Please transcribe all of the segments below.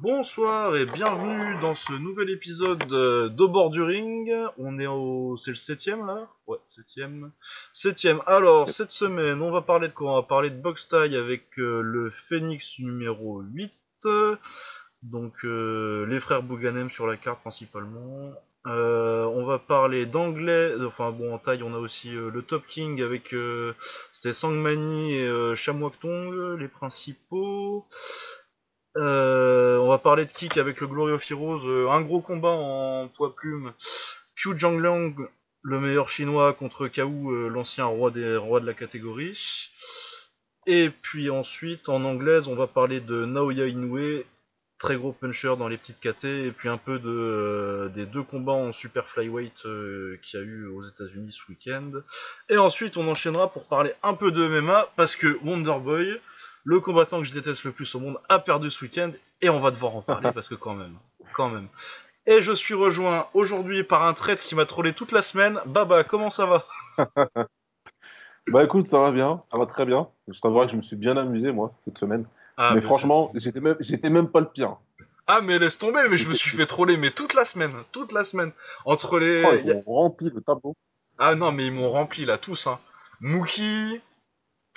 Bonsoir et bienvenue dans ce nouvel épisode euh, d'Au bord du ring. On est au... c'est le septième là? Ouais, septième. Septième. Alors, cette semaine, on va parler de quoi? On va parler de box tie avec euh, le Phoenix numéro 8. Donc, euh, les frères Bouganem sur la carte principalement. Euh, on va parler d'anglais, enfin bon en taille on a aussi euh, le Top King avec euh, c'était Sangmani et Shamwaktong, les principaux. Euh, on va parler de kick avec le Glory of Heroes, euh, un gros combat en poids plume. Qiu Zhangliang, le meilleur chinois contre Kao, euh, l'ancien roi des rois de la catégorie. Et puis ensuite, en anglaise, on va parler de Naoya Inoue, très gros puncher dans les petites KT, et puis un peu de, des deux combats en super flyweight qu'il y a eu aux États-Unis ce week-end. Et ensuite, on enchaînera pour parler un peu de MMA, parce que Wonderboy, le combattant que je déteste le plus au monde, a perdu ce week-end, et on va devoir en parler, parce que quand même, quand même. Et je suis rejoint aujourd'hui par un traître qui m'a trollé toute la semaine. Baba, comment ça va? Bah écoute, ça va bien, ça va très bien. Je t'avouerai que je me suis bien amusé, moi, cette semaine. ah, mais franchement, j'étais même, j'étais même pas le pire. Ah, mais laisse tomber, mais je me suis fait troller, mais toute la semaine, toute la semaine. Entre les... Oh, ils a- ont rempli le tableau. Ah non, mais ils m'ont rempli là, tous. Hein. Mookie,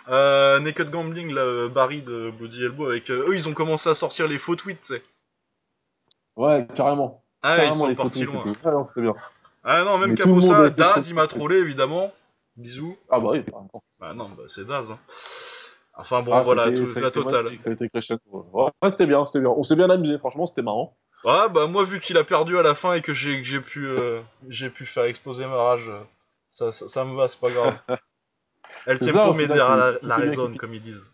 euh, Naked Gambling, là, euh, Barry de Bloody Elbow, avec euh, eux, ils ont commencé à sortir les faux tweets, tu sais. Ouais, carrément. Ah, ils carrément, sont les partis loin. Ouais, non, c'était bien. Ah non, même Caposa, Daz, il m'a trollé, évidemment. Bisous. Ah bah oui. carrément. Bah non, bah, c'est Daz. Hein. Enfin bon, Ah, voilà, tout, la totale. magnifique, Ça a été crescendo. Ouais, Ouais, c'était bien, c'était bien. On s'est bien amusé, franchement, c'était marrant. Ah bah moi, vu qu'il a perdu à la fin et que j'ai pu, euh, j'ai pu faire exploser ma rage, ça, ça, ça me va, c'est pas grave. El m'aider à la, la raison, comme ils disent.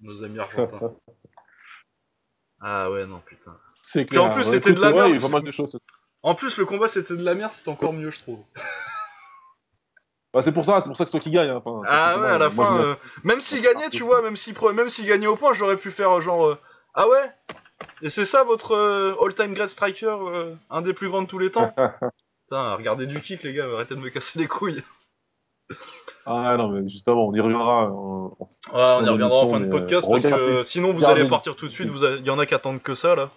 Nos amis argentins. ah ouais, non, putain. C'est Puis en clair. plus, Ouais, c'était de la merde. Pas mal de choses. En plus, le combat c'était de la merde, c'est encore mieux, je trouve. Bah, c'est pour ça, c'est pour ça que c'est toi qui gagne. hein. Enfin, Ah c'est ouais, à la moi, fin, euh, même s'il gagnait, tu vois, même s'il même s'il gagnait au point, j'aurais pu faire euh, genre euh, ah ouais? Et c'est ça votre euh, all-time great striker, euh, un des plus grands de tous les temps? Putain, regardez du kick les gars, arrêtez de me casser les couilles. Ah non, mais justement, on y reviendra. en- Ouais, on y reviendra en fin de podcast euh, parce que sinon vous allez partir tout de suite. Vous avez- Il y en a qui attendent que ça là.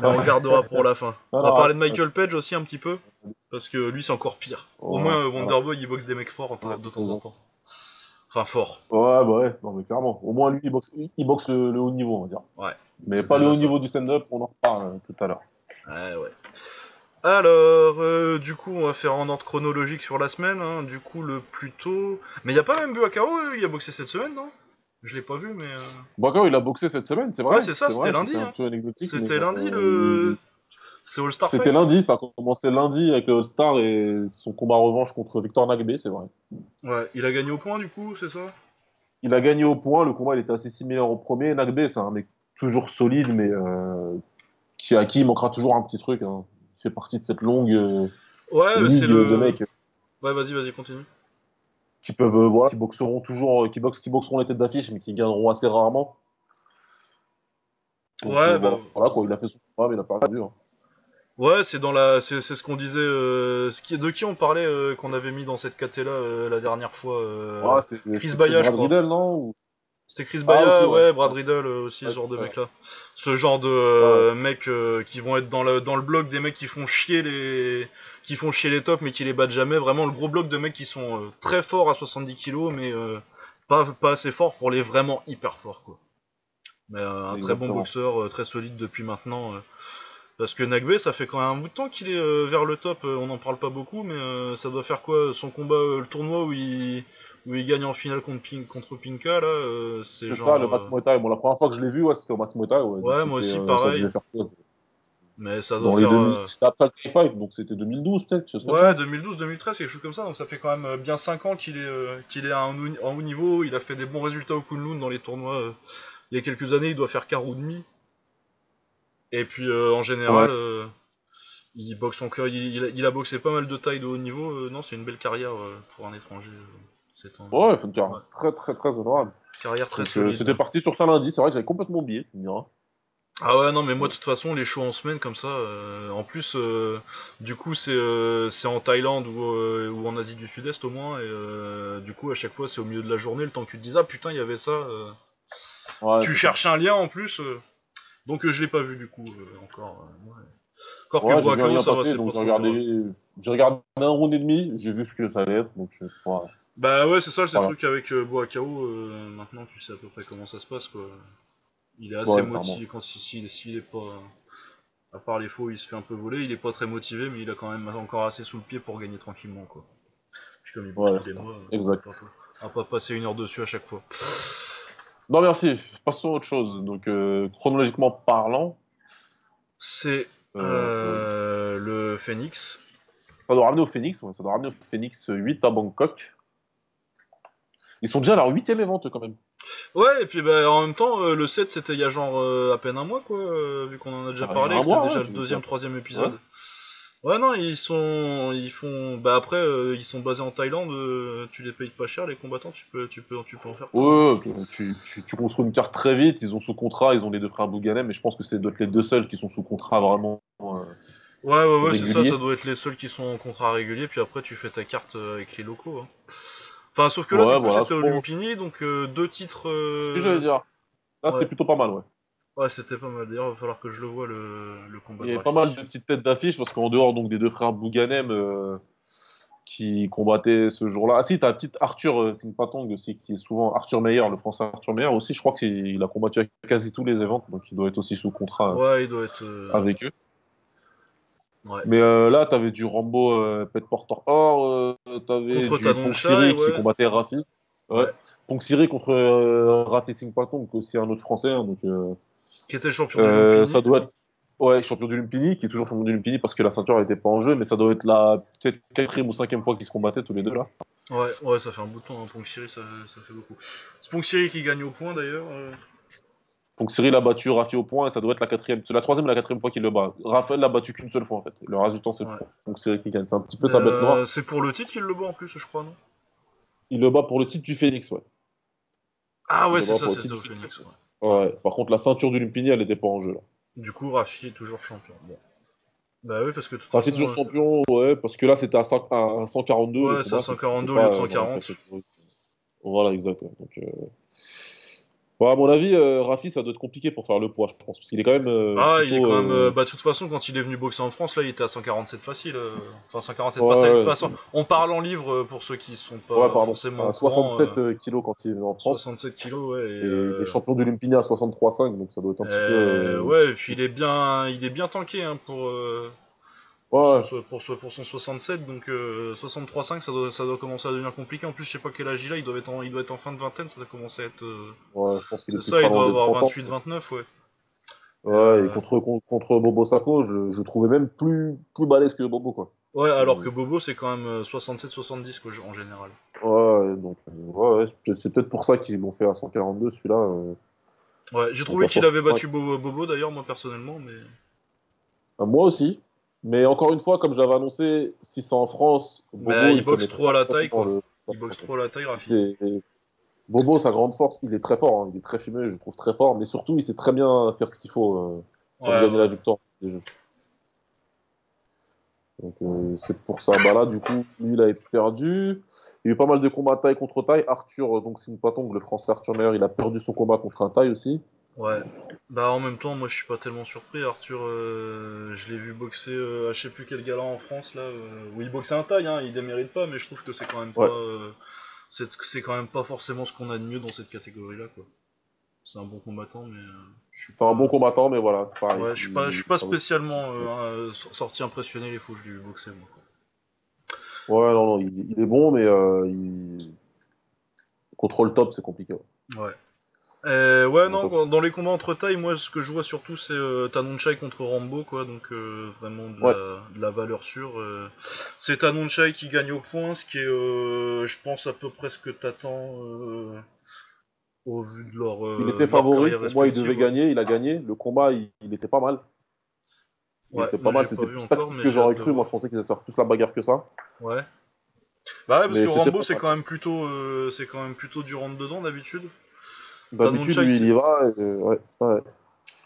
Mais on le gardera pour la fin. On va Alors, parler de Michael Page aussi un petit peu parce que lui c'est encore pire. Au Ouais, moins euh. Wonderboy il boxe des mecs forts de, temps en temps. Enfin fort. Ouais, bah ouais, non, mais clairement. Au moins, lui, il boxe, il boxe le, le haut niveau, on va dire. Ouais. Mais pas le haut ça. niveau du stand-up, on en reparle euh, tout à l'heure. Ouais, ouais. Alors, euh, du coup, on va faire en ordre chronologique sur la semaine. hein. Du coup, le plus tôt. Mais il a pas même bu à KO, euh, il a boxé cette semaine, non? Je l'ai pas vu, mais. euh, il a boxé cette semaine, c'est vrai. Ouais, c'est ça, c'était lundi, hein. C'était mais, lundi le. C'est All Star C'était lundi, ça a commencé lundi avec le All-Star et son combat revanche contre Victor Nagbe, c'est vrai. Ouais, il a gagné au point, du coup, c'est ça? Il a gagné au point, le combat il était assez similaire au premier. Nagbe, c'est un mec toujours solide, mais euh, qui, à qui il manquera toujours un petit truc. hein. Fait partie de cette longue euh, Ouais, ligue c'est le. de mecs Ouais, vas-y, vas-y, continue. qui peuvent euh, voilà, qui boxeront toujours, euh, qui, boxent, qui boxeront les têtes d'affiche, mais qui gagneront assez rarement. Donc, Ouais, euh, bah- voilà, quoi, il a fait son mais il a pas perdu. hein. Ouais, c'est dans la, c'est ce qu'on disait. euh, ce qui- De qui on parlait euh, qu'on avait mis dans cette KT là euh, la dernière fois euh, Ouais, c'était Chris crois. Riddle, non Ou- C'était Chris Ah, Baya, ouais, ouais. Brad Riddle euh, aussi, ce genre de c'est ça. mec là. Ce genre de euh, mecs euh, qui vont être dans le dans le bloc des mecs qui font chier les qui font chier les tops mais qui les battent jamais. Vraiment le gros bloc de mecs qui sont euh, très forts à 70 kilos mais pas pas assez forts pour les vraiment hyper forts quoi. Mais un très bon boxeur, très solide depuis maintenant. parce que Nagbe, ça fait quand même un bout de temps qu'il est vers le top. on n'en parle pas beaucoup, mais ça doit faire quoi Son combat, le tournoi où il, où il gagne en finale contre, Pin- contre Pinka, là, euh, c'est C'est genre. ça, le match euh, Muay Thai. Bon, la première fois que je l'ai vu, ouais, c'était au match Muay Thai. Ouais, Ouais, moi aussi, Ça pareil. faire Mais ça doit faire. 2000, euh, c'était après le Thai Fight, donc c'était 2012 peut-être, Ouais, ça. 2012-2013, quelque chose comme ça, donc ça fait quand même euh, bien 5 ans qu'il est, euh, qu'il est à un haut, en haut niveau, il a fait des bons résultats au Kunlun dans les tournois. euh, il y a quelques années, il doit faire quart ou demi. Et puis euh, en général, euh, il boxe encore, il, il a, il a boxé pas mal de tailles de haut niveau. euh, non, c'est une belle carrière euh, pour un étranger. Ouais, c'est une carrière Ouais. très très très honorable. carrière très solide. c'était parti sur ça lundi, c'est vrai que j'avais complètement oublié, tu me diras. Ah ouais, non, mais moi, de toute façon, les shows en semaine comme ça, euh, en plus, euh, du coup, c'est euh, c'est en Thaïlande ou, ou en Asie du Sud-Est au moins, et du coup, à chaque fois, c'est au milieu de la journée, le temps que tu te dises, ah putain, il y avait ça. Ouais, tu cherches un lien en plus. Donc je l'ai pas vu du coup encore. Ouais. Encore Ouais, que Boakao, ça va, c'est j'ai regardé, j'ai regardé un round et demi, j'ai vu ce que ça allait être, donc je voilà. Bah ouais, c'est ça, c'est le truc avec euh, Boakao. euh, maintenant, tu sais à peu près comment ça se passe, quoi. Il est assez Ouais, motivé quand il- s'il est pas. À part les faux, il se fait un peu voler. Il est pas très motivé, mais il a quand même encore assez sous le pied pour gagner tranquillement, quoi. Puis comme il bosse Ouais, tous les mois, euh, exact. pas- passer une heure dessus à chaque fois. Non merci, passons à autre chose. Donc euh, chronologiquement parlant, C'est le Phoenix. ça doit ramener au Phoenix, ouais, ça doit ramener au Phoenix 8 à Bangkok. Ils sont déjà à leur huitième event quand même. Ouais, et puis bah, en même temps, euh, le 7 c'était il y a genre euh, à peine un mois, quoi, euh, vu qu'on en a déjà Ah, parlé, c'était déjà ouais, le deuxième, troisième épisode. Ouais, non, ils sont. Ils font. Bah après, ils sont basés en Thaïlande, tu les payes pas cher, les combattants, tu peux, tu peux, tu peux en faire. Ouais, ouais, tu, tu, tu construis une carte très vite, ils ont sous contrat, ils ont les deux frères Bouganem, mais je pense que c'est doit être les deux seuls qui sont sous contrat vraiment. Ouais, ouais, ouais, c'est ça, ça doit être les seuls qui sont en contrat régulier, puis après tu fais ta carte avec les locaux. hein. Enfin, sauf que là, Ouais, voilà, c'était au Lumpini, donc euh, deux titres. C'est ce que euh, j'allais dire. Là, c'était plutôt pas mal, ouais. Ouais, c'était pas mal. D'ailleurs, il va falloir que je le vois le, le combat. Il y avait pas mal de petites têtes d'affiche parce qu'en dehors donc des deux frères Bouganem euh, qui combattaient ce jour-là. Ah si, t'as un petit Arthur euh, Singpatong aussi qui est souvent Arthur Meyer, le français Arthur Meyer aussi. Je crois qu'il il a combattu à quasi tous les événements, donc il doit être aussi sous contrat Ouais, il doit être. avec eux. Ouais. Mais euh, là, t'avais du Rambo euh, Pet Porter Or, euh, t'avais du Pong Siri qui combattait Rafi. Ouais. Ouais. Pong Siri contre euh, Rafi Singpatong, qui est aussi un autre français. hein, donc Qui était champion du Lumpini. ça doit être ouais, champion du Lumpini, qui est toujours champion du Lumpini parce que la ceinture n'était pas en jeu, mais ça doit être la peut-être quatrième ou cinquième fois qu'ils se combattaient tous les deux là. Ouais, ouais, ça fait un bout de temps, hein. Pong Siri, ça, ça fait beaucoup. C'est Pong Siri qui gagne au point d'ailleurs. Euh. Donc Cyril a battu Rafi au point et ça doit être la quatrième, c'est la troisième ou la quatrième fois qu'il le bat. Raphaël l'a battu qu'une seule fois en fait. Le résultat c'est Ouais. donc Cyril qui gagne. C'est un petit peu sa bête noire. euh, c'est pour le titre qu'il le bat en plus, je crois, non? Il le bat pour le titre du Phoenix, ouais. Ah ouais, c'est ça, c'était titre au Phoenix. ouais. Ouais. Par contre la ceinture du Lumpini elle n'était pas en jeu là. Du coup, Rafi est toujours champion. Bon. Bah oui, parce que de toute Rafi est toujours euh, champion, ouais, parce que là c'était à, 5 à 142 le Ouais, c'est à c'était 142 au lieu de euh, dans la 140. catégorie. Voilà, exact. Donc, euh, bon, à mon avis, euh, Rafi, ça doit être compliqué pour faire le poids, je pense, parce qu'il est quand même euh, Ah, plutôt. il est quand même. euh, Bah, de toute façon, quand il est venu boxer en France, là, il était à 147 facile. Enfin, 147 Ouais, facile. ouais. Façon, on parle en livres euh, pour ceux qui sont pas Ouais, pardon. forcément À au courant. 67 euh, euh, kilos quand il est en France. 67 kilos, ouais. Et, Et les champions du Lumpini à 63,5, donc ça doit être un petit peu. ouais, et puis il est bien, il est bien tanké hein, pour, euh, Ouais, pour, son, pour, son- pour son 67, donc euh, 63,5, ça doit, ça doit commencer à devenir compliqué. En plus, je sais pas quel âge il a, il doit être en, il doit être en fin de vingtaine, ça doit commencer à être. euh, ouais, je pense qu'il est ça, il doit avoir 30 ans. 28, 29, ouais. Ouais, Euh, et contre, contre, contre Bobo Sacco, je, je trouvais même plus, plus balèze que Bobo, quoi. Ouais, alors Euh, que Bobo, c'est quand même 67-70 quoi, en général. Ouais, donc, euh, ouais, c'est- peut-être pour ça qu'ils l'ont fait à 142, celui-là. euh. Ouais, j'ai trouvé qu'il avait 65. battu Bobo, Bobo, d'ailleurs, moi personnellement, mais. Euh, Moi aussi. Mais encore une fois, comme j'avais annoncé, si c'est en France, Bobo, Mais il boxe trop à la taille, quoi. le- Il boxe trop à la taille, Bobo, sa grande force, il est très fort, hein, il est très fumé, je le trouve très fort, mais surtout, il sait très bien faire ce qu'il faut euh, pour Ouais, gagner la victoire des jeux. Donc euh, c'est pour ça. Bah là, du coup, lui, il a perdu. Il y a eu pas mal de combats taille contre taille. Arthur, euh, donc Singh Patong, le français Arthur Meyer, il a perdu son combat contre un taille aussi. Ouais. Bah en même temps, moi je suis pas tellement surpris. Arthur, euh, je l'ai vu boxer euh, à je sais plus quel gala en France là, euh, où il boxait un taille, hein, il démérite pas, mais je trouve que c'est quand même pas, c'est c'est quand même pas forcément ce qu'on a de mieux dans cette catégorie là quoi. C'est un bon combattant, mais je suis C'est pas. un bon combattant, mais voilà, c'est pareil. Ouais, je suis pas, je suis pas spécialement sorti impressionné les fois que je l'ai vu boxer moi. quoi. Ouais, non, non, il, il est bon, mais il... contre le top, c'est compliqué. ouais. Ouais. Euh, ouais, non, dans les combats entre tailles, moi ce que je vois surtout c'est euh, Tanonchai contre Rambo, quoi, donc euh, vraiment de, Ouais. la, de la valeur sûre. euh. C'est Tanonchai qui gagne au point, ce qui est, je pense, à peu près ce que t'attends au vu de leur. Il était leur favori, pour moi, il devait ouais. gagner, il a gagné. Le combat, il, il était pas mal. Il Ouais, était pas mal, c'était plus tactique que j'aurais cru. Moi, je pensais qu'ils allaient faire plus la bagarre que ça. Ouais. Bah ouais, parce Mais que Rambo c'est quand même plutôt, c'est quand même plutôt du rentre dedans d'habitude. D'habitude, Tanonchai, lui, il y va. et, euh, ouais, ouais.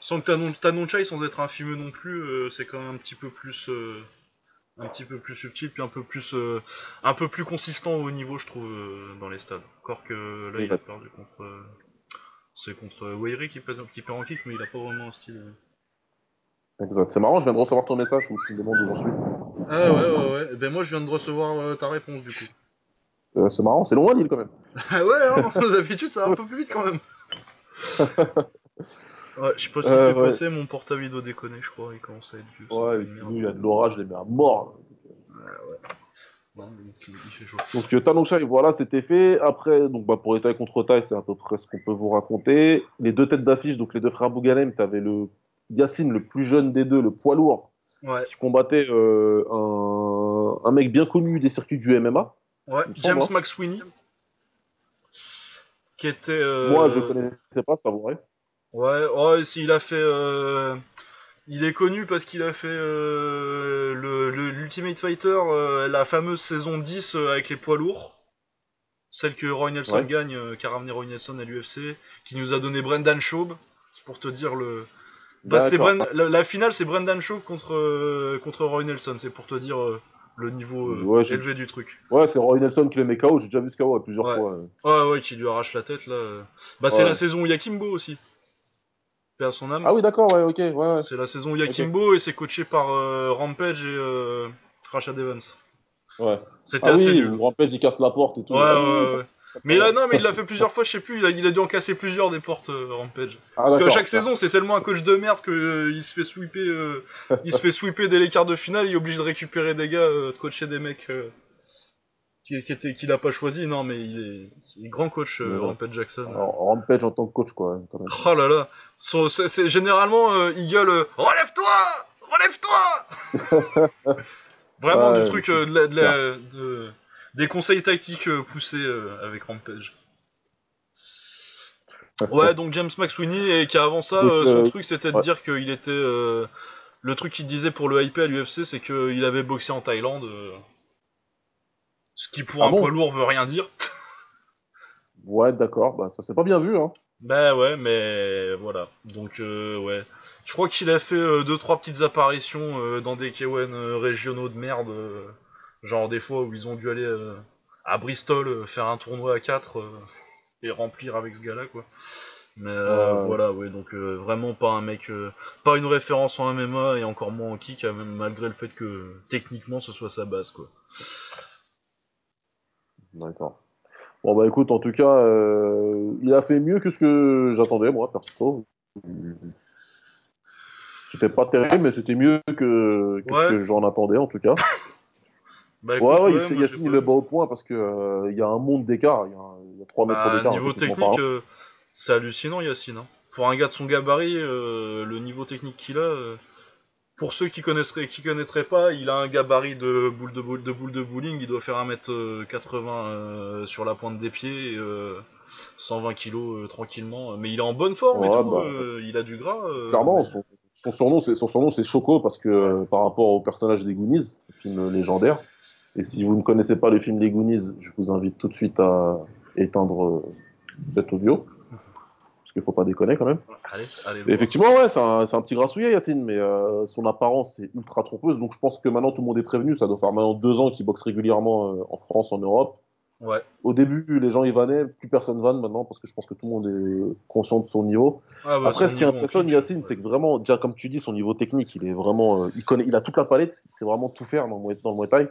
Sans que Tanon, Tanonchai, sans être infimeux non plus, euh, c'est quand même un petit peu plus, euh, un petit peu plus subtil, puis un peu plus, euh, un peu plus consistant au niveau, je trouve, euh, dans les stades. Encore que là, il a perdu contre, euh, C'est contre Weiri qui perd, qui perd en kick, mais il a pas vraiment un style. euh. Exact. C'est marrant, je viens de recevoir ton message où tu me demandes où j'en suis. Ah ouais, ouais, ouais. Eh Ben moi, je viens de recevoir euh, ta réponse du coup. Euh, c'est marrant, c'est loin Lille quand même. Ah ouais, hein, d'habitude, ça va un peu plus vite quand même. Ouais, je sais pas ce qui Euh, s'est ouais. passé, mon portable il doit déconner, je crois, il commence à être vieux. Ouais, et puis nous, il y a de l'orage, à mort. Non, il, il fait chaud. Donc euh, Tanoshai, voilà, c'était fait. Après, donc bah, pour les tailles contre tailles, c'est à peu près ce qu'on peut vous raconter. Les deux têtes d'affiche, donc les deux frères Bouganem, tu avais le Yacine, le plus jeune des deux, le poids lourd, Ouais, qui combattait euh, un, un mec bien connu des circuits du MMA. ouais. James hein. McSweeney, qui était. euh, Moi, je connaissais pas, c'est vrai. Ouais, si, il a fait. euh, Il est connu parce qu'il a fait euh, le, l'Ultimate Fighter, euh, la fameuse saison 10 euh, avec les poids lourds. Celle que Roy Nelson Ouais. gagne, euh, qui a ramené Roy Nelson à l'UFC, qui nous a donné Brendan Schaub. C'est pour te dire le. Bah, la, la finale, c'est Brendan Schaub contre, euh, contre Roy Nelson. C'est pour te dire euh, le niveau euh, Ouais, élevé du truc. Ouais, c'est Roy Nelson qui le met KO, j'ai déjà vu ce KO plusieurs Ouais. fois. euh. Ouais, ouais, qui lui arrache la tête là. Bah, c'est la saison où Yakimbo aussi. À son âme. Ah oui, d'accord, ouais, ok, ouais. C'est la saison où Yakimbo et c'est coaché par euh, Rampage et euh, Rashad Evans. Ouais. C'était Ah assez oui, nul. Rampage il casse la porte et tout. Ouais, Ah ouais, ouais. ça- Mais là, non, mais il l'a fait plusieurs fois, je sais plus. Il a, il a dû en casser plusieurs des portes, euh, Rampage. Ah, Parce que chaque saison, c'est tellement un coach de merde que euh, il se fait sweeper, euh, il se fait sweeper dès les quarts de finale. Il est obligé de récupérer des gars, euh, de coacher des mecs qui, qui étaient, qu'il a pas choisi. Non, mais il est, il est grand coach, euh. Rampage Jackson. Alors, Rampage en tant que coach, quoi, quand même. Oh là là, c'est- généralement euh, il gueule euh, relève-toi, relève-toi. Vraiment du truc c'est euh, de la- de la- de- des conseils tactiques euh, poussés euh, avec Rampage. Ouais, donc James McSweeney et qui avant ça, Donc, son truc c'était de dire qu'il était le truc qu'il disait pour le hype à l'UFC, c'est qu'il avait boxé en Thaïlande. Ce qui pour Ah un bon poids lourd veut rien dire. Ouais, d'accord, bah ça s'est pas bien vu, hein. Bah ouais, mais voilà. Donc euh, ouais. Je crois qu'il a fait euh, deux trois petites apparitions euh, dans des K1 euh, régionaux de merde, euh, genre des fois où ils ont dû aller euh, à Bristol euh, faire un tournoi à 4 et remplir avec ce gars-là quoi. Mais euh, Ouais. voilà, ouais, donc euh, vraiment pas un mec, euh, pas une référence en MMA et encore moins en kick, euh, malgré le fait que techniquement ce soit sa base quoi. D'accord. Bon, bah écoute, en tout cas, euh, il a fait mieux que ce que j'attendais, moi, perso. C'était pas terrible, mais c'était mieux que, que Ouais. ce que j'en attendais, en tout cas. Bah écoute, Ouais, ouais, Yacine, il le bat au point parce que euh, y a un monde d'écart, il y a, un- il y a 3 mètres Bah, d'écart, niveau technique, euh, c'est hallucinant, Yacine. hein. Pour un gars de son gabarit, euh, le niveau technique qu'il a, euh, pour ceux qui connaisseraient, qui connaîtraient pas, il a un gabarit de boule de, boule, de, boule de bowling. Il doit faire 1m80 euh, sur la pointe des pieds, et, euh, 120 kg euh, tranquillement. Mais il est en bonne forme et Ouais, tout. bah, euh, il a du gras. euh, Clairement, mais- son, son surnom, c'est son surnom, c'est Choco parce que euh, par rapport au personnage des Goonies, film légendaire. Et si vous ne connaissez pas le film des Goonies, je vous invite tout de suite à éteindre euh, cet audio parce qu'il faut pas déconner quand même. Allez, allez. Effectivement, ouais, c'est un, petit grassouillet, Yacine, mais euh, son apparence est ultra trompeuse. Donc je pense que maintenant tout le monde est prévenu. Ça doit faire maintenant deux ans qu'il boxe régulièrement euh, en France, en Europe. Ouais. Au début, les gens y vannaient, plus personne vanne maintenant parce que je pense que tout le monde est conscient de son niveau. Ah, bah, Après, ce qui impressionne Yacine, ouais. c'est que vraiment, déjà comme tu dis, son niveau technique, il est vraiment, euh, il connaît, il a toute la palette, il sait vraiment tout faire dans dans le Muay Thai.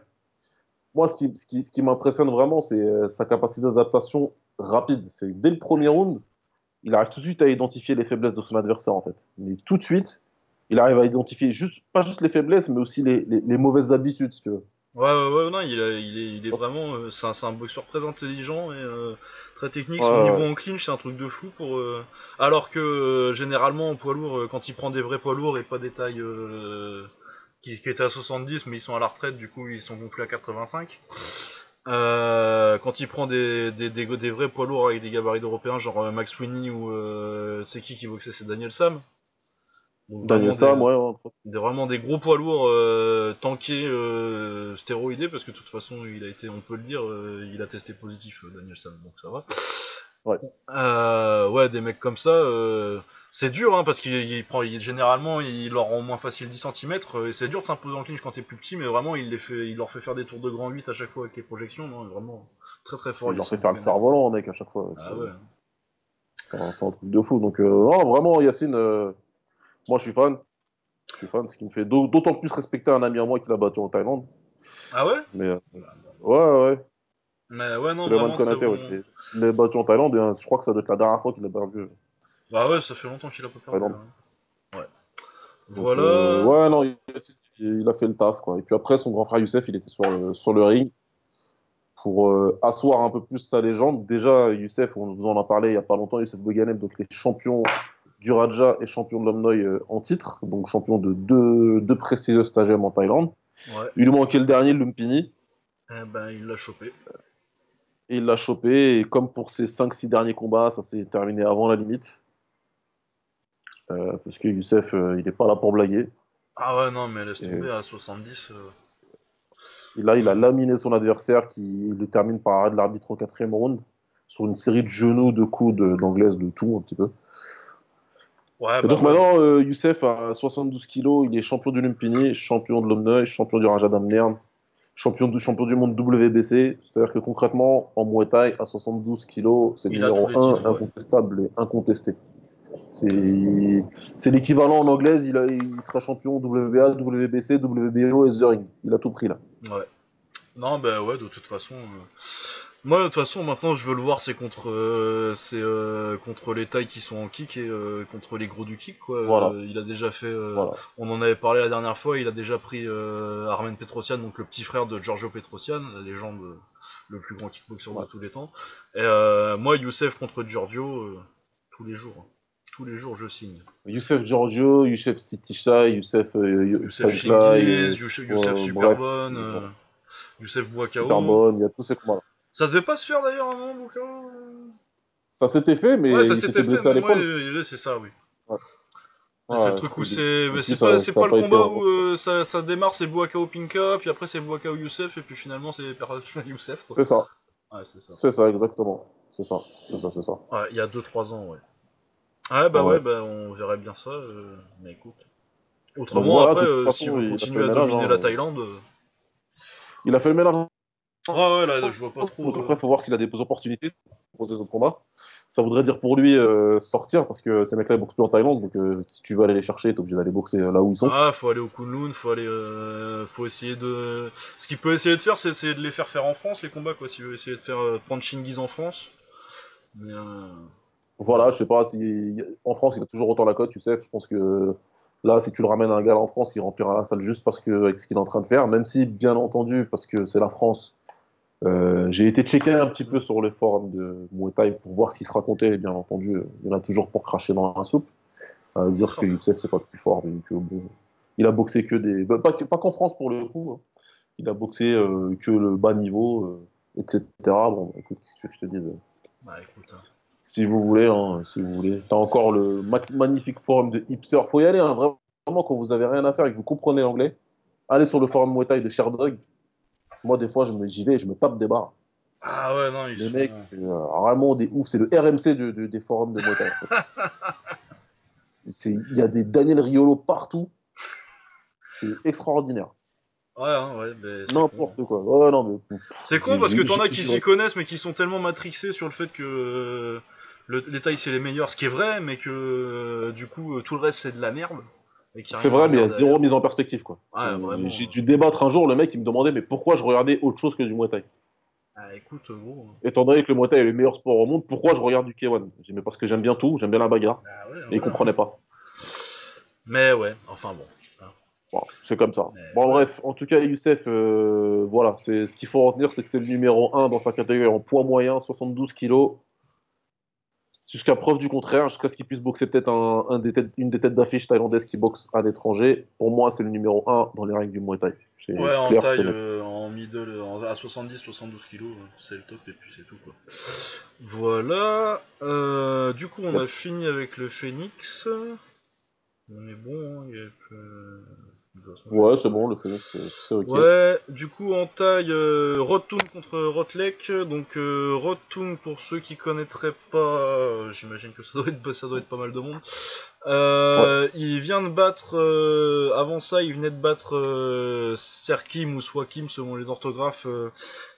Moi, ce qui, ce qui, ce qui m'impressionne vraiment, c'est euh, sa capacité d'adaptation rapide. C'est dès le premier round, il arrive tout de suite à identifier les faiblesses de son adversaire, en fait. Mais tout de suite, il arrive à identifier juste, pas juste les faiblesses, mais aussi les, les, les mauvaises habitudes, si tu veux. Ouais, ouais, ouais, non, il, a- il, est, il est vraiment. euh, c'est un, c'est un boxeur très intelligent et euh, très technique. Son Ouais, niveau en clinch, c'est un truc de fou. pour. euh, alors que euh, généralement, en poids lourd, euh, quand il prend des vrais poids lourds et pas des tailles euh, qui, qui étaient à 70, mais ils sont à la retraite, du coup, ils sont gonflés à 85. Euh, quand il prend des, des, des, des vrais poids lourds avec des gabarits européens, genre euh, Max Sweeney ou euh, c'est qui qui boxait? C'est Daniel Sam. Donc, Daniel Sam, ouais, ouais. des, vraiment des gros poids lourds euh, tankés, euh, stéroïdés, parce que de toute façon, il a été, on peut le dire, euh, il a testé positif, euh, Daniel Sam, donc ça va. Ouais. Euh, ouais, des mecs comme ça, c'est dur, hein, parce qu'il il prend, il- généralement, il leur rend moins facile 10 cm, et c'est dur de s'imposer en clinch quand t'es plus petit, mais vraiment, il, les fait, il leur fait faire des tours de grand 8 à chaque fois avec les projections, non, vraiment très très fort. Il leur fait faire le cerf-volant, mec, à chaque fois. Ah C'est- ouais. C'est un, c'est un truc de fou. Donc, non, vraiment, Yacine, moi, je suis fan. Je suis fan, ce qui me fait d'au- d'autant plus respecter un ami à moi qui l'a battu en Thaïlande. Ah ouais? Mais, euh, ouais, ouais. Mais ouais, non, vraiment Konaté, bon. ouais, il est- il l'a battu en Thaïlande et euh, je crois que ça doit être la dernière fois qu'il a perdu. Bah ouais, ça fait longtemps qu'il a pas perdu. Hein. Ouais. Donc, Voilà. euh, ouais, non, il, il a fait le taf, quoi. Et puis après, son grand frère Youssef, il était sur le, sur le ring pour euh, asseoir un peu plus sa légende. Déjà, Youssef, on vous en a parlé il y a pas longtemps, Youssef Boganem, donc les champions du Raja et champion de l'Omnoy euh, en titre, donc champion de deux, deux prestigieux stagiaires en Thaïlande. Ouais. Il lui manquait le dernier, Lumpini, Eh ben, il l'a chopé. et il l'a chopé. Et comme pour ses 5-6 derniers combats, ça s'est terminé avant la limite. Euh, parce que Youssef, euh, il n'est pas là pour blaguer. Ah ouais, non, mais laisse Et- tomber à 70. euh, Et là, il a laminé son adversaire qui le termine par arrêt de l'arbitre au quatrième round sur une série de genoux, de coups, de- d'anglaise, de tout un petit peu. Ouais, bah donc ouais. maintenant, euh, Youssef à 72 kilos, il est champion du Lumpini, champion de l'Omnoy, champion du Raja d'Amnern, champion du, champion du monde WBC. C'est-à-dire que concrètement, en Muay Thai, à 72 kilos, c'est le a numéro tous les 1 titres, ouais. incontestable et incontesté. C'est l'équivalent en anglaise, il, a- il sera champion WBA, WBC, WBO et The Ring. Il a tout pris là. Ouais. Non, bah ouais, de toute façon. euh, Moi, de toute façon, maintenant, je veux le voir, c'est contre, euh, c'est euh, contre les tailles qui sont en kick et euh, contre les gros du kick, quoi. Voilà. Euh, il a déjà fait. euh, Voilà. On en avait parlé la dernière fois. Il a déjà pris Armen Petrosian, donc le petit frère de Giorgio Petrosian, la légende, le plus grand kickboxer Ouais. de tous les temps. Et moi, Youssef contre Giorgio, tous les jours. Tous les jours, je signe. Youssef Giorgio, Youssef Sitisha, Youssef Youssef Youssef, Youssef Superbonne, Youssef Bouakao. super bonne, il y a tous ces combats. Ça devait pas se faire d'ailleurs un moment, Ça s'était fait, mais Ouais, ça il s'était fait, à l'épaule. c'est ça, oui. Ouais. C'est le truc où c'est. pas, ça pas le combat où euh, ça, ça démarre, c'est Bouakao Pinka, puis après c'est Bouakao Youssef, et puis finalement c'est Youssef. C'est ça, Ouais, c'est ça. exactement. C'est ça, c'est ça, c'est ça. Ouais, il y a 2-3 ans, ouais. Ouais, bah Ouais. ouais, bah on verrait bien ça, euh, mais écoute. Autrement, Donc voilà, après, euh, façon, a continuer fait à ménage, dominer hein. la Thaïlande. euh, Il a fait le ménage. Ouais, ouais, là, je vois pas trop. Donc euh, après, il faut voir s'il a des opportunités pour des autres combats. Ça voudrait dire pour lui euh, sortir, parce que ces mecs-là, ils boxent plus en Thaïlande. Donc euh, si tu veux aller les chercher, t'es obligé d'aller boxer là où ils sont. Ah, faut aller au Kunlun, faut aller, euh, faut essayer de. Ce qu'il peut essayer de faire, c'est essayer de les faire faire en France les combats, quoi. S'il veut essayer de faire euh, prendre Chingiz en France. Mais euh... Voilà, je sais pas si en France il a toujours autant la cote, tu sais. Je pense que là, si tu le ramènes à un gars en France, il remplira la salle juste parce que avec ce qu'il est en train de faire. Même si, bien entendu, parce que c'est la France, euh, j'ai été checker un petit peu sur les forums de Muay Thai pour voir ce qui se racontait. Et bien entendu, euh, il y en a toujours pour cracher dans la soupe, à dire que Youssef c'est pas le plus fort, mais que bon, il a boxé que des, bah, pas, que- pas qu'en France pour le coup. hein. Il a boxé euh, que le bas niveau, euh, etc. Bon, écoute, qu'est-ce que je te dis euh, Bah écoute. hein. si vous voulez, hein, si vous voulez. T'as encore le ma- magnifique forum de hipster. Faut y aller, hein, vraiment, vraiment, quand vous avez rien à faire et que vous comprenez l'anglais. Allez sur le forum Muay Thai de Sherdog. Moi, des fois, je me- j'y vais et je me tape des barres. Ah ouais, non, ils Les sont. mecs, c'est euh, vraiment des ouf. C'est le RMC de- de- des forums de. C'est- Il y a des Daniel Riolo partout. C'est extraordinaire. Ouais, hein, ouais, mais c'est N'importe con. quoi. Ouais, non, mais, C'est con parce que t'en as qui s'y connaissent, mais qui sont tellement matrixés sur le fait que euh, le, les tailles c'est les meilleurs, ce qui est vrai, mais que euh, du coup tout le reste c'est de la merde. C'est vrai, mais il y a zéro mise en perspective. quoi. Ouais, Euh. J'ai dû débattre un jour, le mec il me demandait mais pourquoi je regardais autre chose que du Muay Thai? Ah, écoute, gros. étant donné que le Muay Thai est le meilleur sport au monde, pourquoi je regarde du K1 J'ai dit, mais parce que j'aime bien tout, j'aime bien la bagarre. Ah ouais, Et il voilà. comprenait pas. Mais ouais, enfin bon. Bon, c'est comme ça. Mais Bon, ouais. bref, en tout cas, Youssef, euh, voilà, c'est ce qu'il faut retenir, c'est que c'est le numéro 1 dans sa catégorie en poids moyen, 72 kilos. Jusqu'à preuve du contraire, jusqu'à ce qu'il puisse boxer peut-être un, un des têtes- une des têtes d'affiche thaïlandaises qui boxe à l'étranger. Pour moi, c'est le numéro 1 dans les règles du Muay Thai. Ouais, en clair, taille, euh, en middle, en- à 70-72 kilos, euh, c'est le top et puis c'est tout quoi. Voilà. euh, du coup, on a fini avec le Phoenix. On est bon, hein, il y a Ouais, c'est bon, le Phoenix, c'est c'est ok. Ouais, du coup en taille, euh, Rotoon contre Rotlek. Donc euh, Rotoon, pour ceux qui connaîtraient pas, euh, j'imagine que ça doit, être, ça doit être pas mal de monde. Euh, Il vient de battre, euh, avant ça, il venait de battre euh, Serkim ou Swakim selon les orthographes.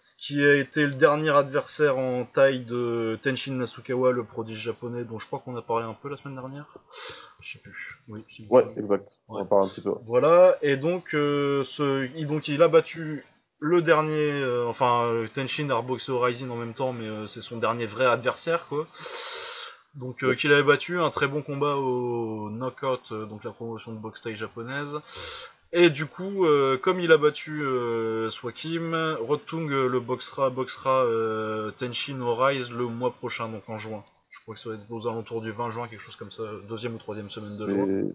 Ce qui a été le dernier adversaire en taille de Tenshin Nasukawa, le prodige japonais, dont je crois qu'on a parlé un peu la semaine dernière. Je sais plus. Oui, Ouais, exact. On en parle un petit peu. Voilà, et donc, euh, ce, il, donc il a battu le dernier, euh, enfin euh, Tenshin a reboxé Rising en même temps, mais euh, c'est son dernier vrai adversaire, quoi. Donc euh, qu'il avait battu, un très bon combat au Knockout, donc la promotion de boxe taille japonaise. Et du coup, euh, comme il a battu euh, Swakim, Rotung euh, le boxera, boxera Tenshin au Rise le mois prochain, donc en juin. Je crois que ça va être aux alentours du 20 juin, quelque chose comme ça, deuxième ou troisième semaine de juin.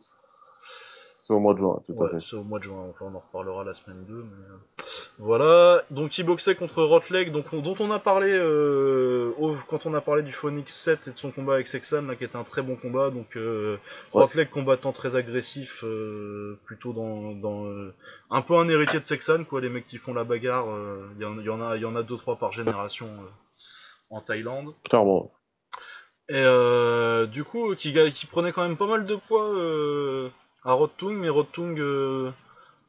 C'est au mois de juin, tout à Ouais, fait. c'est au mois de juin, enfin on en reparlera la semaine 2. Mais... euh, Voilà, donc il boxait contre Rotleg, donc, on- dont on a parlé euh, au- quand on a parlé du Phoenix 7 et de son combat avec Sexan, là, qui était un très bon combat. Donc euh, Ouais. Rotleg, combattant très agressif, euh, plutôt dans, dans un peu un héritier de Sexan, quoi, les mecs qui font la bagarre, il y, en- il y en a, il y en a deux trois par génération en Thaïlande. Clairement. Et du coup, qui, prenait quand même pas mal de poids à Rotung, mais Rotung euh,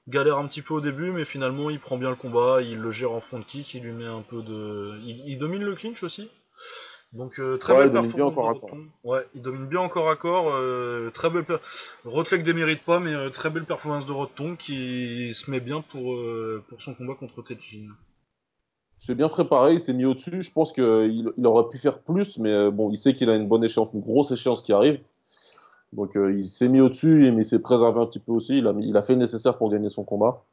galère un petit peu au début, mais finalement il prend bien le combat, il le gère en front kick, il lui met un peu de. Il, il domine le clinch aussi. Donc euh, très Ouais, belle il domine bien encore à corps. Ouais, il domine bien encore à corps. euh, très belle. démérite pas, mais euh, très belle performance de Rotung qui se met bien pour, euh, pour son combat contre Tejin. C'est bien préparé, il s'est mis au-dessus. Je pense qu'il il aurait pu faire plus, mais bon, il sait qu'il a une bonne échéance, une grosse échéance qui arrive. Donc euh, il s'est mis au-dessus, mais il s'est préservé un petit peu aussi. Il a, mis- il a fait le nécessaire pour gagner son combat.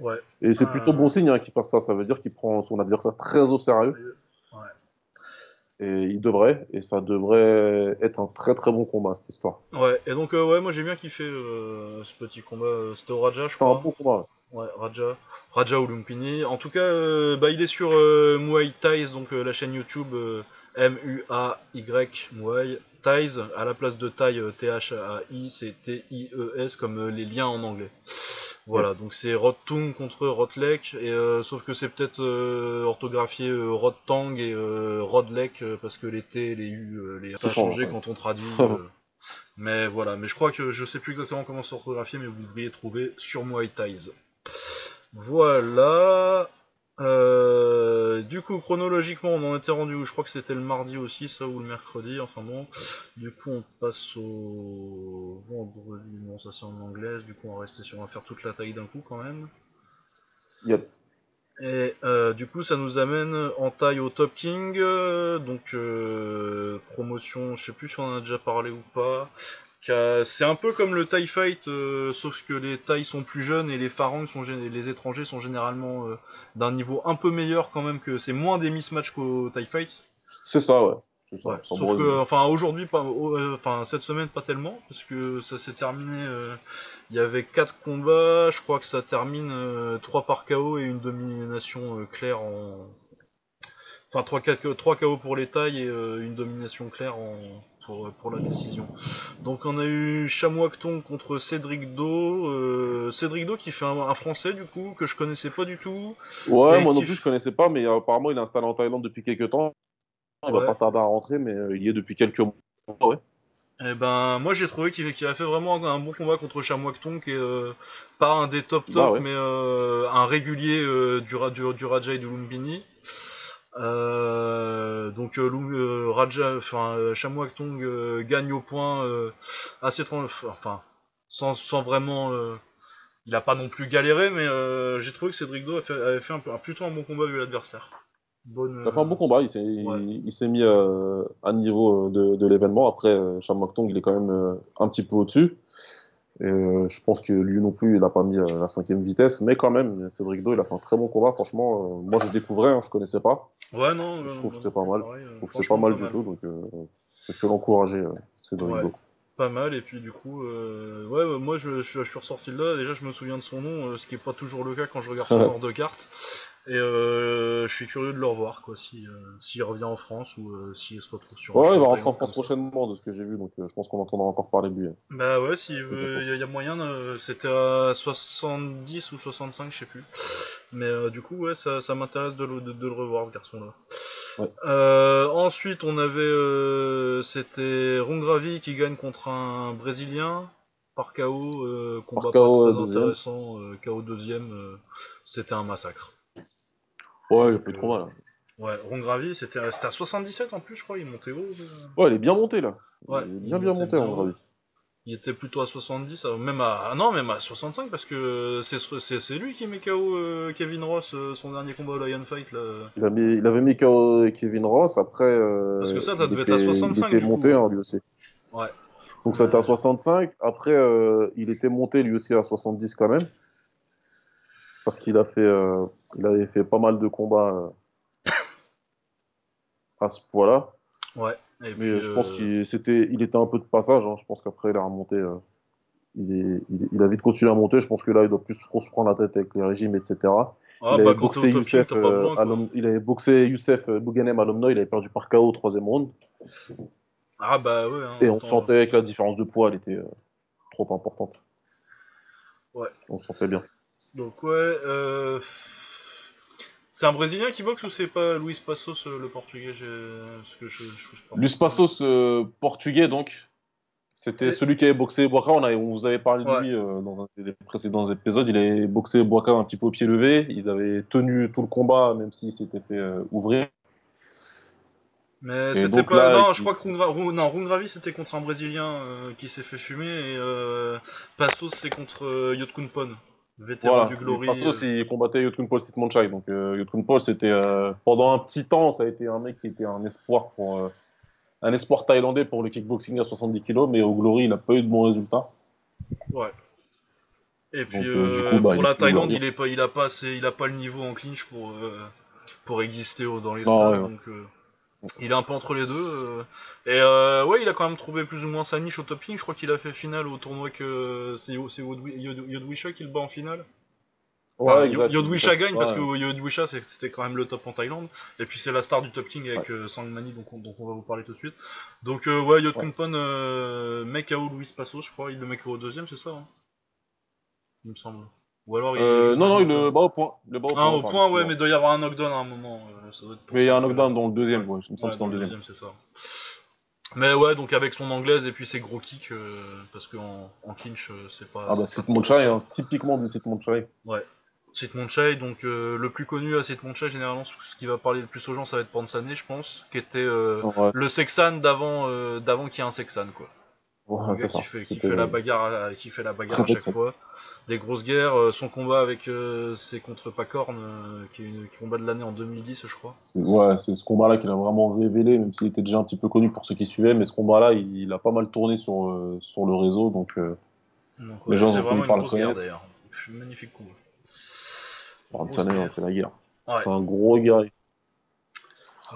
Ouais. Et c'est Euh. plutôt bon signe hein, qu'il fasse ça. Ça veut dire qu'il prend son adversaire très au sérieux. Ouais. Et il devrait. Et ça devrait être un très très bon combat, cette histoire. Ouais, et donc, euh, ouais, moi j'ai bien kiffé euh, ce petit combat. euh, C'était au Raja, je C'était un crois. bon combat. Ouais, Raja. Raja ou Lumpini. En tout cas, euh, bah, il est sur euh, Muay Thais, donc euh, la chaîne YouTube euh, M-U-A-Y Muay Thais. À la place de Thai, euh, T-H-A-I, c'est T-I-E-S, comme euh, les liens en anglais. Voilà, Yes. donc c'est Rotung contre Rotlek, et euh, sauf que c'est peut-être euh, orthographié euh, Rodtang et Rodlek, parce que les T, les U, les... ça a changé ouais. quand on traduit. mais voilà, mais je crois que je sais plus exactement comment c'est orthographié, mais vous devriez trouver sur Muay Thais. Voilà. Euh, du coup, chronologiquement, on en était rendu où? Je crois que c'était le mardi aussi, ça, ou le mercredi, enfin bon. Du coup, on passe au vendredi. Bon, ça c'est en anglais, du coup, on va rester sur. On va faire toute la taille d'un coup quand même. Yep. Et euh, du coup, ça nous amène en taille au Top King. euh, donc, promotion, je sais plus si on en a déjà parlé ou pas. C'est un peu comme le TIE Fight, euh, sauf que les tailles sont plus jeunes et les Farangs, sont, les étrangers, sont généralement euh, d'un niveau un peu meilleur quand même que c'est moins des mismatchs qu'au TIE Fight. C'est ça, ouais. Ça. Sauf que, enfin, aujourd'hui, pas, euh, enfin, cette semaine, pas tellement, parce que ça s'est terminé. Il y avait 4 combats, je crois que ça termine 3 par KO et une domination claire en. Enfin, 3, 4, 3 KO pour les tailles et une domination claire en, pour, pour la décision. Donc, on a eu Chamois-Acton contre Cédric Do. euh, Cédric Do qui fait un, un français, du coup, que je connaissais pas du tout. Ouais, Et moi non plus, f- je connaissais pas, mais euh, apparemment, il est installé en Thaïlande depuis quelques temps. Il va pas tarder à rentrer, mais euh, il y est depuis quelques mois. Ouais. Eh ben, moi j'ai trouvé qu'il a fait vraiment un bon combat contre Chamois-Acton, qui est euh, pas un des top top, Bah ouais. mais euh, un régulier euh, du, du, du Raja et du Lumbini. Euh, donc euh, euh, Raja, enfin euh, euh, gagne au point assez enfin sans, sans vraiment, il a pas non plus galéré, mais j'ai trouvé que Cédric Do avait fait, avait fait un, plutôt un bon combat vu l'adversaire. Bonne. Il a fait un bon combat, il s'est ouais. il, il s'est mis à niveau de, de l'événement. Après, euh, Cham Moktong, il est quand même un petit peu au-dessus. Et euh, je pense que lui non plus, il n'a pas mis euh, la cinquième vitesse. Mais quand même, Cédric Do, il a fait un très bon combat. Franchement, euh, moi je découvrais, hein, je connaissais pas. Ouais non. Je trouve que non pas mal. pareil, Je trouve que c'est pas mal du tout. Donc, je peux l'encourager, Cédric Ouais. Do. Pas mal, et puis du coup, ouais, moi je, je, je suis ressorti de là, déjà je me souviens de son nom, ce qui est pas toujours le cas quand je regarde ce genre de cartes, et euh, je suis curieux de le revoir, quoi, si, euh, s'il revient en France ou euh, s'il se retrouve sur Ouais, il va en rentrer en France prochainement, de ce que j'ai vu. Donc, je pense qu'on entendra encore parler de lui. hein. Bah ouais, s'il veut, il y, a- y a moyen, c'était à 70 ou 65, je sais plus. Mais du coup, ouais, ça, ça m'intéresse de, le- de, de le revoir, ce garçon-là. Ouais. Euh, ensuite, on avait, euh, c'était Rongravi qui gagne contre un Brésilien par KO, euh, combat Par KO, pas très deuxième. intéressant, KO deuxième, c'était un massacre. Ouais, il a pas eu euh, trop mal. hein. Ouais, Ron Gravi, c'était à 77 en plus, je crois, il montait haut. euh. Ouais, il est bien monté là. Ouais, il est il bien bien monté, vrai. Il était plutôt à 70, euh, même à. ah non, même à 65, parce que c'est c'est- c'est lui qui met KO euh, Kevin Ross, euh, son dernier combat au Lion Fight, là. Il, a mis- il avait mis KO Kevin Ross, après Parce que euh, ça, ça devait être à était, il 65 était monté hein, lui aussi. Ouais. Donc ça était à Euh, 65, après euh, il était monté lui aussi à 70 quand même, parce qu'il a fait, euh, il avait fait pas mal de combats euh, à ce poids-là. Ouais. Et Mais puis, je pense euh, qu'il il était un peu de passage, hein. Je pense qu'après il a remonté, euh, il, est- il, est- il a vite continué à monter, je pense que là il doit plus trop se prendre la tête avec les régimes, etc. Ah Il bah avait boxé top Youssef, euh, l'Om- il avait boxé Youssef Bouganem à l'Omno, il avait perdu par KO au troisième round. Ah bah ouais, hein, Et on sentait que la différence de poids, elle était euh, trop importante. Ouais. On sentait bien. Donc ouais, euh... c'est un Brésilien qui boxe ou c'est pas Luis Passos euh, le Portugais? J'ai... Parce que je, je, je- je- Luis Passos, euh, portugais donc, c'était Et- celui qui avait boxé Boaka. On, on vous avait parlé de lui euh, dans un des précédents épisodes. Il avait boxé Boaka un petit peu au pied levé. Il avait tenu tout le combat, même s'il s'était fait euh, ouvrir. Mais c'était pas. là, non, je crois que Rungra... Run- non, Rungravi c'était contre un Brésilien euh, qui s'est fait fumer et euh, Passos c'est contre euh, Yotkun Pon, vétéran Voilà, du Glory. Passos, euh. il combattait Yotun Paul Sitmonchai. Donc euh, Yotun Paul, c'était euh, pendant un petit temps, ça a été un mec qui était un espoir pour euh, un espoir thaïlandais pour le kickboxing à 70 kg, mais au Glory, il n'a pas eu de bons résultats. Ouais. Et puis Donc, euh, du coup, bah, pour la Thaïlande, il est pas, il a pas, assez- il a pas le niveau en clinch pour euh, pour exister dans les Non, stades, ouais. donc euh, il est un peu entre les deux. euh. Et euh, ouais, il a quand même trouvé plus ou moins sa niche au top king. Je crois qu'il a fait finale au tournoi que c'est c'est Yod- Yod- Yodwisha qui le bat en finale. Ouais, exact. Yodwisha gagne parce que Yodwisha c'était quand même le top en Thaïlande. Et puis c'est la star du top king avec euh, Sangmani donc on, on va vous parler tout de suite. Donc euh, ouais, Yod. Kunpon euh, Luis Passos, je crois. Il le met au deuxième, c'est ça hein? Il me semble. Ou alors il Euh, non, non, le bat au point. Le bat au Ah, point, au pardon, point, ouais, mais il doit y avoir un knockdown à un moment. euh, ça doit être pour Mais il y a un knockdown dans le deuxième, Ouais. ouais. Il me Ouais, que c'est dans dans le deuxième. ça. Mais ouais, donc avec son anglaise et puis ses gros kicks, euh, parce qu'en en clinch, c'est pas. Ah bah, trop ça. hein, typiquement du Sitmonchai. Sitmonchai, donc euh, le plus connu à Sitmonchai, généralement, ce qui va parler le plus aux gens, ça va être Pansane, je pense, qui était Ouais, le Sexan d'avant d'avant qu'il y ait un Sexan, quoi. Ouais, Le gars c'est qui fait, qui fait la bagarre, à, qui fait la bagarre à chaque fois. Des grosses guerres. euh, son combat avec, euh, c'est contre Pacorn, euh, qui est une qui combat de l'année en 2010, je crois. C'est- Ouais, c'est ce combat-là qu'il a vraiment révélé, même s'il était déjà un petit peu connu pour ceux qui suivaient, mais ce combat-là, il, il a pas mal tourné sur, euh, sur le réseau, donc les gens ont vraiment une par le grosse guerre d'ailleurs. Magnifique Sané, guerre. hein, c'est la guerre. Ouais. C'est un gros guerrier.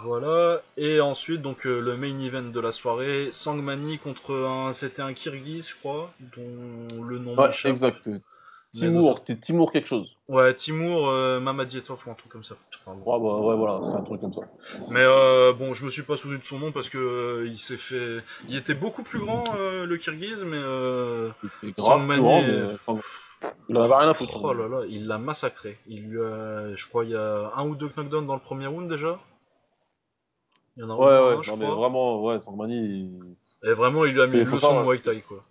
Voilà, et ensuite donc euh, le main event de la soirée, Sangmani contre un, c'était un Kirghiz je crois, dont le nom Ouais, exact. Timour, t'es Timour quelque chose. Ouais, Timur euh, Mamadietov ou un truc comme ça. Enfin, bon. Ouais, bah, ouais, voilà, c'est un truc comme ça. Mais euh, bon, je me suis pas souvenu de son nom parce que euh, il s'est fait, il était beaucoup plus grand le Kirghiz, mais euh, Il était grave plus Sangmani, grand, mais sans- il en avait rien à foutre. oh là là, il l'a massacré. Il lui a, je crois, il y a un ou deux knockdowns dans le premier round déjà. Il y en a Ouais, ouais, un, je non, mais vraiment, ouais, Sangmani, il... Et vraiment, il lui a mis une leçon de savoir, Muay Thai quoi.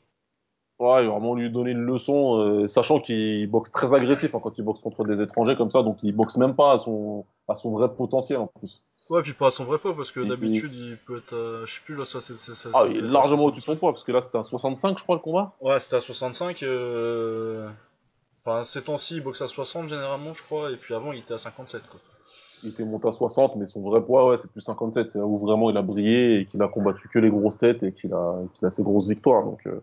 Ouais, vraiment lui donner une leçon, euh, sachant qu'il boxe très agressif hein, quand il boxe contre des étrangers comme ça, donc il boxe même pas à son, à son vrai potentiel en plus. Ouais, puis pas à son vrai poids, parce que d'habitude, il peut être. à- je sais plus, là, ça, c'est. ça- Ah, ça il est à largement au-dessus de 65. son poids, parce que là c'était un 65, je crois, le combat. Ouais, c'était à 65. Euh... Enfin, ces temps-ci, il boxe à 60 généralement, je crois, et puis avant, il était à 57, quoi. Il était monté à 60, mais son vrai poids, ouais, c'est plus 57. C'est là où vraiment il a brillé et qu'il a combattu que les grosses têtes et qu'il a, qu'il a ses grosses victoires. Donc, euh,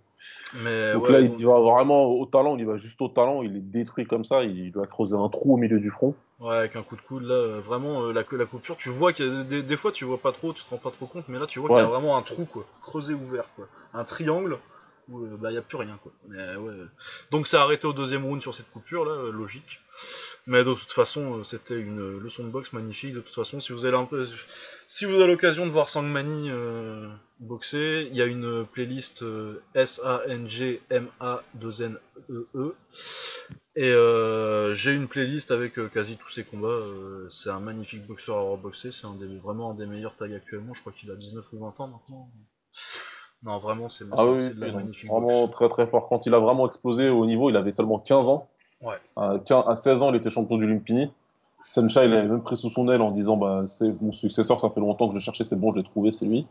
Mais donc ouais, là, il y va vraiment au talent, il y va juste au talent, il est détruit comme ça, il lui a creusé un trou au milieu du front. ouais, avec un coup de coude, là, euh, vraiment, euh, la, la coupure, tu vois qu'il y a des, des fois, tu vois pas trop, tu te rends pas trop compte, mais là, tu vois qu'il y a vraiment un trou, quoi. Creusé ouvert, quoi. Un triangle où euh, bah, il a plus rien, quoi. Mais ouais. Donc, ça a arrêté au deuxième round sur cette coupure, là, euh, logique. Mais de toute façon, euh, c'était une euh, leçon de boxe magnifique. De toute façon, si vous avez si avez l'occasion de voir Sangmani euh, boxer, il y a une playlist euh, S A N G M A 2 N E. Et euh, j'ai une playlist avec euh, quasi tous ses combats. euh, c'est un magnifique boxeur à avoir boxé. C'est vraiment un des meilleurs tags actuellement. Je crois qu'il a 19 ou 20 ans maintenant. Non, vraiment, c'est Ah oui, de la magnifique vraiment très très fort. Quand il a vraiment explosé au niveau, il avait seulement 15 ans. Ouais. À, 15 à 16 ans, il était champion du Lumpini. Sencha, il avait même pris sous son aile en disant bah, c'est mon successeur, ça fait longtemps que je cherchais, c'est bon, je l'ai trouvé, c'est lui.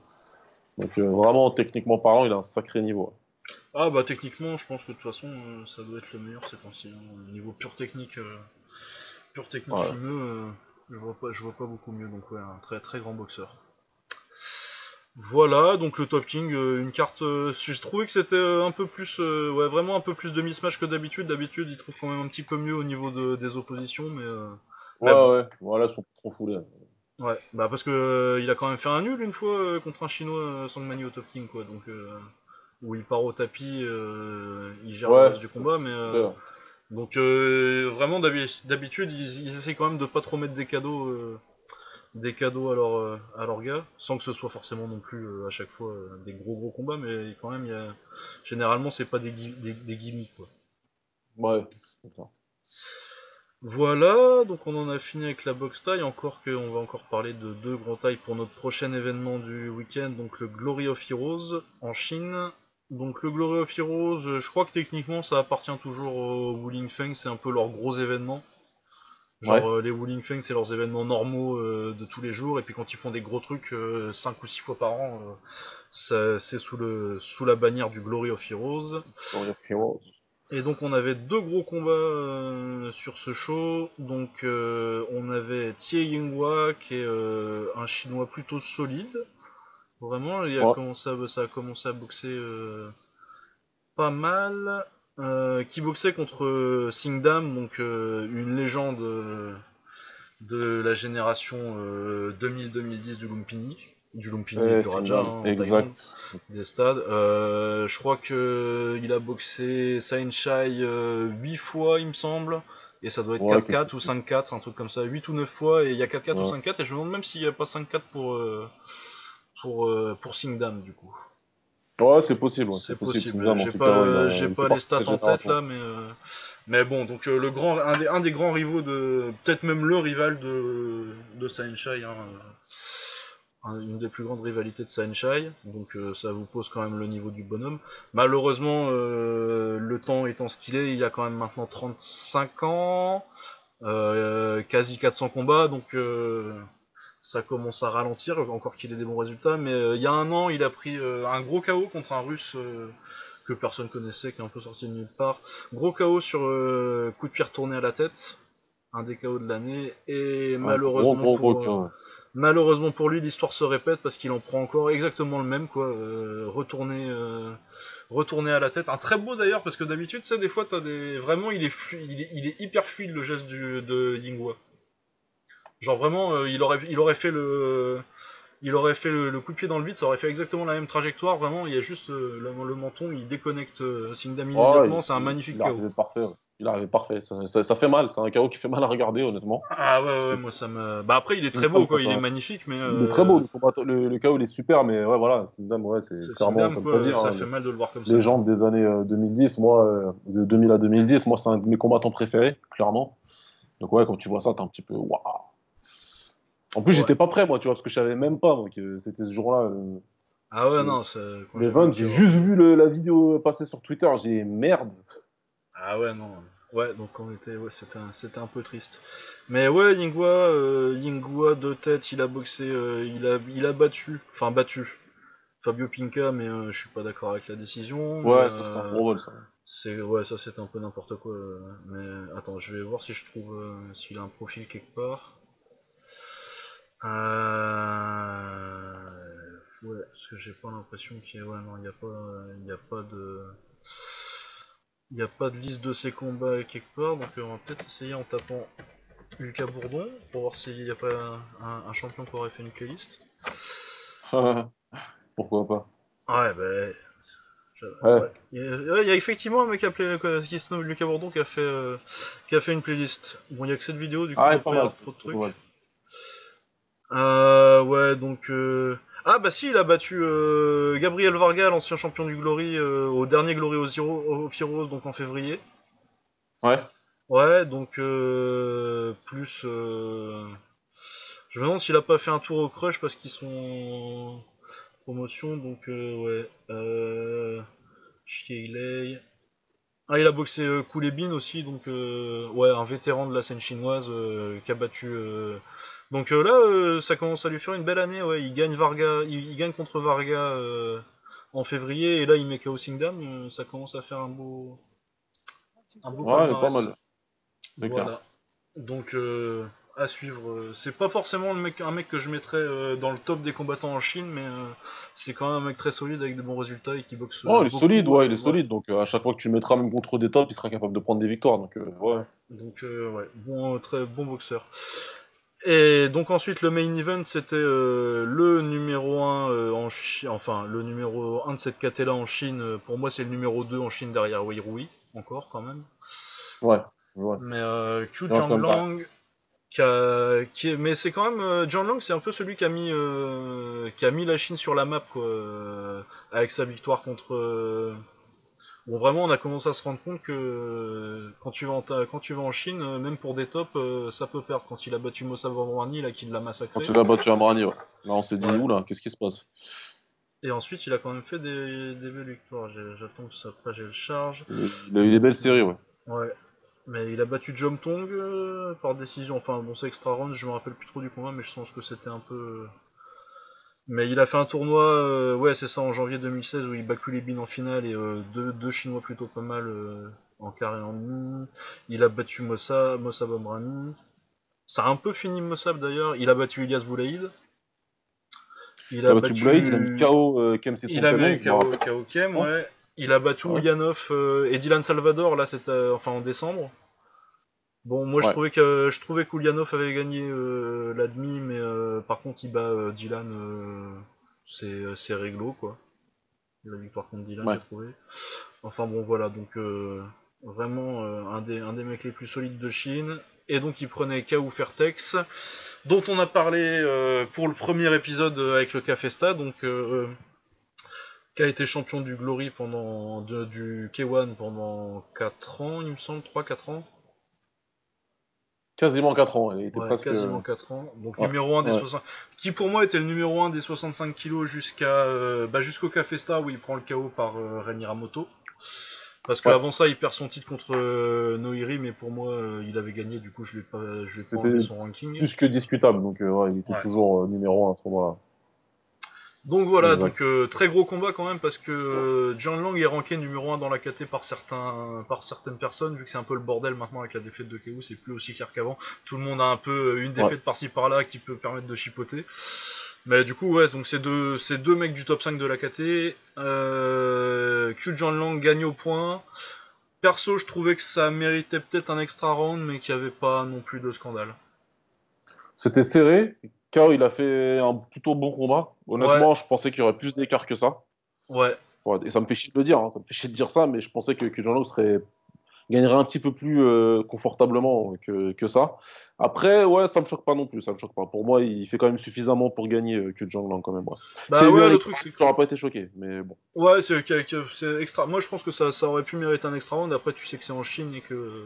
Donc euh, vraiment, techniquement parlant, il a un sacré niveau. Ah bah techniquement, je pense que de toute façon, euh, ça doit être le meilleur ces temps-ci. Au niveau pure technique, euh, pure technique Ouais. fumeux, je vois pas, je vois pas beaucoup mieux. Donc ouais, un très très grand boxeur. Voilà, donc le Top King, euh, une carte. euh, J'ai trouvé que c'était euh, un peu plus, euh, ouais, vraiment un peu plus de mismatch que d'habitude. D'habitude, il trouve quand même un petit peu mieux au niveau de- des oppositions, mais euh, Ouais, bon. ouais, voilà, ils sont trop foulés. ouais, bah parce que euh, il a quand même fait un nul une fois euh, contre un Chinois euh, Sangmani au Top King, quoi. Donc euh, où il part au tapis, il gère le Ouais, reste du combat, mais donc euh, vraiment d'habi- d'habitude ils, ils essaient quand même de pas trop mettre des cadeaux, des cadeaux à leur euh, à leurs gars, sans que ce soit forcément non plus euh, à chaque fois euh, des gros gros combats, mais quand même il y a généralement c'est pas des, gui- des, des gimmicks quoi. Ouais. Voilà, donc on en a fini avec la box taille, encore qu'on va encore parler de deux grands tailles pour notre prochain événement du week-end, donc le Glory of Heroes en Chine. Donc le Glory of Heroes, je crois que techniquement ça appartient toujours au Wuling Feng, c'est un peu leur gros événement. Genre Ouais. euh, les Wuling Feng c'est leurs événements normaux euh, de tous les jours, et puis quand ils font des gros trucs 5 ou 6 fois par an, euh, c'est sous, le, sous la bannière du Glory of Heroes. Glory of Heroes. Et donc on avait deux gros combats euh, sur ce show. Donc euh, on avait Tie Yinghua qui est euh, un chinois plutôt solide. Vraiment, il a Ouais. commencé à, ça a commencé à boxer euh, pas mal. Euh, qui boxait contre euh, Singdam, donc euh, une légende euh, de la génération euh, 2000-2010 du Lumpini. Du Lumpini et du Raja hein, exact. des stades. Euh, je crois que il a boxé Sainchai 8 fois, il me semble. Et ça doit être Ouais, 4-4 ou 5-4, un truc comme ça. 8 ou 9 fois, et il y a 4-4 ou Ouais. 5-4. Et je me demande même s'il n'y a pas 5-4 pour, euh, pour, euh, pour Singdam, du coup. Ouais, c'est possible, C'est possible. J'ai pas, j'ai les stats en tête là, mais euh, mais bon, donc euh, le grand, un des, un des grands rivaux de, peut-être même le rival de de Saenchai, hein, euh, un- une des plus grandes rivalités de Saenchai. Donc ça vous pose quand même le niveau du bonhomme. Malheureusement, le temps étant ce qu'il est, il a quand même maintenant 35 ans, quasi 400 combats, donc. Ça commence à ralentir, encore qu'il ait des bons résultats, mais euh, il y a un an, il a pris euh, un gros KO contre un russe euh, que personne connaissait, qui est un peu sorti de nulle part. Gros KO sur coup de pied retourné à la tête, un des KO de l'année, et gros, malheureusement gros pour, malheureusement lui, l'histoire se répète parce qu'il en prend encore exactement le même, quoi, retourné, retourné à la tête. Un très beau d'ailleurs, parce que d'habitude, tu sais, des fois, t'as des... vraiment, il est, flu- il est, il est hyper fluide le geste du, de Yinghua. Genre vraiment, euh, il, aurait, il aurait fait le, il aurait fait le, coup de pied dans le vide, ça aurait fait exactement la même trajectoire. Vraiment, il y a juste euh, le, le menton, il déconnecte euh, Singdam Ouais, immédiatement. C'est un magnifique il KO. arrivé parfait. Il parfait. Ça, ça- ça fait mal. C'est un KO qui fait mal à regarder, honnêtement. Ah ouais, ouais, moi ça me. Bah après, il est très beau, quoi. Il est magnifique, mais. Il est très beau, le, le, KO, il est super, mais ouais, voilà, Singam, ouais, c'est clairement, Singdam, comme quoi. Ça hein, fait mal de le voir comme les ça. légendes des années euh, 2010, moi, euh, de 2000 à 2010, moi, c'est un de mes combattants préférés, clairement. Donc ouais, quand tu vois ça, t'es un petit peu, waouh. En plus, Ouais. j'étais pas prêt, moi, tu vois, parce que je savais même pas, donc euh, c'était ce jour-là. euh, Ah ouais, le- non, c'est. quand le j'ai vu le 20, j'ai KO. juste vu le- la vidéo passer sur Twitter, j'ai merde. Ah ouais, non. Ouais, donc on était, ouais, c'était un, c'était un peu triste. Mais ouais, Yinghua, euh, de tête, il a boxé, euh, il a, il a battu, enfin battu Fabio Pinca, mais euh, je suis pas d'accord avec la décision. Ouais, ça c'était un euh, gros vol, ça. c'est, ouais, ça c'était un peu n'importe quoi. euh, mais attends, je vais voir si je trouve, euh, s'il a un profil quelque part. Euh... Ouais, parce que j'ai pas l'impression qu'il y ait, ouais, non, il y a pas, il y a pas de. Il n'y a pas de liste de ses combats quelque part, donc euh, on va peut-être essayer en tapant Lucas Bourdon pour voir s'il n'y a pas un, un champion qui aurait fait une playlist. Pourquoi pas? Ouais, bah. Ouais. ouais. Il, y a, ouais, il y a effectivement un mec appelé, qui se nomme Lucas Bourdon qui a fait, euh, qui a fait une playlist. Bon, il n'y a que cette vidéo, du coup, Ah, il ouais, doit pas mal. trop de trucs. Euh, ouais, donc. euh, Ah, bah si, il a battu euh, Gabriel Varga, l'ancien champion du Glory, au dernier Glory of Heroes, donc en février. Ouais. Ouais, donc plus. Je me demande s'il a pas fait un tour au crush parce qu'ils sont en promotion, donc ouais. Euh... Ah, il a boxé euh, Koulebin aussi, donc euh, ouais, un vétéran de la scène chinoise euh, qui a battu. Donc euh, là, euh, ça commence à lui faire une belle année. Ouais, il gagne Varga, il, il gagne contre Varga euh, en février, et là il met KO Singdam. ça commence à faire un beau, un beau Ouais, pas mal. Voilà. Donc à suivre. C'est pas forcément le mec, un mec que je mettrais dans le top des combattants en Chine, mais c'est quand même un mec très solide avec de bons résultats et qui boxe. Oh, il est solide, ouais, il est solide. Donc à chaque fois que tu le mettras même contre des tops, il sera capable de prendre des victoires. Donc ouais. Donc ouais, bon, très bon boxeur. Et donc ensuite le main event c'était euh, le numéro 1 en Chine, enfin le numéro 1 de cette KT là en Chine, euh, pour moi c'est le numéro 2 en Chine derrière Wei Rui, encore quand même. Ouais. ouais. Mais euh, quand même Jianglang, qui a, qui est, mais c'est quand même euh, Jianglang c'est un peu celui qui a mis euh, qui a mis la Chine sur la map quoi, euh, avec sa victoire contre euh, Bon, vraiment, on a commencé à se rendre compte que euh, quand tu vas en, ta- quand tu vas en Chine, euh, même pour des tops, euh, ça peut perdre. Quand il a battu Mossa Bamrani, là, qu'il l'a massacré. Quand il a battu Amrani, ouais. Là, on s'est dit, Ouais. oula, qu'est-ce qui se passe? Et ensuite, il a quand même fait des, des belles victoires. J'attends que ça j'ai le charge. il, a eu des belles séries, ouais. Ouais. Mais il a battu Jom Tong euh, par décision. Enfin, bon, c'est extra round, je me rappelle plus trop du combat, mais je pense que c'était un peu. Mais il a fait un tournoi, euh, ouais, c'est ça, en janvier 2016, où il bat Kulebin en finale et euh, deux, deux Chinois plutôt pas mal euh, en et en demi. Il a battu Mossa, Mossa Bamrani. Ça a un peu fini Mossab d'ailleurs. Il a battu Elias Boulaïd. Il a battu Boulaïd, il a mis KO Kem il a mis KO, Kem, ouais. Il a battu. Ulyanov et Dylan Salvador là, c'était enfin en décembre. Bon, moi je Ouais. trouvais que je trouvais avait gagné euh, la demi, mais euh, par contre il bat euh, Dylan, euh, c'est c'est réglo quoi. La victoire contre Dylan, Ouais. j'ai trouvé. Enfin bon voilà, donc vraiment un, des, un des mecs les plus solides de Chine. Et donc il prenait K.O. Fairtex, dont on a parlé pour le premier épisode avec le Cafesta, donc qui a été champion du Glory pendant de- du K1 pendant 4 ans, il me semble, 3-4 ans. Quasiment 4 ans, il était Ouais, presque. quasiment 4 ans. Donc Ouais, numéro 1 des ouais. 60. Qui pour moi était le numéro 1 des 65 kilos jusqu'à euh, bah, jusqu'au Cafesta où il prend le KO par euh, Ren Hiramoto. Parce qu'avant ça, il perd son titre contre euh, Noiri, mais pour moi, euh, il avait gagné, du coup, je l'ai pas, je l'ai pas enlevé son ranking. Plus que discutable, donc euh, ouais, il était toujours numéro 1 à ce moment-là. Donc voilà, donc euh, très gros combat quand même parce que euh, John Lang est ranké numéro 1 dans la KT par certains par certaines personnes vu que c'est un peu le bordel maintenant avec la défaite de KO, c'est plus aussi clair qu'avant. Tout le monde a un peu une défaite Ouais. par-ci par-là qui peut permettre de chipoter. Mais du coup ouais, donc c'est deux c'est deux mecs du top 5 de la KT. Euh, Q John Lang gagne au point. Perso, je trouvais que ça méritait peut-être un extra round mais qu'il n'y avait pas non plus de scandale. C'était serré? KO, il a fait un plutôt bon combat. Honnêtement, je pensais qu'il y aurait plus d'écart que ça. Ouais, Et ça me fait chier de le dire, hein, ça me fait chier de dire ça, mais je pensais que, que Jean serait gagnerait un petit peu plus euh, confortablement que, que ça. Après, ouais, ça me choque pas non plus, ça me choque pas. Pour moi, il fait quand même suffisamment pour gagner euh, que Zhang Lang quand même. Ouais. bah ouais, un le truc c'est que j'aurais pas été choqué, mais bon. Ouais, c'est c'est extra. Moi, je pense que ça, ça aurait pu mériter un extra round. Après, tu sais que c'est en Chine et que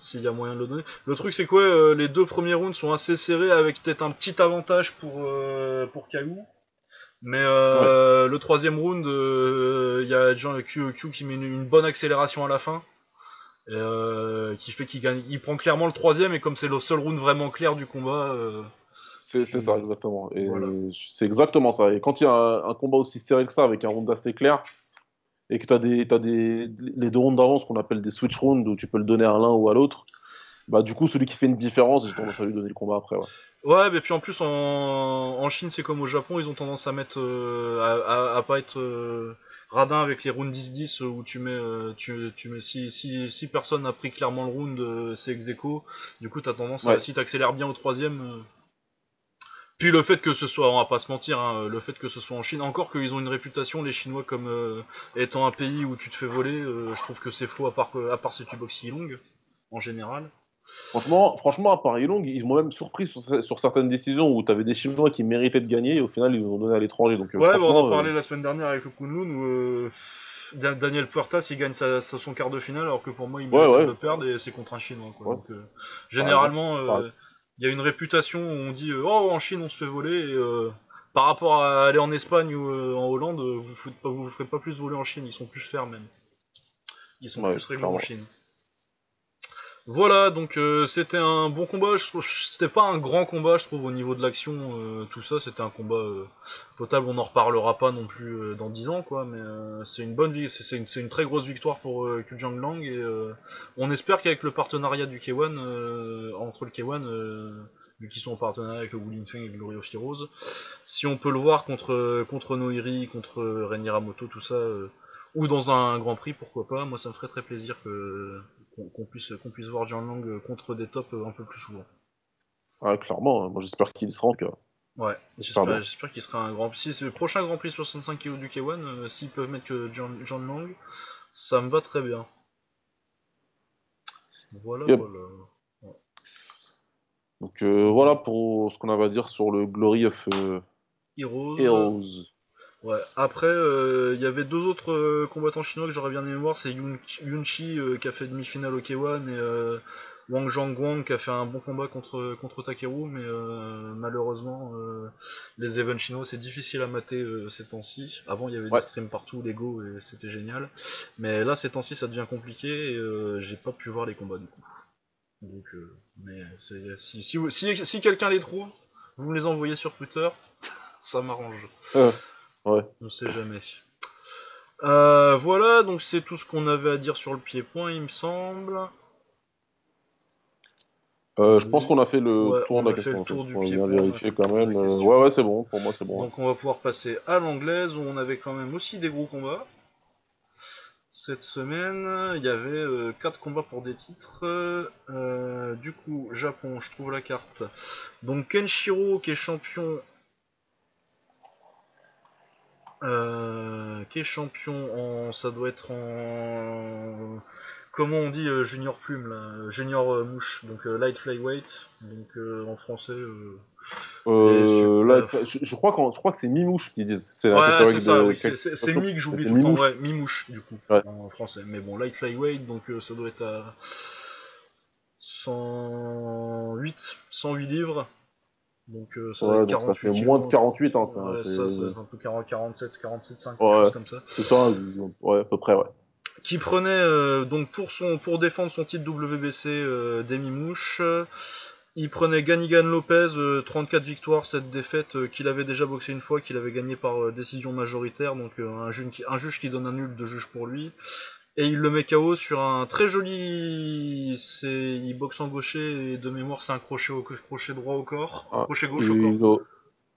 s'il y a moyen de le donner. Le truc, c'est que ouais, euh, les deux premiers rounds sont assez serrés avec peut-être un petit avantage pour euh, pour. Mais euh, le troisième round, euh, il y a Jean Q, Q qui met une, une bonne accélération à la fin. Et, euh, qui fait qu'il gagne. Il prend clairement le troisième et comme c'est le seul round vraiment clair du combat. euh, C'est ça, exactement. Et Voilà. c'est exactement ça. Et quand il y a un, un combat aussi serré que ça, avec un round assez clair, et que tu as, des, t'as des, les deux rounds d'avance qu'on appelle des switch rounds, où tu peux le donner à l'un ou à l'autre, bah du coup, celui qui fait une différence, j'ai tendance à lui donner le combat après. Ouais. Ouais, mais puis en plus en, en Chine c'est comme au Japon, ils ont tendance à mettre euh, à, à, à pas être euh, radin avec les rounds 10-10 où tu mets euh, tu, tu mets si, si, si personne n'a pris clairement le round euh, c'est ex aequo. Du coup t'as tendance à si t'accélères bien au troisième. Puis le fait que ce soit, on va pas se mentir, hein, le fait que ce soit en Chine, encore qu'ils ont une réputation les Chinois comme euh, étant un pays où tu te fais voler, euh, je trouve que c'est faux à part à part si tu boxes long en général. Franchement, franchement, à Paris Long, ils m'ont même surpris sur, sur certaines décisions où tu avais des Chinois qui méritaient de gagner et au final ils ont donné à l'étranger. Donc, euh, Ouais, bah, on en parlait euh, la semaine dernière avec le Kunlun où euh, Da- Daniel Puertas il gagne sa, sa- son quart de finale alors que pour moi il Ouais, méritait ouais. de perdre et c'est contre un chinois. Quoi. Ouais. Donc, euh, généralement, il y a une réputation où on dit euh, oh en Chine on se fait voler et euh, par rapport à aller en Espagne ou euh, en Hollande, vous ne vous ferez pas plus voler en Chine, ils sont plus fermes même. Ils sont Ouais, plus clairement. en Chine. Voilà, donc euh, c'était un bon combat. C'était pas un grand combat, je trouve, au niveau de l'action, euh, tout ça. C'était un combat euh, potable. On n'en reparlera pas non plus dans 10 ans, quoi. Mais c'est une bonne, c'est une, très grosse victoire pour Kujang Lang et on espère qu'avec le partenariat du K1 euh, entre le K1, euh, vu qu'ils sont en partenariat avec le Wulin Feng et le Glory of Heroes, si on peut le voir contre contre Noiri, contre Ren Yaramoto, tout ça. ou dans un Grand Prix, pourquoi pas. Moi, ça me ferait très plaisir que qu'on puisse, qu'on puisse voir Jian Lang contre des tops euh, un peu plus souvent. Ouais, clairement, hein. moi j'espère qu'il en tout cas. Ouais, J'espère qu'il sera un grand Si c'est le prochain Grand Prix 65 kg du K1, euh, s'ils peuvent mettre que Jian, Jian Lang, ça me va très bien. Voilà, Yep. voilà. Donc euh, voilà pour ce qu'on avait à dire sur le Glory of euh, Heroes. Heroes. Ouais. Après, euh, il y avait deux autres euh, combattants chinois que j'aurais bien aimé voir. C'est Yun, Yun Chi euh, qui a fait demi-finale au K1 et euh, Wang Zhangguang qui a fait un bon combat contre, contre Takeru. Mais euh, malheureusement, euh, les events chinois, c'est difficile à mater euh, ces temps-ci. Avant, il y avait Ouais. des streams partout, Lego, et c'était génial. Mais là, ces temps-ci, ça devient compliqué et euh, j'ai pas pu voir les combats du coup. Donc, euh, mais c'est- si, si, si, si quelqu'un les trouve, vous me les envoyez sur Twitter, ça m'arrange. Euh, ouais. On sait jamais. Euh, voilà, donc c'est tout ce qu'on avait à dire sur le pied-point, il me semble. Euh, je pense qu'on a fait le Ouais, tour de la fait question. le tour du On bien vérifier quand même. Euh, ouais, ouais, c'est bon. Pour moi, c'est bon. Donc on va pouvoir passer à l'anglaise où on avait quand même aussi des gros combats. Cette semaine, il y avait 4 combats pour des titres. Euh, du coup, Japon, je trouve la carte. Donc Kenshiro qui est champion. Euh, qui est champion en. Ça doit être en. Comment on dit euh, junior plume là Junior euh, mouche, donc euh, light flyweight. Donc euh, en français. euh, Euh, là, je, je crois je crois que c'est Mimouche qu'ils disent. C'est Ouais, c'est ça, de oui, c'est-. Mi que j'oublie tout le temps, ouais, mi-mouche du coup, Ouais. en français. Mais bon, light flyweight, donc euh, ça doit être à 108, 108 livres. Donc euh, ça Ouais, donc ça 48 fait moins de kilos. 48 ans. ça, Ouais, c'est- ça, ça être un peu 40, 47, 47, 5, Ouais. quelque chose comme ça. C'est ça, ouais, à peu près, ouais. Qui prenait euh, donc pour son pour défendre son titre WBC euh, Demi Mouche. euh, il prenait Ganigan Lopez, euh, 34 victoires, 7 défaites, euh, qu'il avait déjà boxé une fois, qu'il avait gagné par euh, décision majoritaire, donc euh, un, juge qui, un juge qui donne un nul de juge pour lui. Et il le met KO sur un très joli. C'est, il boxe en gaucher et de mémoire c'est un crochet, au... crochet droit au corps, Ah, crochet gauche au corps.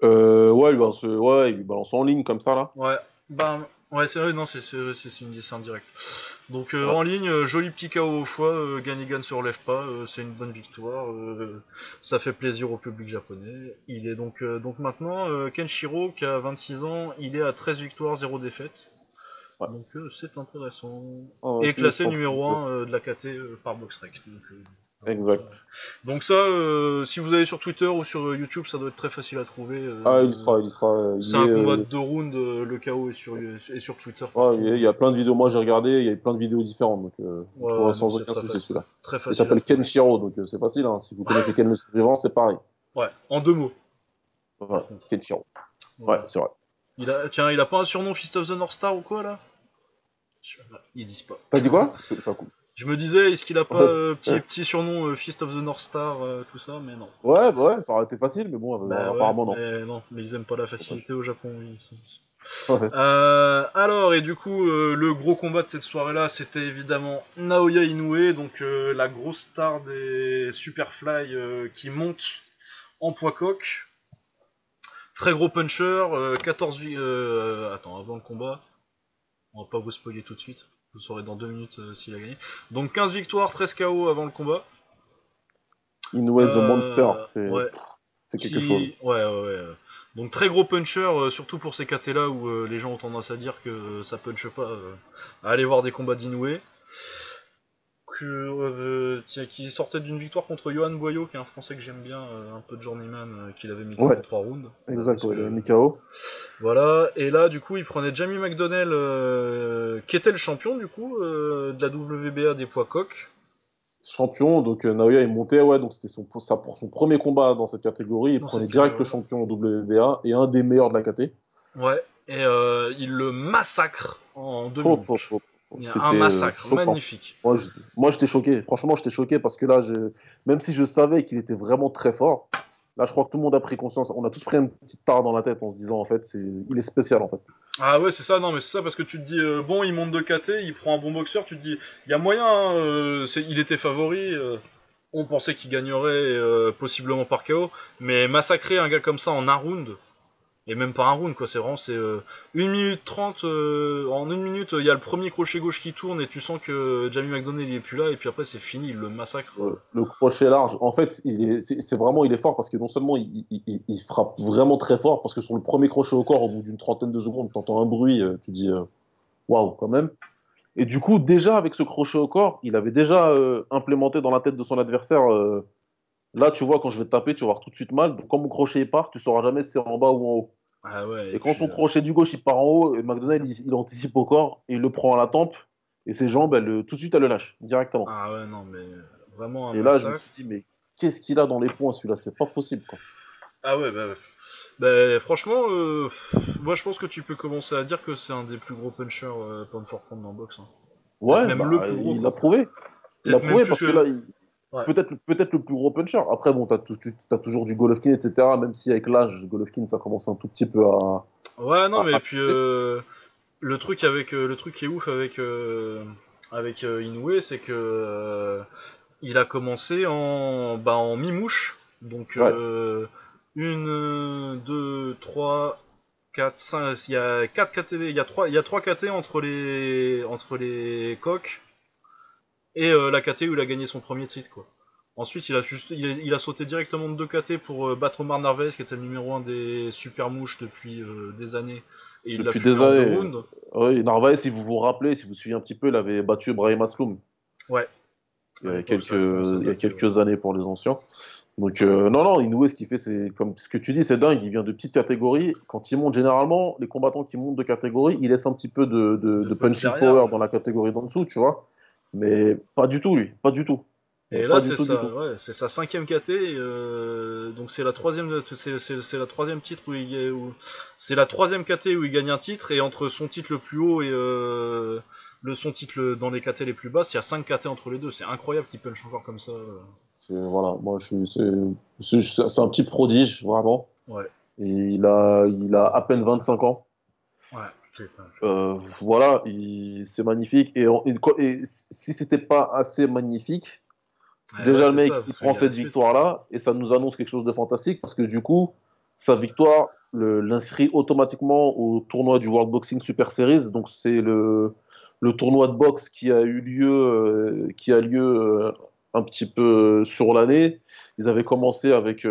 Euh, ouais, il balance, ouais, il balance en ligne comme ça, là. Ouais, bah ouais, c'est vrai, non, c'est c'est une un direct. Donc euh, Ouais. en ligne, euh, joli petit KO au foie, Ganigan se relève pas, c'est une bonne victoire, ça fait plaisir au public japonais. Il est donc donc maintenant Kenshiro qui a 26 ans, il est à 13 victoires, 0 défaites. Ouais. Donc euh, c'est intéressant. Ah, Et classé numéro 1 de la KT euh, par Boxrec. Donc, euh, Exact. donc ça, euh, si vous allez sur Twitter ou sur euh, YouTube, ça doit être très facile à trouver. euh, Ah, il sera, il sera. euh, il c'est un combat euh, de deux rounds, euh, le KO est sur, est sur Twitter. ouais, il y a- il y a plein de vidéos. Moi, j'ai regardé, il y a plein de vidéos différentes, donc euh, on trouvera sans aucun souci celui-là. Très Il facile. s'appelle à trouver. Ken Shiro, donc euh, c'est facile. Hein. Si vous connaissez Ken le survivant, c'est pareil. Ouais, en deux mots. Ken Shiro. Ouais, c'est vrai. Il a, tiens, il a pas un surnom Fist of the North Star ou quoi là? Je- Ils disent pas. T'as dit quoi? Je me disais, est-ce qu'il a pas Ouais. euh, petit, Ouais. petit surnom euh, Fist of the North Star, euh, tout ça, mais non. Ouais, bah ouais, ça aurait été facile, mais bon, euh, Bah ouais, apparemment non. Mais non, mais ils aiment pas la facilité au Japon. Ils sont- Ouais. Euh, alors, et du coup, euh, le gros combat de cette soirée-là, c'était évidemment Naoya Inoue, donc euh, la grosse star des Superfly euh, qui monte en poids coq. Très gros puncher, euh, 14 vi- euh, Attends, avant le combat, on va pas vous spoiler tout de suite. Vous saurez dans deux minutes euh, s'il a gagné. Donc 15 victoires, 13 KO avant le combat. Inoue the Euh, Monster, c'est ouais. quelque Qui- chose. Ouais, ouais, ouais. Donc très gros puncher, euh, surtout pour ces KT là où euh, les gens ont tendance à dire que euh, ça punche pas. euh, à aller voir des combats d'Inoue. Que, euh, qui sortait d'une victoire contre Johan Boyo, qui est un français que j'aime bien, euh, un peu de journeyman, euh, qu'il avait mis Ouais. en 3 rounds. Exact, ouais, que- il a mis KO. Voilà, et là, du coup, il prenait Jamie McDonnell, euh, qui était le champion, du coup, de la WBA des poids coqs. Champion, donc Naoya est monté, ouais, donc c'était son, pour son premier combat dans cette catégorie. Il Dans prenait direct le champion WBA et un des meilleurs de la KT. Ouais, et il le massacre en deux Oh, minutes. oh, oh, Il y a C'était, un euh, massacre, choquant. magnifique. Moi, je- moi, j'étais choqué. Franchement, j'étais choqué parce que là, je- même si je savais qu'il était vraiment très fort, là, je crois que tout le monde a pris conscience. On a tous pris une petite tare dans la tête en se disant, en fait, c'est... il est spécial, en fait. Ah ouais, c'est ça, non, mais c'est ça parce que tu te dis, euh, bon, il monte de KT, il prend un bon boxeur, tu te dis, il y a moyen, hein, euh, c'est- il était favori, euh, on pensait qu'il gagnerait possiblement par KO, mais massacrer un gars comme ça en un round, et même pas un round, quoi, c'est vraiment, c'est euh, 1 minute 30, euh, en une minute, il y a le premier crochet gauche qui tourne, et tu sens que Jamie McDonnell il est plus là, et puis après c'est fini, il le massacre. Le, crochet large, en fait, est, c'est, c'est vraiment, il est fort parce que non seulement il, frappe vraiment très fort, parce que sur le premier crochet au corps, au bout d'une trentaine de secondes, tu entends un bruit, euh, tu dis, euh, waouh, quand même. Et du coup, déjà avec ce crochet au corps, il avait déjà euh, implémenté dans la tête de son adversaire. Euh, là, tu vois, quand je vais te taper, tu vas avoir tout de suite mal. Donc, quand mon crochet part, tu sauras jamais si c'est en bas ou en haut. Ah ouais, Et quand son euh, crochet du gauche il part en haut, et McDonald il, il anticipe au corps et il le prend à la tempe. Et ses jambes, le- tout de suite, elles le lâchent directement. Ah ouais, non, mais vraiment un et là, je me suis dit, mais qu'est-ce qu'il a dans les points celui-là? C'est pas possible. Quoi. Ah ouais, bah, ouais. bah franchement, euh, moi je pense que tu peux commencer à dire que c'est un des plus gros punchers euh, pound for pound dans boxe. hein. Ouais, même bah, le plus gros, il quoi. a prouvé. Il a Peut-être même prouvé parce que, que- là, il- Ouais. peut-être peut-être le plus gros puncher. Après, bon, tu- t'as toujours du Golovkin, etc. Même si avec l'âge, Golovkin, ça commence un tout petit peu à. Ouais, non, mais puis euh, le truc avec euh, le truc qui est ouf avec euh, avec euh, Inoue, c'est que il a commencé en bah en mi-mouche, donc Ouais. une, deux, trois, quatre, cinq, il y a quatre KT, il y a trois, il y a trois KT entre les entre les coques et euh, la KT où il a gagné son premier titre quoi. Ensuite, il a juste, il a, il a sauté directement de deux KT pour euh, battre Omar Narvaez, qui était le numéro un des super mouches depuis euh, des années, et il Depuis des années. Oui, Narvaez, si vous vous rappelez, si vous suivez un petit peu, il avait battu Brahim Asloum. Ouais. il y a quelques, il y a quelques années pour les anciens. Donc, euh, non, non, Inoue, ce qu'il fait, c'est comme ce que tu dis, c'est dingue. Il vient de petites catégories. Quand il monte, généralement, les combattants qui montent de catégorie, ils laissent un petit peu de, de, De de punch punching power dans la catégorie d'en dessous, tu vois. Mais pas du tout, lui. Pas du tout. Et là, c'est sa, ouais, c'est sa cinquième KT, euh, donc c'est la troisième, c'est, la troisième titre où il, où, c'est la troisième KT où il gagne un titre, et entre son titre le plus haut et euh, le son titre dans les KT les plus basses, il y a 5 KT entre les deux. C'est incroyable qu'il punch encore comme ça. C'est- Voilà, moi, c'est, un petit prodige, vraiment. Ouais. Et il a, il a à peine 25 ans. Ouais. Euh, voilà, il- c'est magnifique. Et, on- et quoi- et si c'était pas assez magnifique, Déjà, ouais, le mec, ça, il prend cette victoire-là et ça nous annonce quelque chose de fantastique parce que du coup, sa victoire l'inscrit automatiquement au tournoi du World Boxing Super Series. Donc, c'est le, le tournoi de boxe qui a eu lieu, euh, qui a lieu euh, un petit peu sur l'année. Ils avaient commencé avec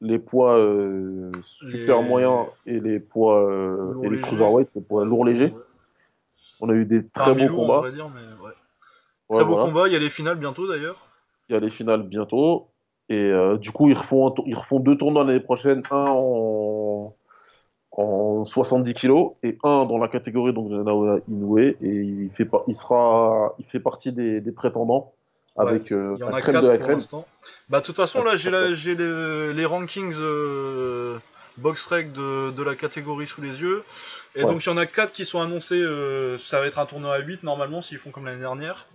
les poids euh, super Les- moyens et les poids euh, et les léger. cruiserweights, les poids lourds légers. Ouais. On a eu des très beaux mi-lourd, on combats. va dire, mais ouais. Ouais, Très beau voilà. combat, il y a les finales bientôt d'ailleurs. Il y a les finales bientôt. Et euh, du coup, ils refont, ils refont deux tournois l'année prochaine, un en, en 70 kilos et un dans la catégorie donc, de Naoya Inoue. Et il fait, il sera, il fait partie des, des prétendants Ouais. avec euh, Il y en la a crème 4 de la pour crème. l'instant. Bah, de toute façon, Ah, là, j'ai, les, les rankings euh, box rec de, de la catégorie sous les yeux. Et Ouais. donc, il y en a 4 qui sont annoncés. euh, ça va être un tournoi à 8 normalement, s'ils font comme l'année dernière.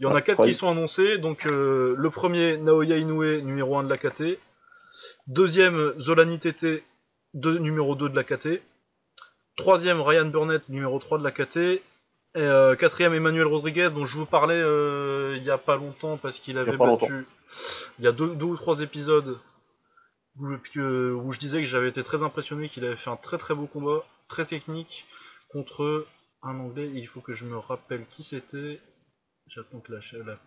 Il y en Ouais, a 4 Strike. qui sont annoncés. Donc, euh, le premier, Naoya Inoue, numéro 1 de la KT. Deuxième, Zolani Tete, deux- numéro 2 de la KT. Troisième, Ryan Burnett, numéro 3 de la KT. Et euh, quatrième, Emmanuel Rodriguez, dont je vous parlais euh, il y a pas longtemps parce qu'il avait battu. Il y a deux, deux ou trois épisodes où, je disais que j'avais été très impressionné qu'il avait fait un très très beau combat, très technique, contre un anglais. Il faut que je me rappelle qui c'était. J'attends que la la-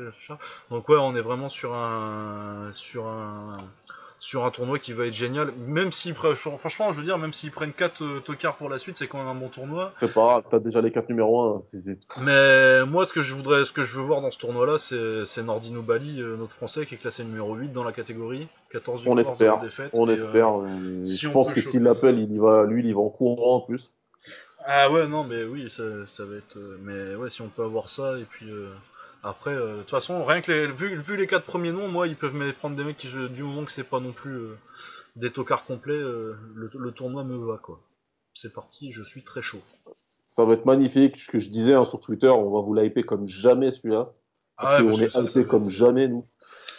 la charge. Donc ouais, on est vraiment sur un sur un sur un tournoi qui va être génial. Même s'ils prennent, franchement, je veux dire, même s'ils prennent 4 tocards pour la suite, c'est quand même un bon tournoi. C'est pas grave, t'as déjà les quatre numéros 1. Mais moi, ce que je voudrais, ce que je veux voir dans ce tournoi-là, c'est, c'est Nordino Bali, euh, notre Français, qui est classé numéro 8 dans la catégorie, 14 On espère. 0 défaites. On Et, euh, espère. euh, si je on pense que s'il l'appelle, il y va, lui, il y va en courant en plus. Ah ouais, non, mais oui, ça, ça va être. euh, Mais ouais, si on peut avoir ça, et puis euh, après, euh, de toute façon, rien que les, vu, vu les quatre premiers noms, moi, ils peuvent me prendre des mecs qui, du moment que c'est pas non plus euh, des tocards complets, euh, le, le tournoi me va quoi. c'est parti, je suis très chaud. Ça va être magnifique. Ce que je disais hein, sur Twitter, on va vous l'hyper comme jamais celui-là. Parce Ah ouais, qu'on est hypé comme jamais, nous.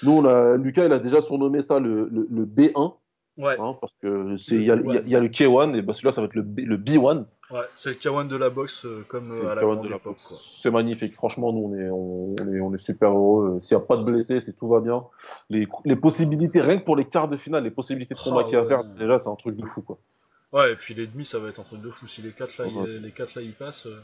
Nous, on a, Lucas, il a déjà surnommé ça le, le, le B1, Ouais, hein, parce que il y, a- il y a- B1. il y a le K1, et bah, celui-là, ça va être le, B, le B1. ouais, c'est le K1 de la boxe euh, comme C'est euh, à le la K1 grande de la époque. boxe. C'est magnifique. Franchement, nous, on est, on, on est, on est super heureux. S'il n'y a pas de blessés, c'est tout va bien. Les, les possibilités, rien que pour les quarts de finale, les possibilités de combat Oh, qu'il y a à faire, déjà, c'est un truc de fou, quoi. Ouais, et puis les demi, ça va être un truc de fou. Si les 4 là, Ouais. les quatre là, ils passent. euh,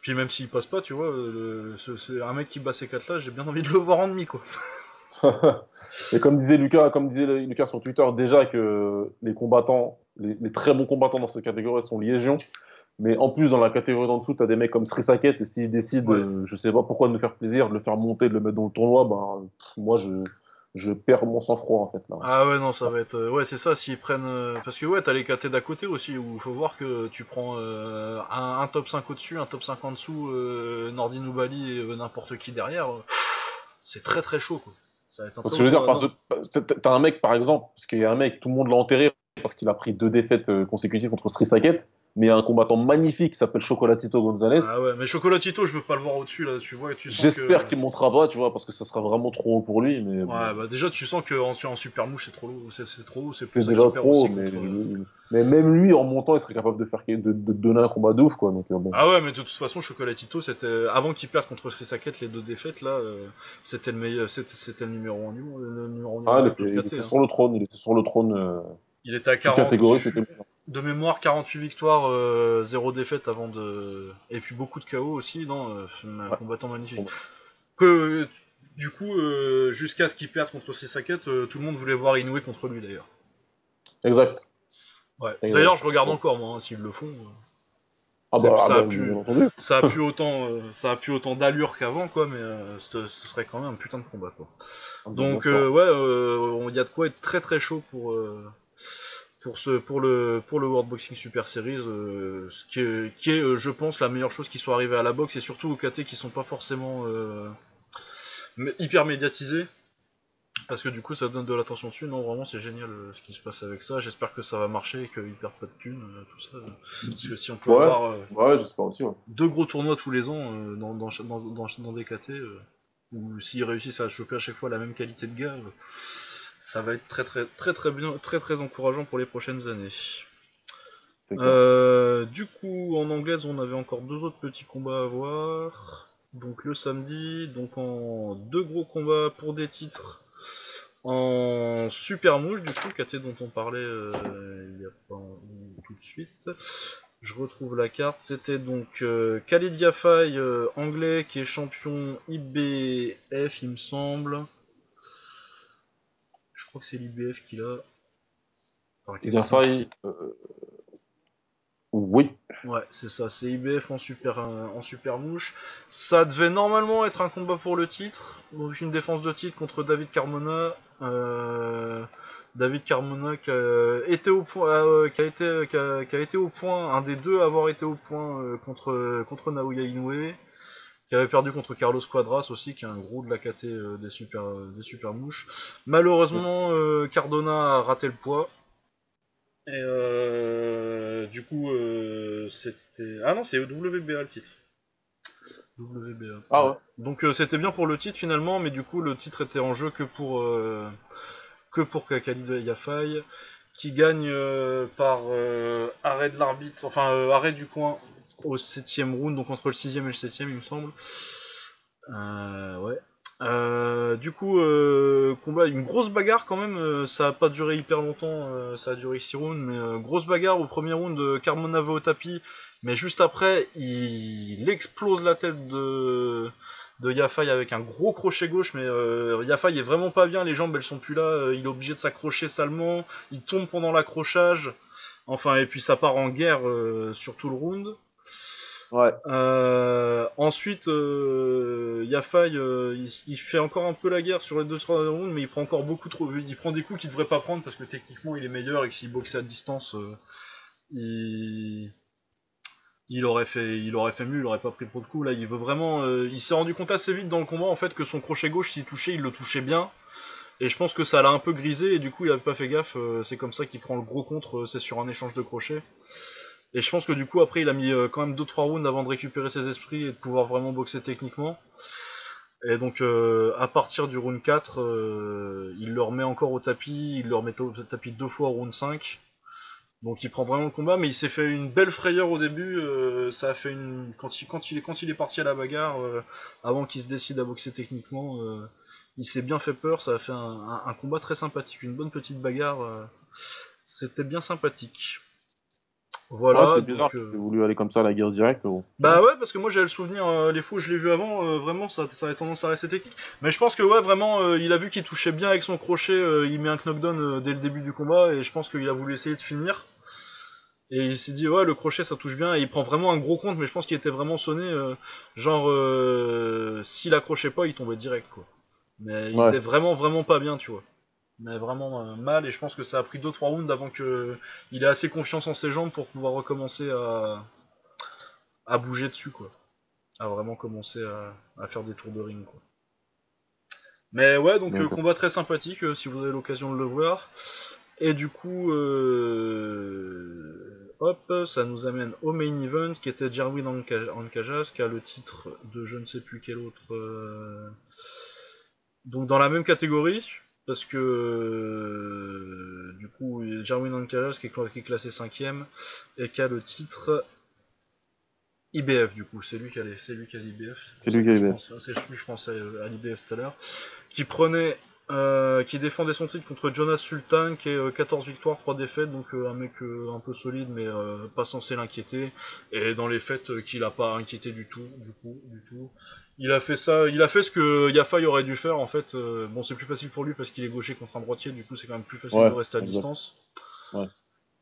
Puis même s'ils passent pas, tu vois, euh, le- ce- ce- un mec qui bat ces 4 là, j'ai bien envie de le voir en demi, quoi. Et comme disait Lucas, comme disait Lucas sur Twitter, déjà que les combattants, les, les très bons combattants dans cette catégorie sont légion. Mais en plus, dans la catégorie d'en dessous, tu as des mecs comme Sri Saket, et s'ils décident, Ouais. euh, je sais pas pourquoi, de nous faire plaisir, de le faire monter, de le mettre dans le tournoi, ben, pff, moi, je, je perds mon sang-froid, en fait. Là. Ah ouais, non, ça va être. euh, Ouais, c'est ça, s'ils prennent. euh, Parce que ouais, t'as les KT d'à côté aussi, où il faut voir que tu prends un, un top 5 au-dessus, un top 5 en dessous, Nordin Noubali et n'importe qui derrière. C'est très très chaud, quoi. Parce que je veux dire, tournoi. parce que t'as- t'as un mec, par exemple, parce qu'il y a un mec, tout le monde l'a enterré parce qu'il a pris deux défaites euh, consécutives contre Sri Saket, mais il y a un combattant magnifique qui s'appelle Chocolatito Gonzalez. Ah ouais, mais Chocolatito, je veux pas le voir au-dessus, là, tu vois, tu J'espère qu'il montera pas, tu vois, parce que ça sera vraiment trop haut pour lui, mais bon. Bah déjà, tu sens qu'en en super mouche, c'est trop lourd, c'est trop haut, c'est déjà trop, mais, contre, euh, mais même lui, en montant, il serait capable de faire de, de donner un combat de ouf, quoi. Donc, euh, bon. Ah ouais, mais de toute façon, Chocolatito, c'était avant qu'il perde contre Frisaket les deux défaites là, euh, c'était le meilleur, c'était le numéro 1 du monde, le numéro 1 Ah, il était, était hein. sur le trône, il était sur le trône. euh, Il était à toute 40 catégorie, c'était lui. de mémoire, 48 victoires, euh, 0 défaite avant de et puis beaucoup de KO aussi, non, euh, un Ouais. combattant magnifique. Que du coup, euh, jusqu'à ce qu'il perde contre Frisaket, euh, tout le monde voulait voir Inoue contre lui d'ailleurs. Exact. Ouais. D'ailleurs, je regarde encore moi, hein, s'ils le font. euh. Ah bah, ah ça, bah, a pu, ça a autant, euh, ça a plus autant d'allure qu'avant, quoi, mais euh, ce, ce serait quand même un putain de combat, quoi. Ah Donc euh, ouais, euh, il y a de quoi être très très chaud pour euh, pour ce pour le pour le World Boxing Super Series, euh, ce qui est, qui est euh, je pense la meilleure chose qui soit arrivée à la boxe et surtout aux KT qui sont pas forcément euh, hyper médiatisés. Parce que du coup ça donne de l'attention dessus, non vraiment c'est génial euh, ce qui se passe avec ça, j'espère que ça va marcher et qu'ils perdent pas de thunes, tout ça. Parce que si on peut Ouais. avoir Ouais, j'espère aussi. Ouais. deux gros tournois tous les ans dans, dans, dans, dans, dans des KT, ou s'ils réussissent à choper à chaque fois la même qualité de gars, ça va être très très très très bien, très très encourageant pour les prochaines années. Euh, du coup, en anglaise, on avait encore deux autres petits combats à voir. Donc le samedi, donc en deux gros combats pour des titres. En super mouche, du coup, KT dont on parlait euh, il y a pas tout de suite. Je retrouve la carte. C'était donc euh, Khalid euh, anglais, qui est champion IBF, il me semble. Je crois que c'est l'IBF qu'il a. Enfin, Il a quelque chose. failli. euh, Oui. Ouais, c'est ça, c'est IBF en super, euh, en super mouche. Ça devait normalement être un combat pour le titre, donc une défense de titre contre David Carmona. Euh, David Carmona qui a été au point, euh, qui a été, qui a, qui a été au point, un des deux à avoir été au point contre contre Naoya Inoue, qui avait perdu contre Carlos Quadras aussi, qui est un gros de la KT euh, des super euh, des super mouches. Malheureusement, euh, Cardona a raté le poids. Et euh, du coup, euh, c'était. Ah non, c'est WBA le titre. WBA. Ah ouais. Donc euh, c'était bien pour le titre finalement, mais du coup le titre était en jeu que pour euh, que pour Khalid Yafai, qui gagne euh, par euh, arrêt de l'arbitre, enfin euh, arrêt du coin au septième round, donc entre le sixième et le septième il me semble. Euh, ouais. Euh, du coup, euh, combat, une grosse bagarre quand même. ça a pas duré hyper longtemps. ça a duré 6 rounds, mais grosse bagarre au premier round. Carmona va au tapis, mais juste après, il, explose la tête de de Yafai avec un gros crochet gauche. Mais euh, Yafai est vraiment pas bien. Les jambes elles sont plus là. il est obligé de s'accrocher salement. Il tombe pendant l'accrochage. Enfin, et puis ça part en guerre sur tout le round. Ouais. Euh, ensuite, euh, Yafai, euh, il, fait encore un peu la guerre sur les deux trois rounds, mais il prend encore beaucoup trop. Il prend des coups qu'il devrait pas prendre parce que techniquement il est meilleur et que s'il boxait à distance, euh, il, aurait fait, il aurait fait mieux, il aurait pas pris trop de coups. Là, il veut vraiment. il s'est rendu compte assez vite dans le combat en fait que son crochet gauche, s'il touchait, il le touchait bien. Et je pense que ça l'a un peu grisé et du coup il avait pas fait gaffe. c'est comme ça qu'il prend le gros contre. c'est sur un échange de crochets. Et je pense que du coup, après, il a mis euh, quand même 2-3 rounds avant de récupérer ses esprits et de pouvoir vraiment boxer techniquement. Et donc, euh, à partir du round 4, euh, il le remet encore au tapis, il le remet au tapis deux fois au round 5. Donc il prend vraiment le combat, mais il s'est fait une belle frayeur au début. ça a fait une quand il quand il est quand il est parti à la bagarre, avant qu'il se décide à boxer techniquement, il s'est bien fait peur. Ça a fait un, combat très sympathique, une bonne petite bagarre. C'était bien sympathique. Voilà. ouais, c'est bizarre donc, euh, ait voulu aller comme ça à la guerre directe. bon. bah ouais, parce que moi j'avais le souvenir, euh, les fois où je l'ai vu avant, euh, vraiment ça, ça avait tendance à rester technique. Mais je pense que ouais, vraiment, euh, il a vu qu'il touchait bien avec son crochet, il met un knockdown dès le début du combat, et je pense qu'il a voulu essayer de finir. Et il s'est dit, ouais, le crochet ça touche bien, et il prend vraiment un gros compte, mais je pense qu'il était vraiment sonné, genre, s'il accrochait pas, il tombait direct, quoi. Mais il Ouais. était vraiment, vraiment pas bien, tu vois. Mais vraiment euh, mal, et je pense que ça a pris 2-3 rounds avant que il ait assez confiance en ses jambes pour pouvoir recommencer à, à bouger dessus, quoi à vraiment commencer à, à faire des tours de ring quoi. Mais ouais donc euh, combat très sympathique euh, si vous avez l'occasion de le voir. Et du coup euh, hop ça nous amène au main event qui était Jarwin Anka- Ancajas qui a le titre de je ne sais plus quel autre donc dans la même catégorie parce que euh, du coup Jarwin Ancajas qui qui est classé 5 et qui a le titre IBF du coup, c'est lui qui a les- c'est lui qui a l'IBF. C'est lui qui a l'IBF. pense- C'est lui je pensais à l'IBF tout à l'heure. Qui prenait, euh, qui défendait son titre contre Jonas Sultan, qui est euh, 14 victoires, 3 défaites, donc euh, un mec euh, un peu solide, mais euh, pas censé l'inquiéter. Et dans les faits, euh, qu'il a pas inquiété du tout, du coup, du tout. Il a fait ça, il a fait ce que Yafai aurait dû faire en fait. Euh, bon, c'est plus facile pour lui parce qu'il est gaucher contre un droitier, du coup, c'est quand même plus facile Ouais, de rester à exact. distance. Ouais.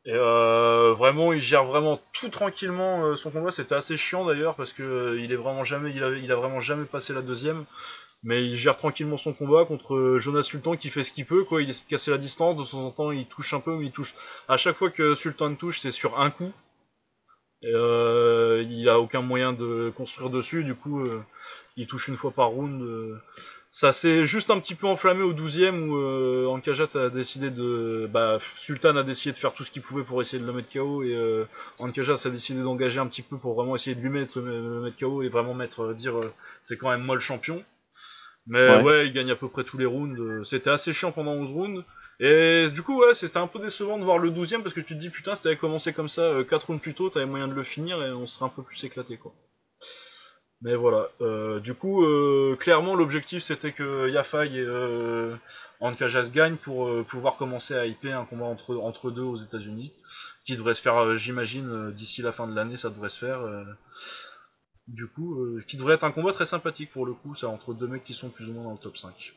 Et euh, vraiment, il gère vraiment tout tranquillement euh, son combat. C'était assez chiant d'ailleurs parce que euh, il est vraiment jamais, il a, il a vraiment jamais passé la deuxième. Mais il gère tranquillement son combat contre euh, Jonas Sultan qui fait ce qu'il peut. Quoi, il essaie de casser la distance. De temps en temps, il touche un peu, mais il touche. À chaque fois que Sultan touche, c'est sur un coup. Euh, il a aucun moyen de construire dessus. Du coup, euh, il touche une fois par round. Ça s'est juste un petit peu enflammé au 12ème où Ankajat a décidé de. Bah, Sultan a décidé de faire tout ce qu'il pouvait pour essayer de le mettre KO et euh, Ankajat a décidé d'engager un petit peu pour vraiment essayer de lui mettre, le mettre KO et vraiment dire c'est quand même moi le champion. Mais ouais. Ouais. il gagne à peu près tous les rounds. euh, C'était assez chiant pendant 11 rounds. Et du coup, ouais, c'était un peu décevant de voir le 12ème parce que tu te dis putain, si t'avais commencé comme ça euh, 4 rounds plus tôt, t'avais moyen de le finir et on serait un peu plus éclaté quoi. Mais voilà, euh, du coup, euh, clairement, l'objectif c'était que Yafai et euh, Ankajas gagnent pour euh, pouvoir commencer à hyper un combat entre, entre deux aux États-Unis, qui devrait se faire, euh, j'imagine, euh, d'ici la fin de l'année, ça devrait se faire. Du coup, euh, qui devrait être un combat très sympathique pour le coup, ça entre deux mecs qui sont plus ou moins dans le top 5.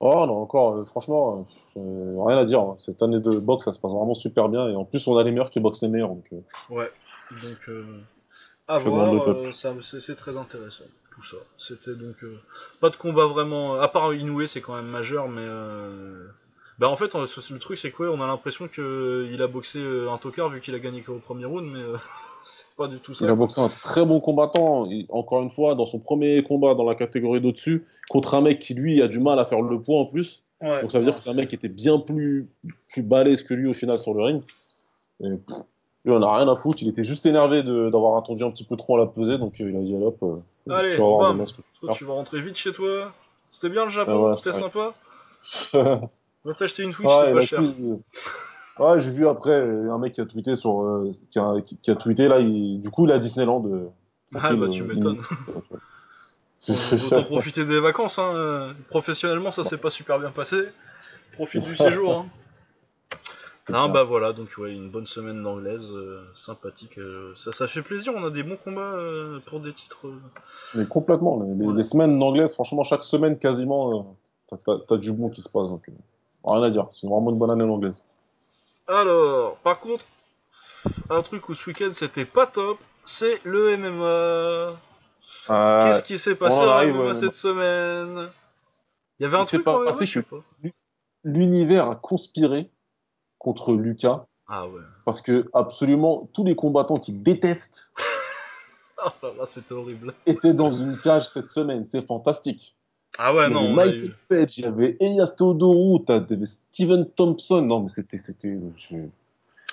Oh non, encore, euh, franchement, euh, rien à dire. hein. Cette année de boxe, ça se passe vraiment super bien. Et en plus, on a les meilleurs qui boxent les meilleurs. Donc, Ouais, donc euh, à Je voir, ça, c'est, très intéressant tout ça. C'était donc euh, pas de combat vraiment, à part Inoue, c'est quand même majeur, mais euh, bah en fait, on- le truc c'est quoi On a l'impression que il a boxé un tocard vu qu'il a gagné qu'au premier round, mais c'est pas du tout ça. il a boxé un très bon combattant. Encore une fois, dans son premier combat dans la catégorie d'au-dessus, contre un mec qui, lui, a du mal à faire le poids en plus. Ouais, Donc ça veut dire que c'est un mec qui était bien plus, plus balèze que lui au final sur le ring. Et, pff, lui, on a rien à foutre. Il était juste énervé d'avoir attendu un petit peu trop à la pesée. Donc euh, il a dit, hop, euh, Allez, tu vas voir bam. demain ce que je Toi, tu vas rentrer vite chez toi. C'était bien le Japon, Ah c'était sympa. Va t'acheter une Switch, c'est pas cher. euh, Ouais, j'ai vu après euh, un mec qui a tweeté sur, euh, qui, a, qui- qui a tweeté là, il- du coup il est à Disneyland. euh, Ah bah tu m'étonnes. il- Autant profiter des vacances, hein. Professionnellement, ça s'est pas super bien passé. Profite du séjour, hein. Non, bah voilà, donc ouais, une bonne semaine d'anglaise, euh, sympathique. euh, ça, ça fait plaisir, on a des bons combats euh, pour des titres. Mais complètement, les, les- Ouais. les semaines d'anglaise, franchement, chaque semaine quasiment, t'as- du bon qui se passe. Donc, rien à dire, c'est vraiment une bonne année d'anglaise. Alors, par contre, un truc où ce week-end c'était pas top, c'est le MMA. Qu'est-ce qui s'est passé en MMA ouais, cette semaine? Il y avait un truc MMA, passé je sais que- pas. L'univers a conspiré contre Lucas Ah ouais. parce que absolument tous les combattants qu'il déteste Ah là horrible. étaient dans une cage cette semaine. C'est fantastique. Ah ouais, il non, a Michael eu. Page, il y avait Elias Teodoro, t'avais Steven Thompson. Non, mais c'était, c'était, je-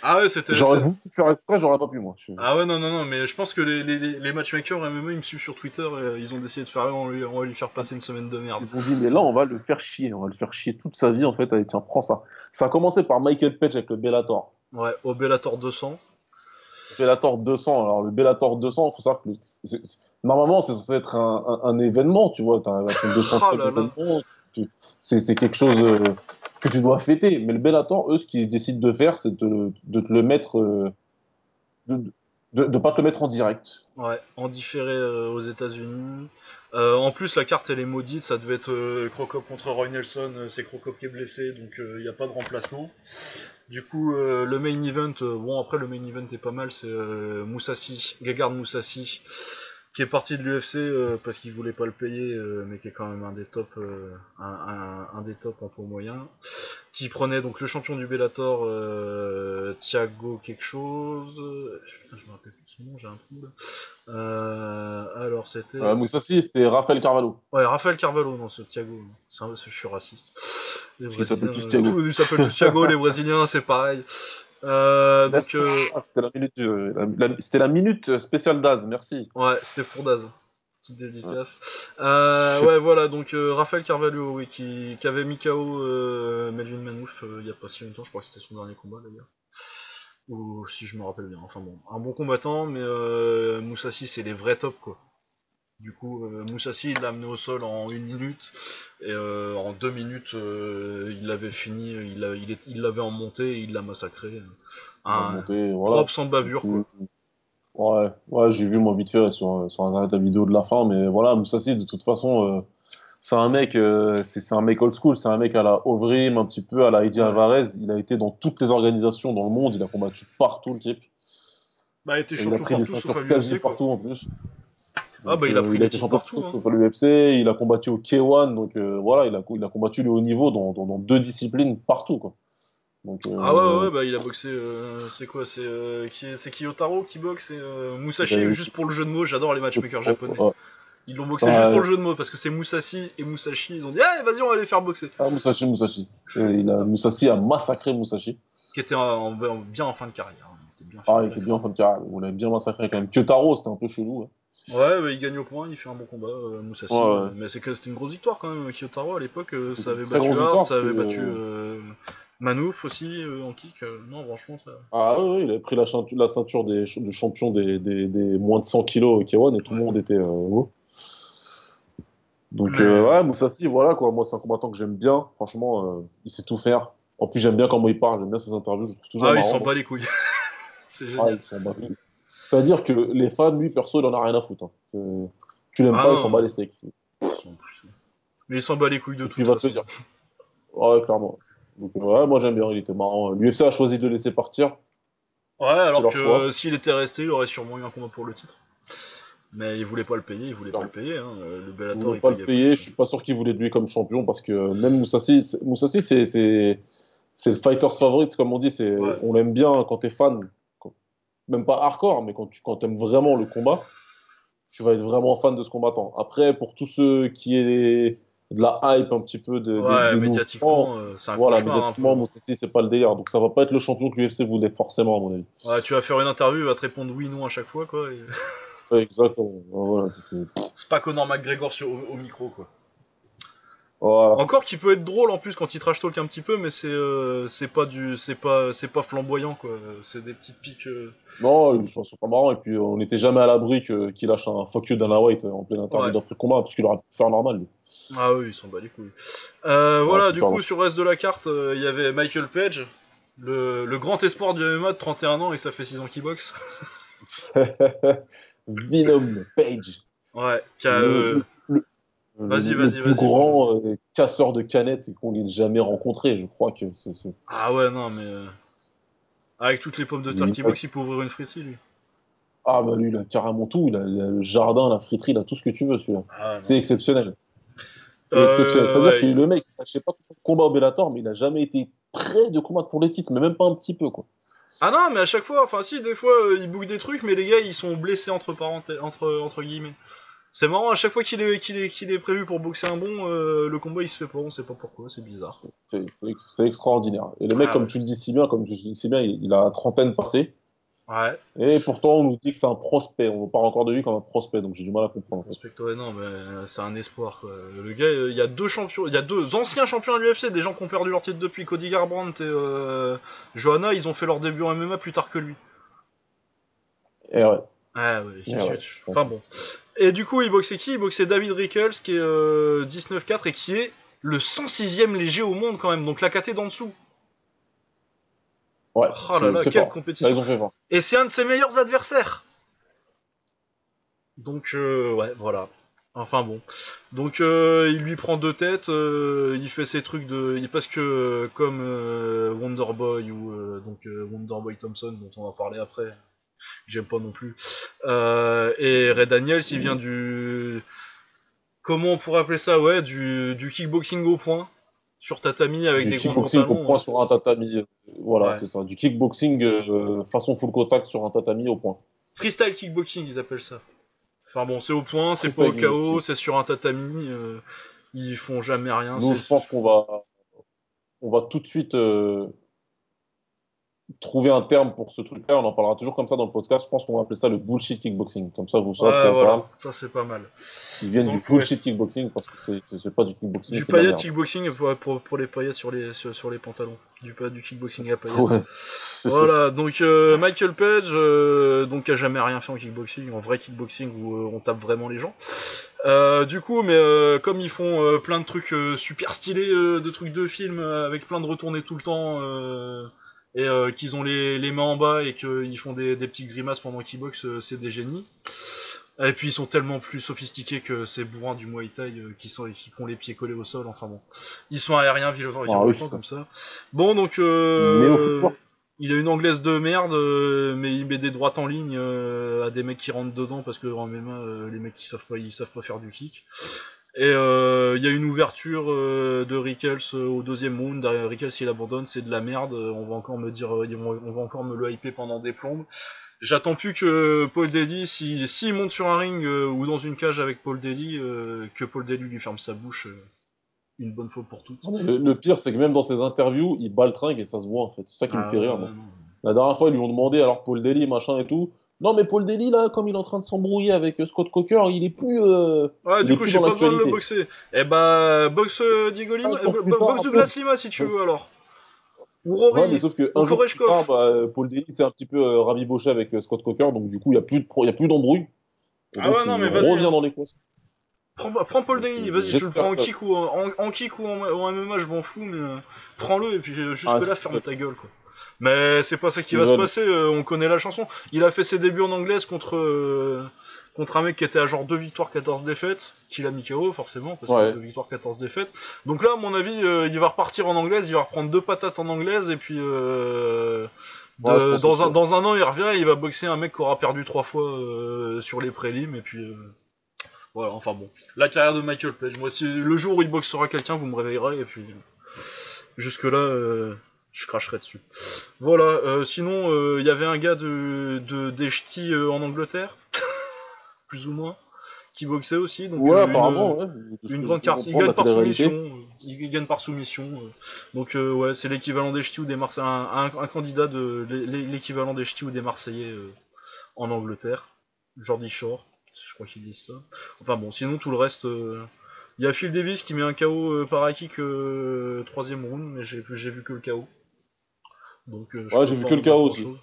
Ah ouais, c'était. J'aurais voulu faire exprès, j'aurais pas pu, moi. Je- Ah ouais, non, non, non, mais je pense que les, les, les- matchmakers MMA, ils me suivent sur Twitter et euh, ils ont décidé de faire, on, lui, on va lui faire passer une semaine de merde. Ils ont dit, mais là, on va le faire chier. On va le faire chier toute sa vie, en fait. Allez, tiens, prends ça. Ça a commencé par Michael Page avec le Bellator. Ouais, au Bellator 200. Bellator 200. Alors, le Bellator 200, faut savoir que normalement, c'est censé être un, un- un événement, tu vois. T'as avec une 200 Oh c'est quelque chose euh, que tu dois fêter. Mais le Bellator, eux, ce qu'ils décident de faire, c'est de, de te le mettre. euh, de, de, de pas te le mettre en direct. Ouais, en différé euh, aux États-Unis. Euh, en plus, la carte elle est maudite, ça devait être euh, Crocop contre Roy Nelson, c'est Crocop qui est blessé, donc il n'y a pas de remplacement. Du coup, le main event, bon après le main event est pas mal, c'est Moussassi, Gegard Moussassi, qui est parti de l'UFC euh, parce qu'il voulait pas le payer, euh, mais qui est quand même un des top, euh, un, un- un des top en poids moyen, qui prenait donc le champion du Bellator, euh, Thiago quelque chose. Putain, je me rappelle plus son nom, j'ai un trou là. Euh, alors c'était. Euh, Moussassi, c'était Rafael Carvalho. Ouais, Raphaël Carvalho, non, ce Thiago. Un- Je suis raciste. Les Brésiliens, tous Thiago. Ils s'appellent tous Thiago, les Brésiliens, c'est pareil. Euh, donc, euh, Ah, C'était la minute, euh, la- la- c'était la minute spéciale Daz, merci. ouais, c'était pour Daz. Petite dédicace. Euh, ouais, voilà, donc euh, Raphaël Carvalho, oui, qui, qui avait mis KO euh, Melvin Manouf euh, il y a pas si longtemps, je crois que c'était son dernier combat d'ailleurs. Ou si je me rappelle bien, enfin bon, un bon combattant, mais euh, Moussassi c'est les vrais tops quoi. Du coup, euh, Moussassi il l'a amené au sol en une minute, et euh, en deux minutes euh, il l'avait fini, il l'a- il est- il l'avait en montée et il l'a massacré. Un monter, voilà. propre sans bavure quoi. Ouais, ouais, j'ai vu moi vite fait sur, sur internet la vidéo de la fin, mais voilà, Moussassi, de toute façon, euh, c'est un mec, euh, c'est c'est un mec old school, c'est un mec à la Ovrim, un petit peu à la Eddie Ouais. Alvarez. Il a été dans toutes les organisations dans le monde, il a combattu partout le type. Bah, il était Et il a champion pris des partout sauf à ceintures quasi quoi. partout en plus. Ah, bah, il a pris il des a été champion partout, hein. à l'UFC, il a combattu au K1, donc euh, voilà, il a, il a combattu le haut niveau dans, dans, dans deux disciplines partout, quoi. Donc, euh, Ah ouais, ouais, bah il a boxé. euh, c'est quoi C'est euh, c'est Kiyotaro qui boxe euh, Musashi, juste pour le jeu de mots. J'adore les matchmakers japonais. Ouais. Ils l'ont boxé Ouais. juste pour le jeu de mots parce que c'est Musashi et Musashi. Ils ont dit, ah, vas-y, on va les faire boxer. Ah, Musashi, Musashi. Et il a, Musashi a massacré Musashi. Qui était en- en- en- bien en fin de carrière. hein. Il était bien Ah, il était bien en fin de carrière. On l'avait bien massacré quand même. Kyotaro, c'était un peu chelou. hein. Ouais, bah, il gagne au point, il fait un bon combat, euh, Musashi. Ouais, ouais. euh, Mais c'est que c'était une grosse victoire quand même. Kiyotaro à l'époque, euh, ça avait battu Hart, ça avait battu euh, Manouf aussi euh, en kick. euh, non, franchement, ça. Ah oui, il avait pris la ceinture, la ceinture des, ch- de champion des, des, des moins de 100 kilos au K1 et tout le monde était. Donc, Mais- ouais, Musashi, voilà quoi. Moi, c'est un combattant que j'aime bien. Franchement, il sait tout faire. En plus, j'aime bien comment il parle, j'aime bien ses interviews. Je trouve toujours Ah, il marrant, s'en moi. bat les couilles. c'est Ah, génial. il s'en bat les couilles. C'est-à-dire que les fans, lui, perso, il en a rien à foutre. hein. Euh, tu l'aimes Ah pas, il s'en bat les steaks. Mais il s'en bat les couilles de tout. il va te dire. Ouais, clairement. Donc, euh, ouais, moi, j'aime bien, il était marrant. L'UFC a choisi de le laisser partir. Ouais, alors que s'il était resté, il aurait sûrement eu un combat pour le titre. Mais il voulait pas le payer, il voulait pas le payer. Hein. Le Il Bellator, voulait il pas le payer. pas. Je suis pas sûr qu'il voulait de lui comme champion parce que même Moussassi, c'est- Moussassi, c'est c'est c'est le fighter's favorite comme on dit. C'est Ouais. on l'aime bien quand t'es fan, même pas hardcore, mais quand tu quand aimes vraiment le combat, tu vas être vraiment fan de ce combattant. Après, pour tous ceux qui est de la hype un petit peu de, Ouais, des médiatiquement, mouvements, euh, c'est un voilà, un médiatiquement. Moussassi, c'est pas le délire. Donc ça va pas être le champion que l'UFC voulait forcément à mon avis. Ouais, tu vas faire une interview, il va te répondre oui, non à chaque fois, quoi. et- Ouais, exactement. Voilà. Euh, C'est pas Conor McGregor sur, au, au micro, quoi. Encore qui peut être drôle en plus quand il trash talk un petit peu, mais c'est euh, c'est pas du c'est pas c'est pas flamboyant, quoi. C'est des petites piques. euh, Non, ils sont, pas marrants. Et puis, on n'était jamais à l'abri que- qu'il lâche un fuck you Dana White en pleine interview Ouais. d'après combat, parce qu'il aurait pu faire normal. lui. Ah oui, ils sont bat les couilles. Euh, voilà, Ouais, du coup, sur le reste de la carte, euh, il y avait Michael Page, le, le grand espoir du MMA de 31 ans et ça fait 6 ans qu'il boxe. Venom Page. Ouais, qui a, Le- euh, le, Vas-y, le vas-y, plus vas-y. grand euh, casseur de canettes qu'on ait jamais rencontré. Je crois que c'est. c'est- Ah ouais, non, mais. euh, Avec toutes les pommes de terre Il- qui boxe, il peut ouvrir une friterie, lui. Ah, bah lui, il a carrément tout. Il a, il a le jardin, la friterie, il a tout ce que tu veux, celui-là. Ah, non. C'est exceptionnel. C'est Euh, exceptionnel. C'est-à-dire ouais. que le mec, je sais pas combien de combats au Bellator, mais il a jamais été prêt de combattre pour les titres, mais même pas un petit peu, quoi. Ah non, mais à chaque fois, enfin si, des fois, euh, il boucle des trucs, mais les gars, ils sont blessés entre parenthèses, entre, entre guillemets. C'est marrant, à chaque fois qu'il est, qu'il est, qu'il est prévu pour boxer un bon, euh, le combat il se fait pas, on sait pas pourquoi, c'est bizarre. C'est- C'est c'est extraordinaire. Et le mec, Ah comme ouais. tu le dis si bien, comme tu le dis si bien, il, il a la trentaine passée. Ouais, Et pourtant, on nous dit que c'est un prospect. On parle encore de lui comme un prospect, donc j'ai du mal à comprendre. ouais, non, mais euh, c'est un espoir quoi. Le gars, euh, il y a deux champions, il y a deux anciens champions à l'UFC, des gens qui ont perdu leur titre depuis, Cody Garbrandt et euh, Johanna, ils ont fait leur début en MMA plus tard que lui. Et ouais. Ah ouais, qu'est-ce Ouais, tu- Enfin bon. Et du coup, il boxait qui? Il boxait David Rickles, qui est euh, 19-4 et qui est le 106ème léger au monde quand même, donc la KT d'en dessous. Ouais. Oh là là, quelle fort. compétition. Ont fait fort. Et c'est un de ses meilleurs adversaires. Donc, euh, ouais, voilà. Enfin bon. Donc, euh, il lui prend deux têtes, euh, il fait ses trucs de. il- Parce que, euh, comme euh, Wonderboy ou euh, donc euh, Wonderboy Thompson, dont on va parler après, j'aime pas non plus, euh, et Ray Daniels, il vient du. Comment on pourrait appeler ça? Ouais, du, du kickboxing au point, sur tatami avec Du des kickboxing au point hein. sur un tatami. euh, Voilà, Ouais. c'est ça. Du kickboxing euh, façon full contact sur un tatami au point. Freestyle kickboxing, ils appellent ça. Enfin bon, c'est au point, c'est pas au KO, kickboxing. c'est sur un tatami, euh, ils font jamais rien. Nous, je pense qu'on va, on va tout de suite euh, trouver un terme pour ce truc-là. On en parlera toujours comme ça dans le podcast. Je pense qu'on va appeler ça le bullshit kickboxing. Comme ça, vous saurez Ouais, voilà, parle. ça c'est pas mal. Ils viennent Donc, du bullshit kickboxing parce que c'est pas du kickboxing. Du paillette kickboxing pour, pour, pour les paillettes sur les, sur, sur les pantalons. Du, du kickboxing à paillettes. Ouais. Voilà, donc euh, Michael Page, euh, donc a jamais rien fait en kickboxing, en vrai kickboxing où euh, on tape vraiment les gens. Euh, du coup, mais comme ils font plein de trucs super stylés, de trucs de film euh, avec plein de retournées tout le temps, et euh, qu'ils ont les, les mains en bas et qu'ils font des, des petites grimaces pendant qu'ils boxent, euh, c'est des génies. Et puis ils sont tellement plus sophistiqués que ces bourrins du Muay Thai euh, qui, sont, qui ont les pieds collés au sol, enfin bon. Ils sont aériens, violents, Ah oui, comme ça. Bon, donc... Euh, il a une anglaise de merde, euh, mais il met des droites en ligne euh, à des mecs qui rentrent dedans parce que en MMA, euh, les mecs qui savent pas, ils savent pas faire du kick. Et euh, il y a une ouverture euh, de Rickels euh, au deuxième round. Derrière Rickels, il abandonne, c'est de la merde. On va encore me dire, on va encore me le hyper pendant des plombes. J'attends plus que Paul Daly, s'il s'il monte sur un ring euh, ou dans une cage avec Paul Daly, que Paul Daly lui ferme sa bouche une bonne fois pour toutes. Le, le pire, c'est que même dans ses interviews, il baltringue et ça se voit en fait. C'est ça qui me Ah, fait rire. moi. La dernière fois, ils lui ont demandé alors Paul Daly, machin et tout. Non, mais Paul Daly, là, comme il est en train de s'embrouiller avec euh, Scott Coker, il est plus. euh, Ouais, du coup, j'ai pas besoin de le boxer. Eh bah, boxe euh, Diego Lima, jour euh, bo- boxe Douglas. Lima si tu Ouais. veux alors. Ou Rory, Ouais, mais sauf que ou un jour plus Koreshkov. tard, bah, Paul Daly s'est un petit peu euh, rabiboché avec euh, Scott Coker, donc du coup, il n'y a plus de pro- il y a plus d'embrouille. Ah ouais, non, mais vas-y, revient dans l'équation. Prends, prends Paul Daly, vas-y, tu le prends en ça- kick ou en, en kick ou en, en MMA, je m'en fous, mais euh, prends-le et puis euh, jusque Ah, là, c'est ferme ta gueule quoi. Mais c'est pas ça qui va se passer, euh, on connaît la chanson. Il a fait ses débuts en anglaise contre euh, contre un mec qui était à genre 2 victoires 14 défaites, qu'il a mis KO forcément parce Ouais. que 2 victoires 14 défaites. Donc là à mon avis, euh, il va repartir en anglaise, il va reprendre deux patates en anglaise et puis euh, de- Ouais, dans, un, dans un an il revient et il va boxer un mec qui aura perdu trois fois euh, sur les prélims et puis euh, voilà, enfin bon. La carrière de Michael Page. Moi, si le jour où il boxera quelqu'un, vous me réveillerez et puis jusque là, euh, je cracherai dessus. Voilà. euh, sinon, euh, il y avait un gars de, de des ch'tis euh, en Angleterre, plus ou moins, qui boxait aussi. Donc Ouais, euh, une- apparemment, ouais. une grande carte. Il gagne par soumission. euh, Il gagne par soumission. euh. Donc euh, ouais, c'est l'équivalent des ch'tis ou des Marseillais. Un, un- un candidat de l'é- l'é- l'équivalent des ch'tis ou des Marseillais euh, en Angleterre. Jordi Shore, je crois qu'ils disent ça. Enfin bon, sinon tout le reste. euh, Il y a Phil Davis qui met un KO euh, par kick euh, troisième round, mais j'ai j'ai vu que le KO. Donc euh, Ouais, j'ai vu que le KO grand-chose.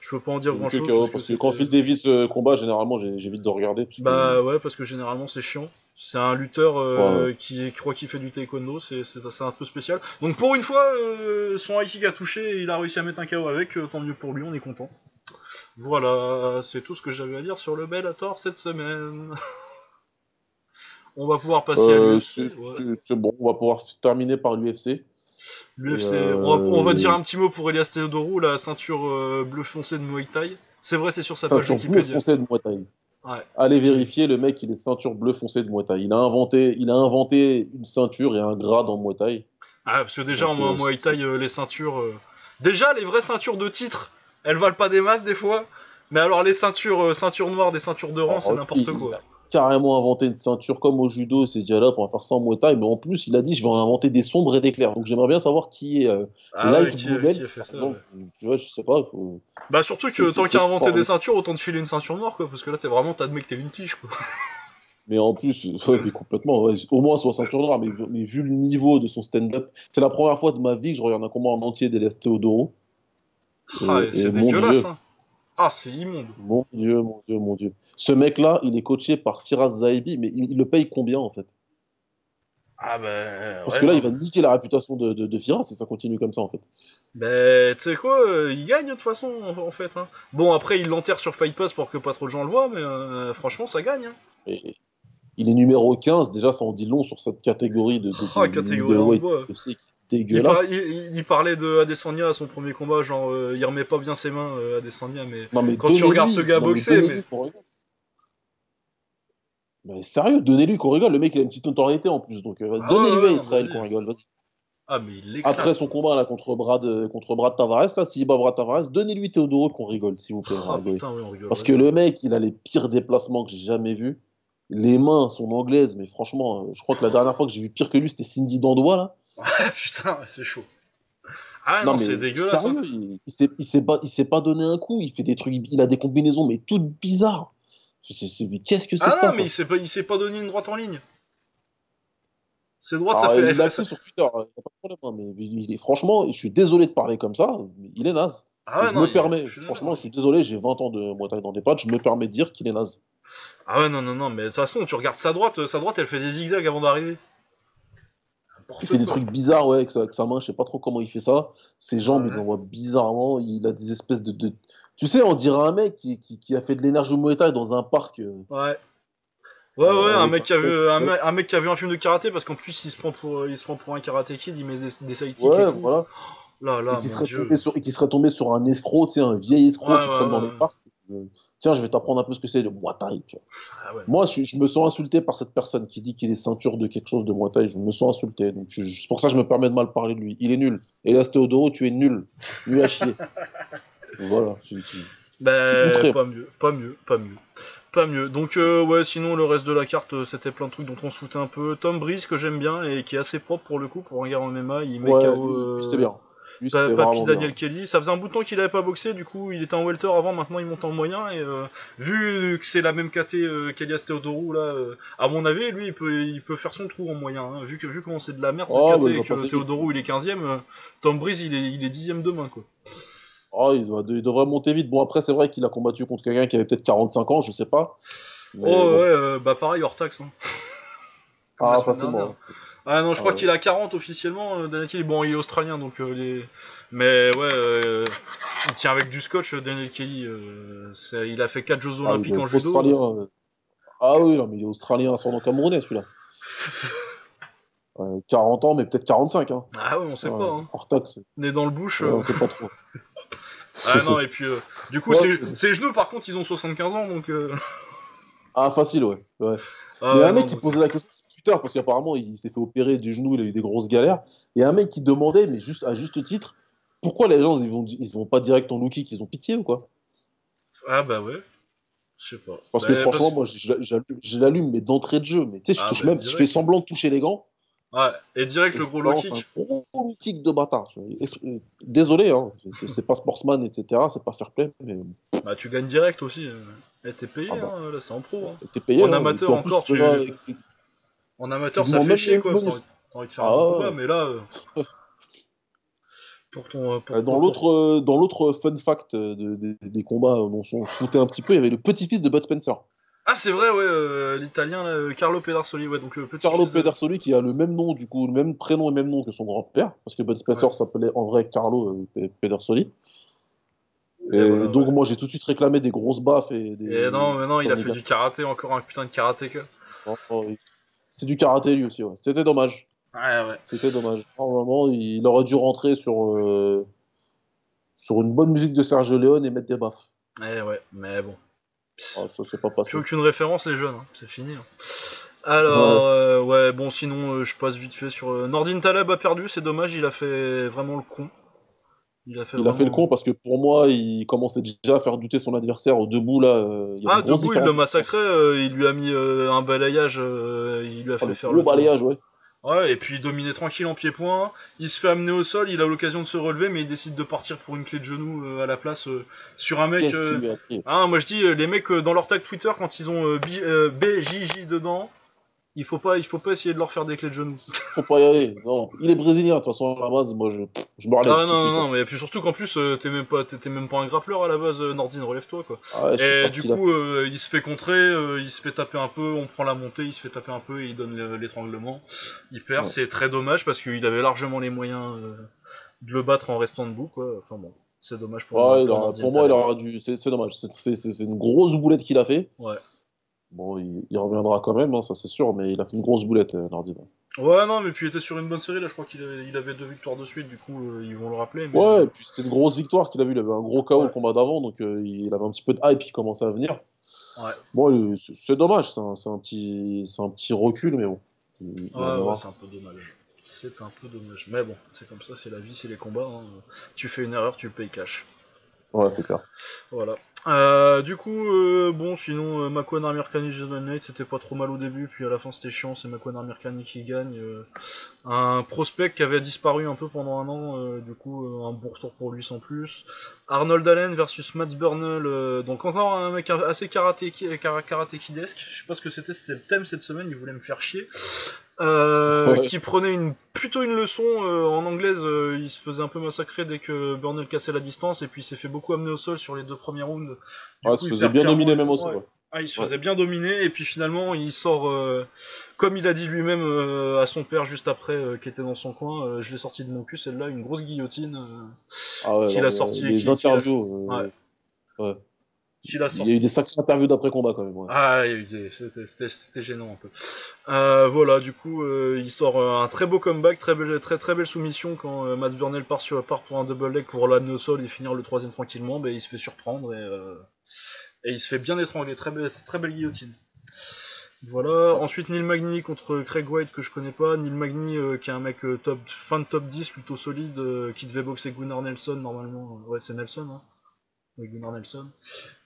Je peux pas en dire grand chose. parce que quand Phil Davis euh, combat, généralement, j'évite de regarder. parce que- Bah ouais, parce que généralement c'est chiant. C'est un lutteur euh, qui croit qu'il fait du taekwondo, c'est un peu spécial. Donc pour une fois, euh, son high kick a touché et il a réussi à mettre un KO avec, euh, tant mieux pour lui, on est content. Voilà, c'est tout ce que j'avais à dire sur le Bellator cette semaine. on va pouvoir passer à l'UFC. c'est ouais. c'est- c'est bon, on va pouvoir terminer par l'UFC. L'UFC, euh, on, va, on va dire un petit mot pour Elias Theodorou, la ceinture euh, bleu foncé de Muay Thai. C'est vrai, c'est sur sa page Ceinture bleu Wikipédia. foncé de Muay Thai. Ouais, Allez vérifier, le mec, il est ceinture bleu foncé de Muay Thai. Il a inventé, il a inventé une ceinture et un grade en Muay Thai. Ah, parce que déjà Donc, en euh, Muay Thai, euh, les ceintures. euh, Déjà, les vraies ceintures de titre, elles valent pas des masses des fois. Mais alors, les ceintures, euh, ceintures noires, des ceintures de rang, Alors, c'est n'importe il- quoi. Carrément inventé une ceinture comme au judo, c'est déjà là pour faire ça en Muay Thai, mais en plus, il a dit je vais en inventer des sombres et des clairs. Donc j'aimerais bien savoir qui est euh, Ah Light ouais, qui, Blue qui Belt, a fait par ça exemple. ouais. Tu vois, je sais pas. Bah surtout que tant qu'à inventer des ceintures, autant te filer une ceinture noire quoi, parce que là t'es vraiment t'admets que t'es une tige quoi. Mais en plus, ouais, mais complètement, ouais, au moins soit ceinture noire, mais, mais vu le niveau de son stand-up, c'est la première fois de ma vie que je regarde un combat en entier d'Elias Teodoro. Ah, c'est dégueulasse Dieu, hein. Ah c'est immonde. mon Dieu, mon Dieu, mon Dieu. Ce mec-là, il est coaché par Firas Zahibi, mais il, il le paye combien en fait? Ah bah Parce ouais que là, non. il va niquer la réputation de, de, de Firas si ça continue comme ça en fait. Bah tu sais quoi, euh, il gagne de toute façon en, en fait. Hein. Bon après il l'enterre sur Fight Pass pour que pas trop de gens le voient, mais euh, franchement ça gagne. Hein. Et il est numéro 15, déjà ça en dit long sur cette catégorie de, de, Ah de, de catégorie. UFC Il, par- dégueulasse. il- parlait de Adesanya à son premier combat, genre euh, il remet pas bien ses mains euh, Adesanya, mais Non mais quand tu regardes ce gars non, boxer, mais. Mais sérieux, donnez-lui qu'on rigole. Le mec, il a une petite notoriété en plus. Donc, euh, Ah donnez-lui à Israël qu'on rigole. Vas-y. ah mais il l'éclate. Après son combat là, contre, Brad, euh, contre Brad Tavares, là, s'il bat Brad Tavares, donnez-lui Théodoro qu'on rigole, s'il vous plaît. Ah putain oui on rigole. Parce que le mec, il a les pires déplacements que j'ai jamais vus. Les mains sont anglaises, mais franchement, euh, je crois que la dernière fois que j'ai vu pire que lui, c'était Cindy Dandois là. Putain c'est chaud. Ah non, non, c'est mais dégueulasse. hein. sérieux, il, il s'est il s'est pas, il s'est pas donné un coup. Il fait des trucs, il a des combinaisons, mais toutes bizarres. C'est- c'est- c'est- Qu'est-ce que c'est Ah que ça non mais il s'est pas, il s'est pas donné une droite en ligne. Ses droites ça Alors, fait. il l'a dit sur Twitter, il n'y a pas de problème, hein, mais il est, franchement, je suis désolé de parler comme ça, mais il est naze. Ah ouais je non. me il- permets, franchement, je suis désolé, j'ai 20 ans de Thai dans des pattes, je me permets de dire qu'il est naze. Ah ouais non non non mais de toute façon tu regardes sa droite, euh, sa droite elle fait des zigzags avant d'arriver. Il fait des trucs bizarres, ouais, avec sa, avec sa main, je sais pas trop comment il fait ça. Ses jambes, il Ouais. les envoie bizarrement, il a des espèces de... de- Tu sais, on dirait un mec qui, qui, qui a fait de l'énergie au Muay Thai dans un parc. euh, Ouais. Ouais, euh, ouais, un mec, qui a vu, un, mec, un mec qui a vu un film de karaté parce qu'en plus il se prend pour, il se prend pour un karaté kid, il met des, des sidekicks et Ouais, tout. voilà. Là, là, et qui serait, tombé sur, et qui serait tombé sur un escroc, tu sais, un vieil escroc Ouais, qui ouais, traîne dans les parcs. Tiens, je vais t'apprendre un peu ce que c'est le Muay Thai. Ah. Moi, je, je me sens insulté par cette personne qui dit qu'il est ceinture de quelque chose de Muay Thai. Je me sens insulté. Donc, c'est pour ça que je me permets de mal parler de lui. Il est nul. Elias Teodoro, tu es nul. Nul à chier. voilà. Bah, Je suis outré. pas mieux, pas mieux, pas mieux. Pas mieux. Donc, euh, ouais, sinon, le reste de la carte, euh, c'était plein de trucs dont on se foutait un peu. Tom Breeze, que j'aime bien et qui est assez propre pour le coup, pour un gars en MMA, il met Ouais, KO. euh, c'était bien. Lui, Pa- c'était Papy Daniel bien. Kelly, ça faisait un bout de temps qu'il avait pas boxé, du coup il était en welter avant, maintenant il monte en moyen et euh, vu que c'est la même KT qu'Elias Theodorou là, à mon avis lui il peut, il peut faire son trou en moyen, hein. vu que vu comment c'est de la merde cette Oh, KT bah, et que. Theodorou il est 15ème, Tom Breeze il est, il est 10ème demain quoi. Oh, il, doit- il devrait monter vite. Bon, après, c'est vrai qu'il a combattu contre quelqu'un qui avait peut-être 45 ans, je sais pas. Mais oh ouais, euh, bah pareil hors taxe. Hein. Ah, facilement. dernière. Ah non, je Ah, crois qu'il a 40 officiellement, euh, Daniel Kelly. Bon, il est australien, donc euh, les... Mais ouais, euh, il tient avec du scotch, Daniel Kelly. c'est- il a fait 4 Jeux Ah, Olympiques en judo. australien. euh. Ah oui, non, mais il est australien ascendant camerounais, celui-là. Euh, 40 ans, mais peut-être 45. Hein. Ah ouais, on sait pas. Hein. Hors taxe. Né dans le bush. Ouais, on sait pas trop. Ah non, et puis euh, du coup, Ouais, ses, genoux, par contre, ils ont 75 ans, donc. euh, Ah, facile, ouais. ouais. ah mais ouais, un mec non, qui posait la question sur Twitter, parce qu'apparemment, il s'est fait opérer du genou, il a eu des grosses galères. Et un mec qui demandait, mais juste à juste titre, pourquoi les gens, ils vont, ils vont pas direct en lookie, qu'ils ont pitié ou quoi? Ah bah ouais. Je sais pas. Parce Bah, que franchement, moi, je, je- j'allume- je l'allume, mais d'entrée de jeu. Mais tu sais, je Ah, touche bah, même, je direct. fais semblant de toucher les gants. Ouais, et direct Et le gros low kick. un gros low kick de bâtard. Désolé, hein, c'est pas sportsman, etc. C'est pas fair play, mais Bah tu gagnes direct aussi. euh. Et t'es payé, Ah bah. hein, là c'est en pro. Hein. t'es payé. En hein. amateur en plus, encore, tu En amateur, ça fait chier quoi. T'as envie, de faire Ah un ouais. combat, mais là. euh, Pour ton. euh, Pour, Dans l'autre, euh, dans l'autre fun fact de- de- des combats dont on se foutait un petit peu, il y avait le petit-fils de Bud Spencer, Ah c'est vrai, ouais, euh, l'italien, là, euh, Carlo Pedersoli, ouais, donc le petit. Carlo fils de- Pedersoli, qui a le même nom du coup, le même prénom et même nom que son grand-père, parce que Bud Spencer Ouais. s'appelait en vrai Carlo euh, Pe- Pedersoli. Et, Et voilà, donc ouais. moi j'ai tout de suite réclamé des grosses baffes et des. Et non, mais non, il a fait du karaté, encore un putain de karatéka. Non, non, il- C'est du karaté lui aussi, ouais. C'était dommage. Ouais, ouais. C'était dommage. Normalement, il aurait dû rentrer sur, euh, sur une bonne musique de Sergio Leone et mettre des baffes. Eh ouais, mais bon. Ah, ça s'est pas passé. Plus aucune référence, les jeunes, hein. c'est fini. hein. Alors, euh, ouais, bon, sinon, euh, je passe vite fait sur. euh, Nordin Taleb a perdu, c'est dommage, il a fait vraiment le con. Il a fait, Il a fait le con parce que pour moi, il commençait déjà à faire douter son adversaire au debout là. euh, Il y avait Ah, une grosse il différence le massacrait, euh, il lui a mis euh, un balayage, euh, il lui a Oh, fait le faire le balayage, ouais. Ouais, et puis il dominait tranquille en pied-point, il se fait amener au sol, il a l'occasion de se relever, mais il décide de partir pour une clé de genou euh, à la place euh, sur un mec... Qu'est-ce euh, qu'il lui a pris? Ah, moi je dis, les mecs dans leur tag Twitter, quand ils ont euh, B- euh, BJJ dedans, il faut, pas, il faut pas essayer de leur faire des clés de genoux. Faut pas y aller. Non, il est brésilien, de toute façon, à la base, moi, je, je me relève Ah non, non, non, mais puis surtout qu'en plus, euh, t'es même, pas- t'es- même pas un grappleur à la base, euh, Nordine, relève-toi quoi. Ah ouais, Et du coup, euh, il se fait contrer, il se fait taper un peu, on prend la montée, il se fait taper un peu et il donne le- l'étranglement. Il perd, Ouais. c'est très dommage parce qu'il avait largement les moyens de le battre en restant debout quoi. Enfin bon, c'est dommage pour, Ouais, il pour moi, il aura dû. C'est dommage. C'est une grosse boulette qu'il a fait. Ouais. Bon, il, il reviendra quand même, hein, ça c'est sûr, mais il a fait une grosse boulette, euh. Ouais, non, mais puis il était sur une bonne série là, je crois qu'il avait, il avait deux victoires de suite, du coup euh, ils vont le rappeler. Mais... Ouais, et puis c'était une grosse victoire qu'il a vu. Il avait un gros KO Ouais. au combat d'avant, donc euh, il avait un petit peu de hype, il commençait à venir. Ouais. Bon, euh, c'est dommage, c'est un, un petit, un petit recul, mais bon. Il- il Ouais, ouais, c'est un peu dommage. C'est un peu dommage. Mais bon, c'est comme ça, c'est la vie, c'est les combats. hein. Tu fais une erreur, tu payes cash. Ouais, c'est clair. Voilà. Euh, du coup, euh, bon, sinon, euh, Makwan Amirkani, Jason Knight, c'était pas trop mal au début, puis à la fin c'était chiant, c'est Makwan Amirkani qui gagne. euh, un prospect qui avait disparu un peu pendant un an, du coup, un bon retour pour lui sans plus. Arnold Allen versus Mats Burnell, donc encore un mec assez karaté, kara- karatékidesque, je sais pas ce que c'était, c'était le thème cette semaine, il voulait me faire chier. Euh, Ouais. qui prenait une, plutôt une leçon euh, en anglaise, euh, il se faisait un peu massacrer dès que Burnell cassait la distance, et puis il s'est fait beaucoup amener au sol sur les deux premiers rounds. Du Ouais, il se faisait bien dominer même au sol. Ouais. Ah, il se faisait bien dominer, et puis finalement, il sort, comme il a dit lui-même à son père juste après, qui était dans son coin, je l'ai sorti de mon cul, celle-là, une grosse guillotine Ah Qu'il a sorti Les a- interviews. ouais. Il y a eu des sacrées interviews d'après-combat quand même. ouais. Ah, il y a eu des- c'était gênant un peu. Euh, voilà, du coup, euh, il sort euh, un très beau comeback, très belle, très, très belle soumission quand euh, Matt Burnell part, sur, part pour un double leg pour l'amener au sol et finir le troisième tranquillement. Ben, il se fait surprendre et, et il se fait bien étrangler. Très belle, très belle guillotine. Voilà, ensuite Neil Magny contre Craig White que je connais pas. Neil Magny euh, qui est un mec euh, top, fin de top 10 plutôt solide euh, qui devait boxer Gunnar Nelson normalement. Ouais, c'est Nelson, hein. Oui, Gunnar Nelson.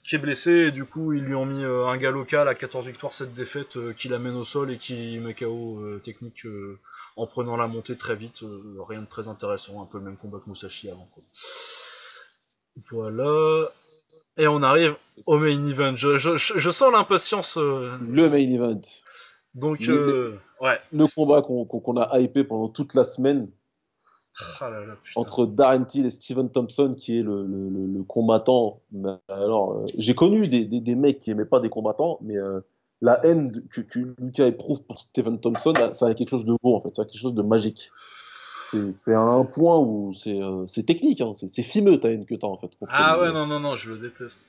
Qui est blessé et du coup ils lui ont mis euh, un gars local à 14 victoires 7 défaites euh, qui l'amène au sol et qui met KO euh, technique euh, en prenant la montée très vite euh, rien de très intéressant un peu le même combat que Musashi avant quoi. voilà. Et on arrive au main event. Je, je, je- je sens l'impatience euh, Le main event. donc euh, ouais. Le combat qu'on a hypé pendant toute la semaine Ah là là, putain. entre Darren Till et Steven Thompson, qui est le, le- le- le combattant. Alors, euh, j'ai connu des, des- des mecs qui aimaient pas des combattants, mais euh, la haine que, que Lucas éprouve pour Steven Thompson, ça a quelque chose de beau en fait, ça a quelque chose de magique. C'est un point où c'est euh, technique, hein, c'est fimeux ta haine que t'as en fait. Ah ouais, non, non, non, je le déteste.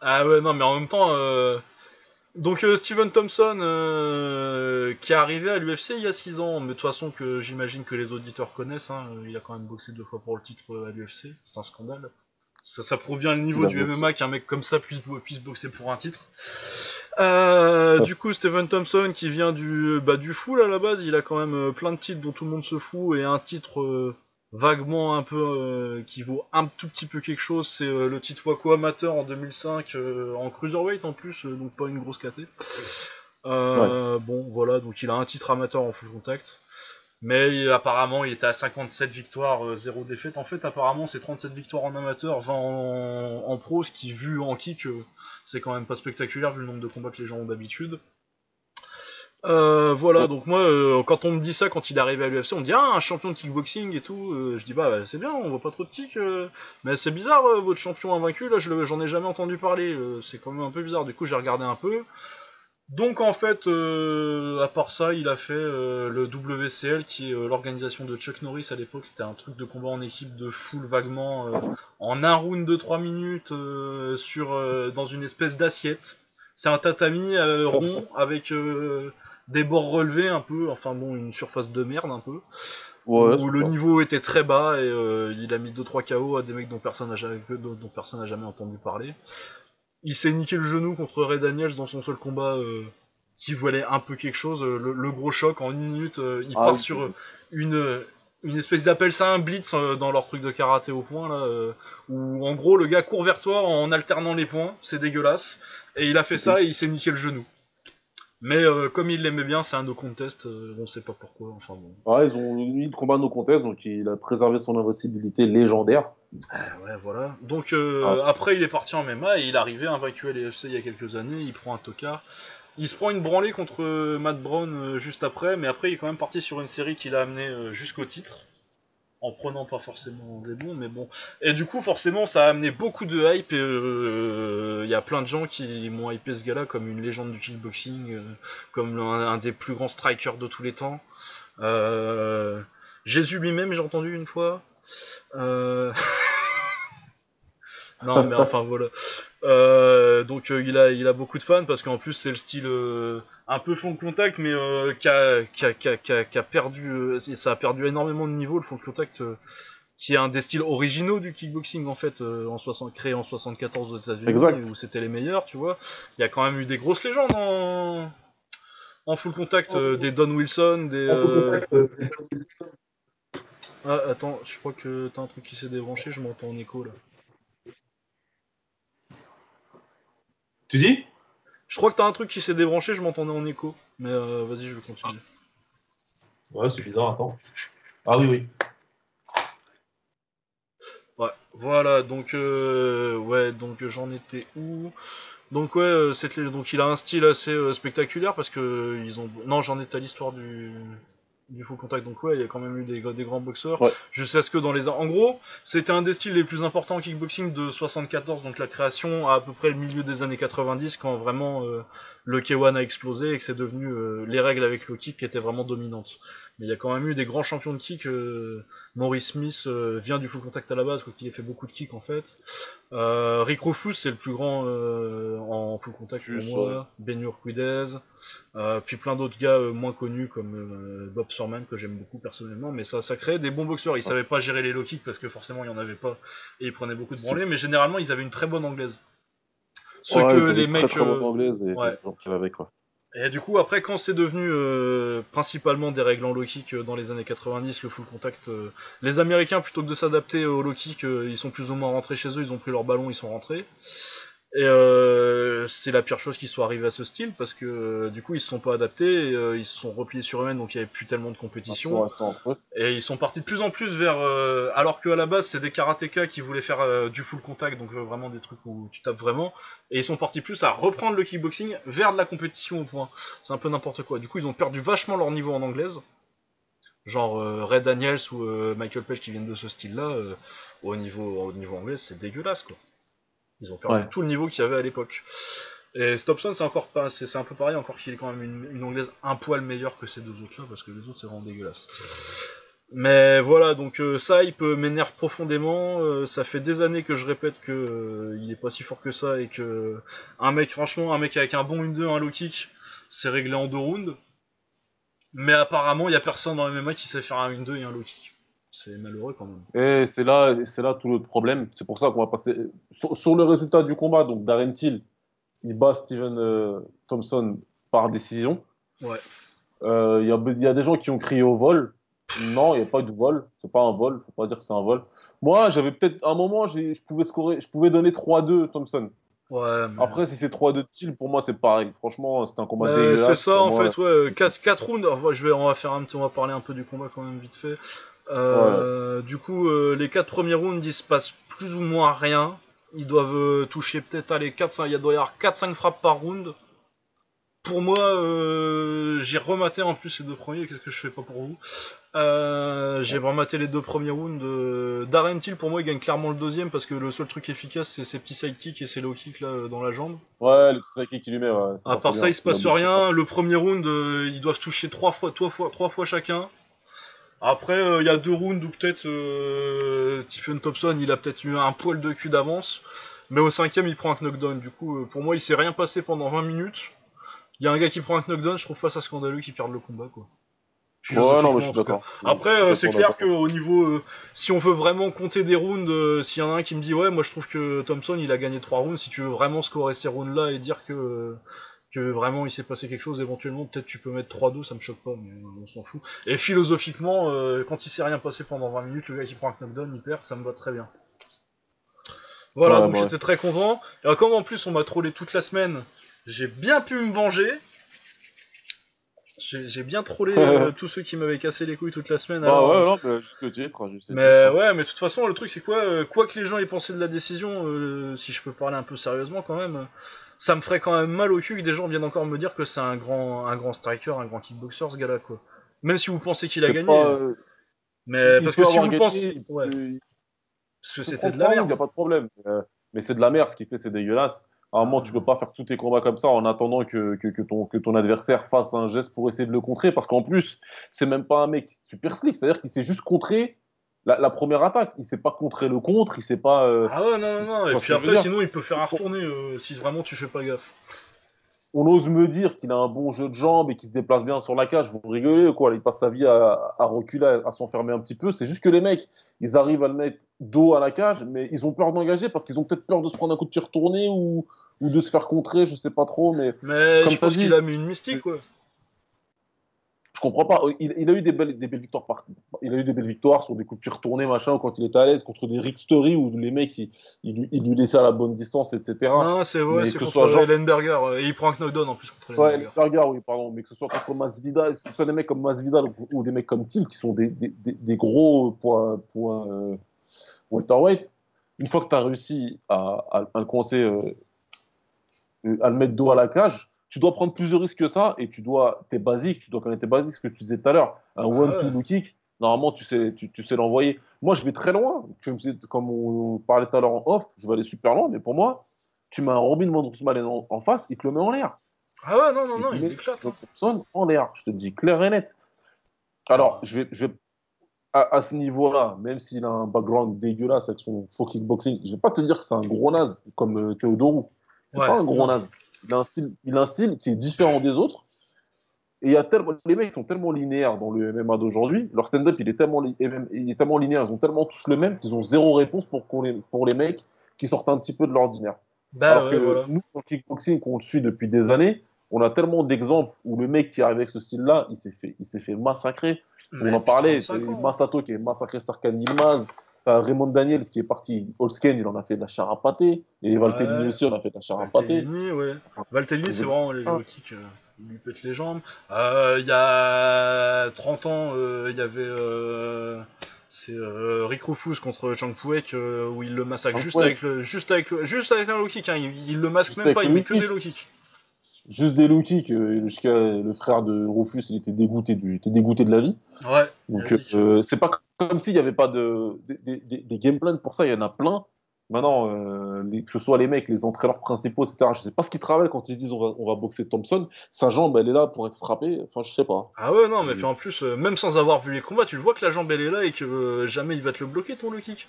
Ah ouais, non, mais en même temps, donc euh, Steven Thompson, euh, qui est arrivé à l'UFC il y a 6 ans, mais de toute façon que j'imagine que les auditeurs connaissent, hein, il a quand même boxé deux fois pour le titre euh, à l'UFC, c'est un scandale. Ça, ça prouve bien le niveau a du. MMA qu'un mec comme ça puisse, puisse boxer pour un titre. Euh, du coup, Steven Thompson qui vient du, bah, du full à la base, il a quand même plein de titres dont tout le monde se fout et un titre vaguement un peu euh, qui vaut un tout petit peu quelque chose, c'est euh, le titre Waco amateur en 2005 euh, en cruiserweight en plus, donc pas une grosse caté. Bon, voilà, donc il a un titre amateur en full contact. Mais apparemment, il était à 57 victoires, euh, 0 défaite. En fait, apparemment, c'est 37 victoires en amateur, 20 en, en pro, ce qui, vu en kick, c'est quand même pas spectaculaire vu le nombre de combats que les gens ont d'habitude. Euh, voilà, donc moi, euh, quand on me dit ça, quand il est arrivé à l'UFC, on me dit ah un champion de kickboxing et tout. Euh, je dis bah c'est bien, on voit pas trop de kick, mais c'est bizarre votre champion invaincu là, je j'en ai jamais entendu parler. c'est quand même un peu bizarre. Du coup, j'ai regardé un peu. Donc en fait, à part ça, il a fait le WCL, qui est l'organisation de Chuck Norris à l'époque. C'était un truc de combat en équipe de full vaguement en un round de 3 minutes sur dans une espèce d'assiette. C'est un tatami rond avec des bords relevés un peu, enfin bon, une surface de merde un peu. Ouais, où le niveau était très bas et euh, il a mis 2-3 KO à des mecs dont personne n'a jamais, dont dont personne n'a jamais entendu parler. Il s'est niqué le genou contre Ray Daniels dans son seul combat euh, qui valait un peu quelque chose. euh, Le, le gros choc en une minute, euh, il Ah part oui. sur une, une espèce d'appel ça un blitz dans leur truc de karaté au point là, où en gros le gars court vers toi en alternant les points, c'est dégueulasse. Et il a fait ça et il s'est niqué le genou. Mais euh, comme il l'aimait bien, c'est un no contest, euh, on sait pas pourquoi. Enfin bon. Ouais, ils ont mis le combat no contest, donc il a préservé son invincibilité légendaire. Euh, ouais, voilà. Donc euh, après, il est parti en MMA et il est arrivé invaincu à l'EFC il y a quelques années. Il prend un tocard. Il se prend une branlée contre euh, Matt Brown juste après, mais après, il est quand même parti sur une série qui l'a amené jusqu'au titre. En prenant pas forcément des bons, mais bon. Et du coup, forcément, ça a amené beaucoup de hype. Et euh, il y a plein de gens qui m'ont hypé ce gars-là comme une légende du kickboxing, euh, comme un, des plus grands strikers de tous les temps. Euh, Jésus lui-même, j'ai entendu une fois. Non, mais enfin voilà. Euh, donc euh, il a il a beaucoup de fans parce qu'en plus c'est le style euh, un peu fond de contact mais qui a, a, a, perdu ça a perdu énormément de niveau le fond de contact qui est un des styles originaux du kickboxing en fait en 60 créé en 74 aux États-Unis où c'était les meilleurs tu vois. Il y a quand même eu des grosses légendes en en full contact des Don Wilson des ah attends je crois que t'as un truc qui s'est débranché je m'entends en écho là Tu dis? Je crois que t'as un truc qui s'est débranché je m'entendais en écho. Mais euh, vas-y je vais continuer. Ouais, c'est bizarre, attends. Ah oui, oui. Ouais, voilà, donc euh, ouais, donc j'en étais où? Donc ouais, euh, cette donc il a un style assez euh, spectaculaire parce que euh, ils ont non, j'en étais à l'histoire du du full contact. Donc ouais, il y a quand même eu des, des grands boxeurs. Ouais. Jusqu'à ce que dans les en gros, c'était un des styles les plus importants en kickboxing de 74, donc la création à à peu près le milieu des années 90 quand vraiment euh, le K1 a explosé et que c'est devenu euh, les règles avec le kick qui étaient vraiment dominantes. Mais il y a quand même eu des grands champions de kick. euh, Maurice Smith vient du full contact à la base, quoi qu'il ait fait beaucoup de kick en fait. Rick Rufus, c'est le plus grand en full contact pour Plus, moi. Ben Urquidez. Euh, puis plein d'autres gars moins connus comme Bob Que j'aime beaucoup personnellement. Mais ça, ça crée des bons boxeurs. Ils savaient pas gérer les low kicks parce que forcément il y en avait pas et ils prenaient beaucoup de branlées. Mais généralement ils avaient une très bonne anglaise. Ce Ouais, que les très, mecs. très bonne euh, anglaise et ouais. quoi. et du coup, après, quand c'est devenu euh, principalement des règles en low kick euh, dans les années 90, le full contact, euh, les Américains, plutôt que de s'adapter au low kick, ils sont plus ou moins rentrés chez eux, ils ont pris leur ballon, ils sont rentrés. Et euh, c'est la pire chose qui soit arrivée à ce style parce que euh, du coup ils se sont pas adaptés, et, euh, ils se sont repliés sur eux-mêmes donc il y avait plus tellement de compétition. Et ils sont partis de plus en plus vers alors qu'à la base c'est des karatékas qui voulaient faire du full contact donc vraiment des trucs où tu tapes vraiment. Et ils sont partis plus à reprendre le kickboxing vers de la compétition au point. C'est un peu n'importe quoi. Du coup ils ont perdu vachement leur niveau en anglaise. Genre Ray Daniels ou Michael Page qui viennent de ce style là au niveau au niveau anglais c'est dégueulasse quoi ils ont perdu Ouais. tout le niveau qu'il y avait à l'époque et Stopson c'est encore pas c'est un peu pareil encore qu'il est quand même une, une anglaise un poil meilleure que ces deux autres là parce que les autres c'est vraiment dégueulasse mais voilà, donc euh, ça, il peut m'énerve profondément. euh, ça fait des années que je répète que euh, il est pas si fort que ça et que un mec, franchement, un mec avec un bon 1-2, un low kick, c'est réglé en deux rounds. Mais apparemment, il y a personne dans le MMA qui sait faire un 1-2 et un low kick. C'est malheureux quand même. Et c'est là, c'est là tout le problème. C'est pour ça qu'on va passer sur, sur le résultat du combat. Donc Darren Till, il bat Steven euh, Thompson par décision. Ouais. Euh, Il y, a, il y a des gens qui ont crié au vol. Non, il n'y a pas eu de vol. C'est pas un vol. Faut pas dire que c'est un vol. Moi, j'avais peut-être un moment, je pouvais scorer, je pouvais donner 3-2 Thompson. Ouais, mais... Après, si c'est 3-2 Till, pour moi, c'est pareil. Franchement, c'était un combat Bah, dégueulasse. c'est ça en moi, fait, ouais. 4, rounds, enfin, je vais, on va faire un petit, on va parler un peu du combat quand même vite fait. Euh, Du coup, euh, les 4 premiers rounds, il se passe plus ou moins rien. Ils doivent euh, toucher peut-être les 4, 5, il doit y avoir 4-5 frappes par round. Pour moi, j'ai rematé en plus les deux premiers, qu'est-ce que je fais pas pour vous? J'ai rematé les deux premiers rounds. Darren Till, pour moi, il gagne clairement le deuxième parce que le seul truc efficace, c'est ses petits sidekicks et ses low kicks là, dans la jambe. Ouais, le petit qui lui met. Ouais, À part ça, il se passe rien. Le premier round, ils doivent toucher trois fois, trois fois, trois fois chacun. Après, euh, il y a deux rounds où peut-être euh, Stephen Thompson, il a peut-être eu un poil de cul d'avance. Mais au cinquième, il prend un knockdown. Du coup, euh, pour moi, il s'est rien passé pendant 20 minutes. Il y a un gars qui prend un knockdown, je trouve pas ça scandaleux qu'il perde le combat, quoi. Ouais, non, mais je suis d'accord. Après, euh, c'est clair qu'au niveau, euh, si on veut vraiment compter des rounds, euh, s'il y en a un qui me dit ouais, moi je trouve que Thompson il a gagné 3 rounds, si tu veux vraiment scorer ces rounds là et dire que que vraiment il s'est passé quelque chose éventuellement, peut-être tu peux mettre 3-2, ça me choque pas, mais on s'en fout. Et philosophiquement, euh, quand il s'est rien passé pendant 20 minutes, le gars qui prend un knockdown, il perd, ça me va très bien. Voilà, Ouais, donc bah ouais. j'étais très content. Et comme en plus on m'a trollé toute la semaine, j'ai bien pu me venger. J'ai bien trollé euh, tous ceux qui m'avaient cassé les couilles toute la semaine. Bah alors, ouais, non, mais juste le titre. Juste mais titre. ouais, mais de toute façon, le truc c'est quoi euh, Quoi que les gens aient pensé de la décision, si je peux parler un peu sérieusement quand même, ça me ferait quand même mal au cul que des gens viennent encore me dire que c'est un grand, un grand striker, un grand kickboxer ce gars-là quoi. Même si vous pensez qu'il a gagné, pas, euh, mais il parce que si vous gagné, pensez, il ouais, parce que c'était de la il merde. n'y a pas de problème. Euh, mais c'est de la merde, ce qu'il fait, c'est dégueulasse. À un moment, tu peux pas faire tous tes combats comme ça en attendant que, que, que ton, que ton adversaire fasse un geste pour essayer de le contrer. Parce qu'en plus, c'est même pas un mec super slick. C'est-à-dire qu'il s'est juste contré la, la première attaque. Il sait pas contrer le contre. Il sait pas. euh, Ah ouais, non, non, non. Et puis après, sinon, il peut faire un retourné euh, si vraiment tu fais pas gaffe. On ose me dire qu'il a un bon jeu de jambes et qu'il se déplace bien sur la cage. Vous rigolez, quoi. Il passe sa vie à, à reculer, à, s'enfermer un petit peu. C'est juste que les mecs, ils arrivent à le mettre dos à la cage, mais ils ont peur d'engager parce qu'ils ont peut-être peur de se prendre un coup de pied retourné ou, ou de se faire contrer. Je sais pas trop, mais. Mais Comme je pense dit, qu'il a mis une mystique, quoi. Je comprends pas. Il, il a eu des belles, des belles victoires par, il a eu des belles victoires sur des coups de pied retournés, machin, quand il était à l'aise contre des Rick Story où les mecs, ils, ils lui- ils lui laissaient à la bonne distance, etc. Non, c'est mais c'est que ce contre soit Ellenberger. euh, Et il prend un knockdown en plus contre Ouais, Ellenberger. oui, pardon, mais que ce soit contre Masvidal, que ce soit des mecs comme Masvidal ou, ou des mecs comme Till qui sont des, des, des, gros points, points euh, welterweight, une fois que tu as réussi à, à, à le coincer, euh, euh, à le mettre dos à la cage, tu dois prendre plus de risques que ça et tu dois, t'es basique, tu dois connaître tes basiques, ce que tu disais tout à l'heure. Un one-two low kick, normalement, tu sais, tu, tu sais l'envoyer. Moi, je vais très loin. Tu me comme on parlait tout à l'heure en off, je vais aller super loin, mais pour moi, tu mets un Robin Van Roosmalen en, en face, il te le met en l'air. Ah ouais, non, non, Et non, il éclate. Hein. En l'air. Je te le dis clair et net. Alors, je vais, je vais à, à ce niveau-là, même s'il a un background dégueulasse avec son faux kickboxing, je vais pas te dire que c'est un gros naze comme euh, Théodorou. C'est Ouais, pas un gros naze. Il a un style, il a un style qui est différent des autres. Et y a tellement, les mecs sont tellement linéaires dans le MMA d'aujourd'hui. Leur stand-up, il est tellement, li- il est tellement linéaire. Ils ont tellement tous le même qu'ils ont zéro réponse pour, les, pour les mecs qui sortent un petit peu de l'ordinaire. Bah Alors ouais, que voilà. nous, dans le kickboxing, qu'on le suit depuis des années, on a tellement d'exemples où le mec qui arrive avec ce style-là, il s'est fait, il s'est fait massacrer. Mais on en parlait, 35 t'as ans. Masato qui est massacré Starkan Yilmaz, t'as Raymond Daniels qui est parti, Holsken, il en a fait de la char à pâté, et Ouais. Valtellini aussi en a fait de la char à pâté. Valtellini, ouais. Valtellini, c'est vraiment les Ah. kicks, euh, il lui pète les jambes. Euh, Il y a 30 ans, euh, il y avait. euh, c'est Rick Rufus contre Chang Puek où il le massacre Chang juste avec, le, juste, avec, juste avec un low kick. Hein. Il, il le masque Juste même pas, il met que des low kicks. Juste des low kicks, jusqu'à le frère de Rufus, il était dégoûté, du, il était dégoûté de la vie. Ouais. Donc, euh, c'est pas comme s'il n'y avait pas de, des, des, des game plans pour ça, il y en a plein. Maintenant, euh, les- que ce soit les mecs, les entraîneurs principaux, etc., je sais pas ce qu'ils travaillent quand ils se disent on va, on va boxer Thompson. Sa jambe, elle est là pour être frappée. Enfin, je sais pas. Ah ouais, non, mais puis en plus, euh, même sans avoir vu les combats, tu le vois que la jambe elle est là et que euh, jamais il va te le bloquer ton low kick.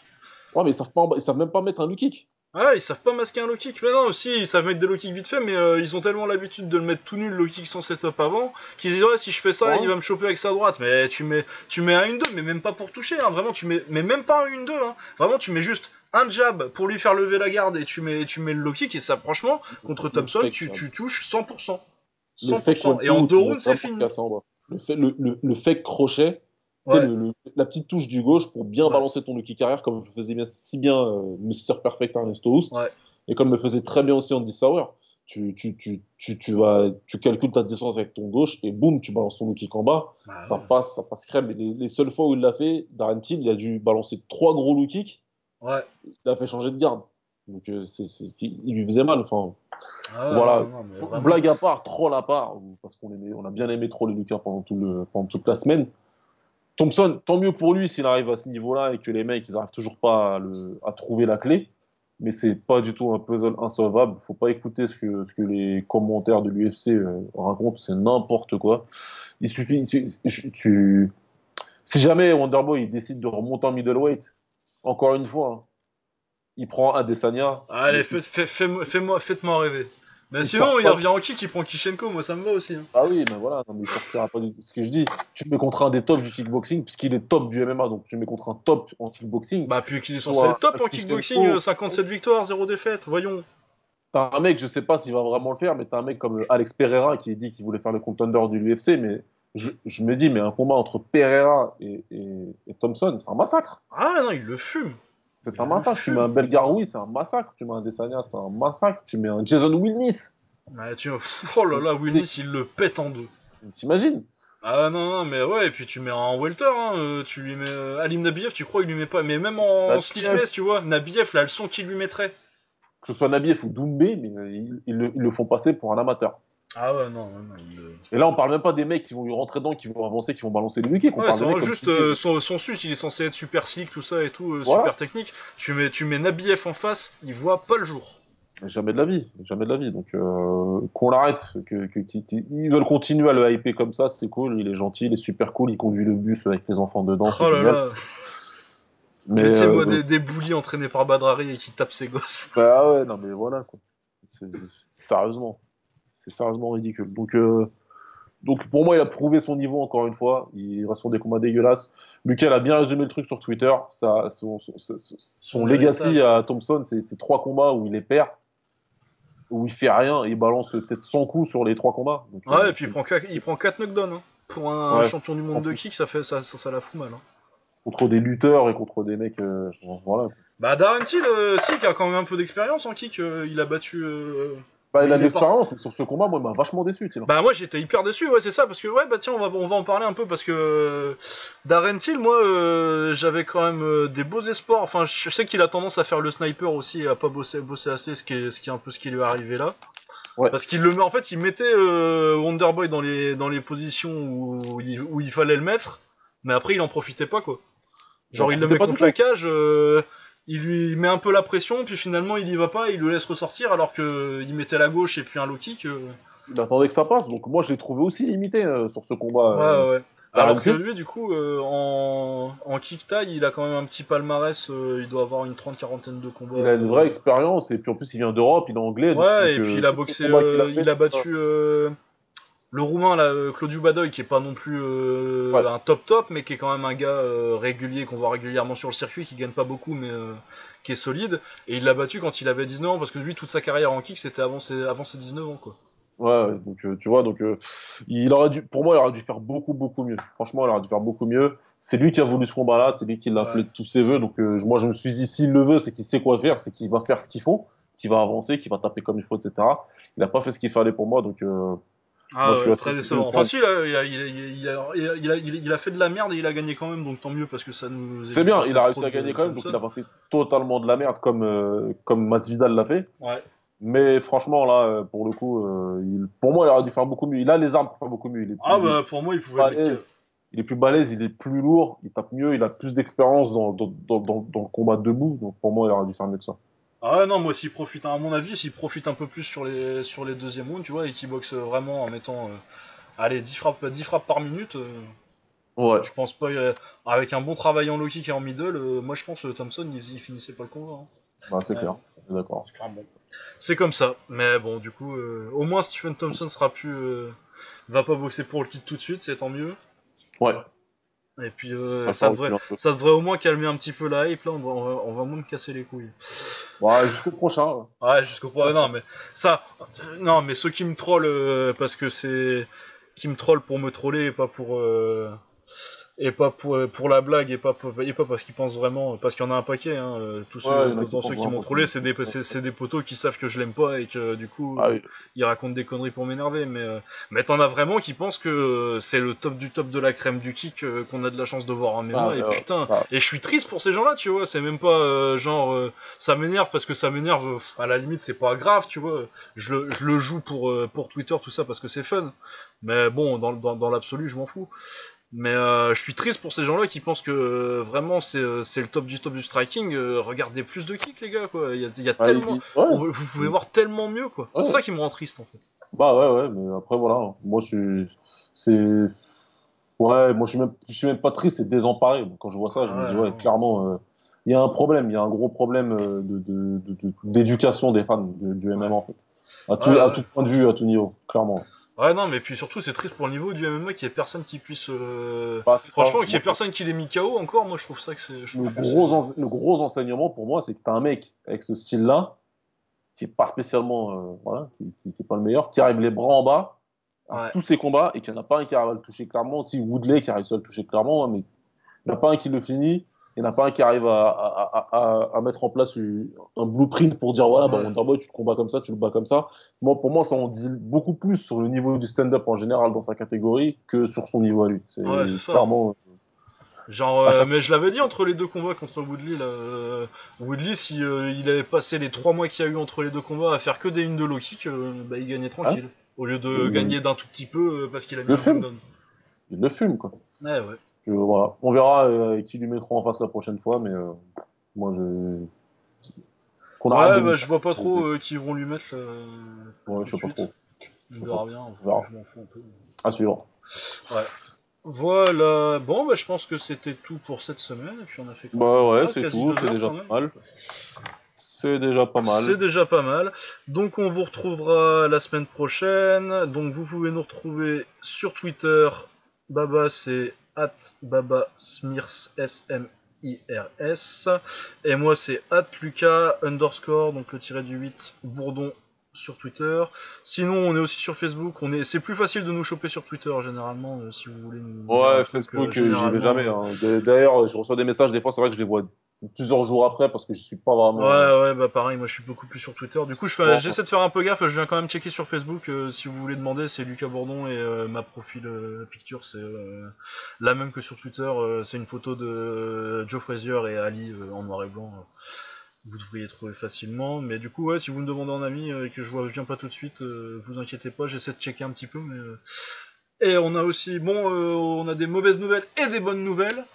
Ouais, mais ils savent, pas, ils savent même pas mettre un low kick. Ah, ils savent pas masquer un low kick. Mais non, aussi, ils savent mettre des low kicks vite fait, mais euh, ils ont tellement l'habitude de le mettre tout nul, low kick sans setup avant, qu'ils disent ouais, si je fais ça, Ouais. il va me choper avec sa droite. Mais tu mets, tu mets un 1-2, mais même pas pour toucher, hein. vraiment, tu mets, mais même pas un 1-2, hein. vraiment, tu mets juste un jab pour lui faire lever la garde et tu mets, tu mets le low kick, et ça, franchement, contre Thompson, tu, tu touches 100%. Le fake 100%. Et en deux rounds, c'est fini. Le, fait, le, le, le fake crochet, Ouais. sais, le, le- la petite touche du gauche pour bien Ouais. balancer ton low kick arrière, comme le faisait bien, si bien euh, Mr. Perfect Ernesto Houst, Ouais. et comme le faisait très bien aussi Andy Sauer. Tu, tu, tu, tu, tu, vas, tu calcules ta distance avec ton gauche et boum, tu balances ton kick en bas. Ça passe, ça passe crème. Et les, les seules fois où il l'a fait, Darren Till, il a dû balancer trois gros low kicks. Ouais. Il a fait changer de garde. Donc, euh, c'est, il lui faisait mal. Enfin, Ah Voilà. non. Blague à part, troll à part, parce qu'on on a bien aimé troller Lucas pendant, tout le, pendant toute la semaine. Thompson, tant mieux pour lui s'il arrive à ce niveau-là et que les mecs ils arrivent toujours pas à, trouver la clé. Mais c'est pas du tout un puzzle insolvable. Faut pas écouter ce que, les commentaires de l'UFC euh, racontent. C'est n'importe quoi. Il suffit. si jamais Wonderboy il décide de remonter en middleweight, encore une fois, hein, il prend Adesanya. Allez, Il- faites- faites- fais-moi- fais-moi- faites-moi rêver. Mais sinon, il revient en kick, il prend Kishenko, moi ça me va aussi. hein. Ah oui, mais voilà, non, mais il sortira pas du... Ce que je dis, tu mets contre un des tops du kickboxing, puisqu'il est top du MMA, donc tu mets contre un top en kickboxing. Bah, puis qu'il est censé être top en kickboxing, Kishenko. euh, 57 victoires, 0 défaite, voyons. t'as un mec, je sais pas s'il va vraiment le faire, mais t'as un mec comme Alex Pereira qui dit qu'il voulait faire le contender du UFC, mais je, je me dis, mais un combat entre Pereira et, et- et Thompson, c'est un massacre. Ah non, il le fume. C'est un massacre. Tu mets un Belgaroui, c'est un massacre. Tu mets un Desania, c'est un massacre. Tu mets un Jason Wilnis. Ouais, tu... Oh là là, Willis, il le pète en deux. T'imagines? Ah non, non, mais ouais, et puis tu mets en welter, hein, euh, tu lui mets... euh, Alim Nabiev, tu crois il lui met pas... Mais même en Bah, tu vois, Nabiev, la leçon qu'il lui mettrait. Que ce soit Nabiev ou Doumbé, mais ils, ils le, ils le font passer pour un amateur. Ah ouais, non, non, non, il Et là, on parle même pas des mecs qui vont lui rentrer dedans, qui vont avancer, qui vont balancer le wicket. Ouais, c'est juste euh, son, son suit, il est censé être super slick, tout ça et tout, euh, Voilà. super technique. Tu mets, tu mets Nabiev en face, il voit pas le jour. Mais Jamais de la vie, jamais de la vie. Donc euh, qu'on l'arrête, que, ils veulent continuer à le hyper comme ça, c'est cool. Il est gentil, il est super cool, il conduit le bus avec les enfants dedans. Oh là là, Mais mettez-moi euh, des, des boulis entraînés par Badrari et qui tapent ses gosses. bah ouais, non mais voilà quoi. Sérieusement, c'est sérieusement ridicule. Donc euh, donc pour moi, il a prouvé son niveau encore une fois. Il reste sur des combats dégueulasses. Michael a bien résumé le truc sur Twitter. Ça, son, son, son- son Son legacy à Thompson, c'est trois combats où il les perd, où il fait rien, et il balance peut-être 100 coups sur les trois combats. Donc, Ouais, euh, et puis il prend, qua- il prend 4 knockdowns. Hein. Pour un Ouais. champion du monde de kick, ça, fait, ça, ça, ça la fout mal. Hein. contre des lutteurs et contre des mecs, euh, voilà. Bah Darren Till, euh, si, qui a quand même un peu d'expérience en kick, il a battu... Bah, il a de l'expérience, mais sur ce combat, moi, il m'a vachement déçu. Thiel. Bah moi j'étais hyper déçu, ouais c'est ça, parce que ouais bah tiens on va, on va en parler un peu parce que euh, Darren Till, moi euh, j'avais quand même euh, des beaux espoirs, enfin je sais qu'il a tendance à faire le sniper aussi et à pas bosser, bosser assez, ce qui, est, ce qui est un peu ce qui lui est arrivé là. Ouais. Parce qu'il le met, en fait il mettait euh, Wonderboy dans les, dans les positions où il, où il fallait le mettre, mais après il en profitait pas quoi. Genre Il il le met contre pas du la cage, euh, il lui met un peu la pression, puis finalement il y va pas, il le laisse ressortir alors que il mettait la gauche et puis un low kick. Il attendait que ça passe, donc moi, je l'ai trouvé aussi limité euh, sur ce combat. Ouais, euh. ouais, Alors que lui, du coup, euh, en, en kick taille, il a quand même un petit palmarès. il doit avoir une trente quarantaine de combats. Il a une vraie expérience, et puis en plus, il vient d'Europe, il est anglais. donc- Ouais, et donc, puis euh, il a boxé. qu'il fait, il a battu le roumain, là, euh, Claudiu Badoy, qui est pas non plus euh, Ouais. un top top, mais qui est quand même un gars euh, régulier, qu'on voit régulièrement sur le circuit, qui gagne pas beaucoup, mais euh, qui est solide. Et il l'a battu quand il avait 19 ans, parce que lui, toute sa carrière en kick, c'était avant ses, avant ses 19 ans, quoi. Ouais, donc tu vois, donc il aurait dû, pour moi, il aurait dû faire beaucoup, beaucoup mieux. Franchement, il aurait dû faire beaucoup mieux. C'est lui qui a voulu ce combat-là, c'est lui qui l'a Ouais. appelé de tous ses voeux. Donc moi, je me suis dit, s'il le veut, c'est qu'il sait quoi faire, c'est qu'il va faire ce qu'il faut, qu'il va avancer, qu'il va taper comme il faut, etc. Il a pas fait ce qu'il fallait pour moi, donc Ah Moi, ouais, très décevant. Enfin, si, là, il a, il, a, il, a, il, a, il, a, il a fait de la merde et il a gagné quand même, donc tant mieux parce que ça nous. c'est bien. Il a réussi à gagner quand même, donc il a pas fait totalement de la merde comme euh, comme Masvidal l'a fait. Ouais. Mais franchement, là, euh, pour le coup, euh, il, pour moi, il aurait dû faire beaucoup mieux. Il a les armes pour faire beaucoup mieux. Il est Ah bah pour moi, il pouvait. balèze. Il est plus balèze, il est plus lourd, il tape mieux, il a plus d'expérience dans, dans, dans le combat debout. Donc pour moi, il aurait dû faire mieux que ça. Ah ouais, non, moi, s'il profite, à mon avis, s'il profite un peu plus sur les, sur les deuxièmes rounds, tu vois, et qu'il boxe vraiment en mettant. euh, allez, 10 frappes, 10 frappes par minute. euh, Ouais. je pense pas. euh, avec un bon travail en low kick et en middle, euh, moi je pense que Thompson il, il finissait pas le combat. hein. Bah, c'est Ouais. clair. D'accord. Enfin, bon. C'est comme ça, mais bon, du coup, euh, au moins Stephen Thompson sera plus. euh, va pas boxer pour le titre tout de suite, c'est tant mieux. Ouais. Et puis euh, Ça devrait, ça devrait au moins calmer un petit peu la hype, là on va, on va, on va moins me casser les couilles. Ouais, jusqu'au prochain. ouais. Ouais, jusqu'au point. Non, mais ça. Non, mais ceux qui me trollent euh, parce que c'est. qui me trollent pour me troller et pas pour. euh, et pas pour, euh, pour la blague et pas, pour- et pas parce qu'ils pensent vraiment. Parce qu'il y en a un paquet, hein. euh, Tous ceux, Ouais, qui ceux qui m'ont trollé, c'est des, c'est, des potos qui savent que je l'aime pas et que du coup. Ah, oui. ils racontent des conneries pour m'énerver, mais, euh, mais t'en as vraiment qui pensent que euh, c'est le top du top de la crème du kick euh, qu'on a de la chance de voir en MMA, Ah, et euh, putain, ah. et je suis triste pour ces gens-là, tu vois, c'est même pas euh, genre, euh, ça m'énerve parce que ça m'énerve, euh, à la limite c'est pas grave, tu vois, je le, je le joue pour, euh, pour Twitter, tout ça, parce que c'est fun, mais bon, dans, dans, dans l'absolu, je m'en fous. Mais euh, je suis triste pour ces gens-là qui pensent que euh, vraiment c'est euh, c'est le top du top du striking. regardez plus de kicks, les gars, quoi. Il y a, il y a tellement. il- ouais. on- vous pouvez voir tellement mieux, quoi. Ouais. C'est ça qui me rend triste, en fait. Bah ouais, ouais, mais après voilà. Moi, je suis. C'est. Ouais, moi, je suis même, je suis même pas triste, c'est désemparé. Quand je vois ça, je me dis, ouais, clairement, il y a un problème, il y a un gros problème euh, de, de, de- de- d'éducation des fans de- du MMA, en fait. À tout point de vue, à tout niveau, clairement. Ouais, non, mais puis surtout, c'est triste pour le niveau du MMA qu'il y ait personne qui puisse. euh, Bah, c'est ça. Franchement, qu'il y ait Moi, personne qui l'ait mis KO encore, moi je trouve ça que c'est. je le que gros, ense- le gros enseignement pour moi, c'est que t'as un mec avec ce style-là qui est pas spécialement, euh, voilà, qui, qui, qui est pas le meilleur, qui arrive les bras en bas à Ouais. tous ses combats et qu'il n'y en a pas un qui arrive à le toucher clairement. Si Woodley qui arrive à le toucher clairement, hein, mais il n'y en a pas un qui le finit. Il n'y en a pas un qui arrive à, à, à, à, à mettre en place un blueprint pour dire voilà, bah. Wonderboy, tu le combats comme ça, tu le bats comme ça. Moi, pour moi, ça en dit beaucoup plus sur le niveau du stand-up en général dans sa catégorie que sur son niveau à lui. C'est Ouais, clairement. Genre, euh, Ah, ça- mais je l'avais dit entre les deux combats contre Woodley, là, euh, Woodley, si euh, il avait passé les trois mois qu'il y a eu entre les deux combats à faire que des une de low kick, euh, bah, il gagnait tranquille. Au lieu de Euh, gagner d'un tout petit peu euh, parce qu'il a mis le un knockdown. Il le fume, quoi. Ouais, ouais. Voilà. On verra euh, qui lui mettront en face la prochaine fois, mais euh, moi, je. Qu'on arrête Ouais, de bah, je vois pas trop euh, qui vont lui mettre. euh, Ouais, je sais tout pas de suite. trop. On verra bien. On verra. Je m'en fous un peu. À suivre. Voilà. Bon, bah, je pense que c'était tout pour cette semaine. Et puis on a fait. Bah ouais, Ah, c'est quasi tout, deux c'est heures, déjà quand même. pas mal. C'est déjà pas C'est mal. déjà pas mal. Donc on vous retrouvera la semaine prochaine. Donc vous pouvez nous retrouver sur Twitter. Baba c'est at Baba Smirs S M I R S. Et moi c'est at Lucas underscore donc le tiré du 8 Bourdon sur Twitter. Sinon on est aussi sur Facebook. On est c'est plus facile de nous choper sur Twitter généralement euh, si vous voulez nous Ouais, Facebook, euh, euh, j'y vais jamais. hein. D'ailleurs, je reçois des messages, des fois, c'est vrai que je les vois plusieurs jours après parce que je suis pas vraiment. Ouais, ouais, bah pareil, moi je suis beaucoup plus sur Twitter. Du coup, je fais- Bon. j'essaie de faire un peu gaffe. Je viens quand même checker sur Facebook. euh, si vous voulez demander, c'est Lucas Bourdon et euh, ma profil euh, picture, c'est la même que sur Twitter. c'est une photo de Joe Frazier et Ali en noir et blanc. vous devriez trouver facilement. Mais du coup, ouais, si vous me demandez en ami et que je vois, je viens pas tout de suite, vous inquiétez pas, j'essaie de checker un petit peu. Mais, Et on a aussi, bon, on a des mauvaises nouvelles et des bonnes nouvelles.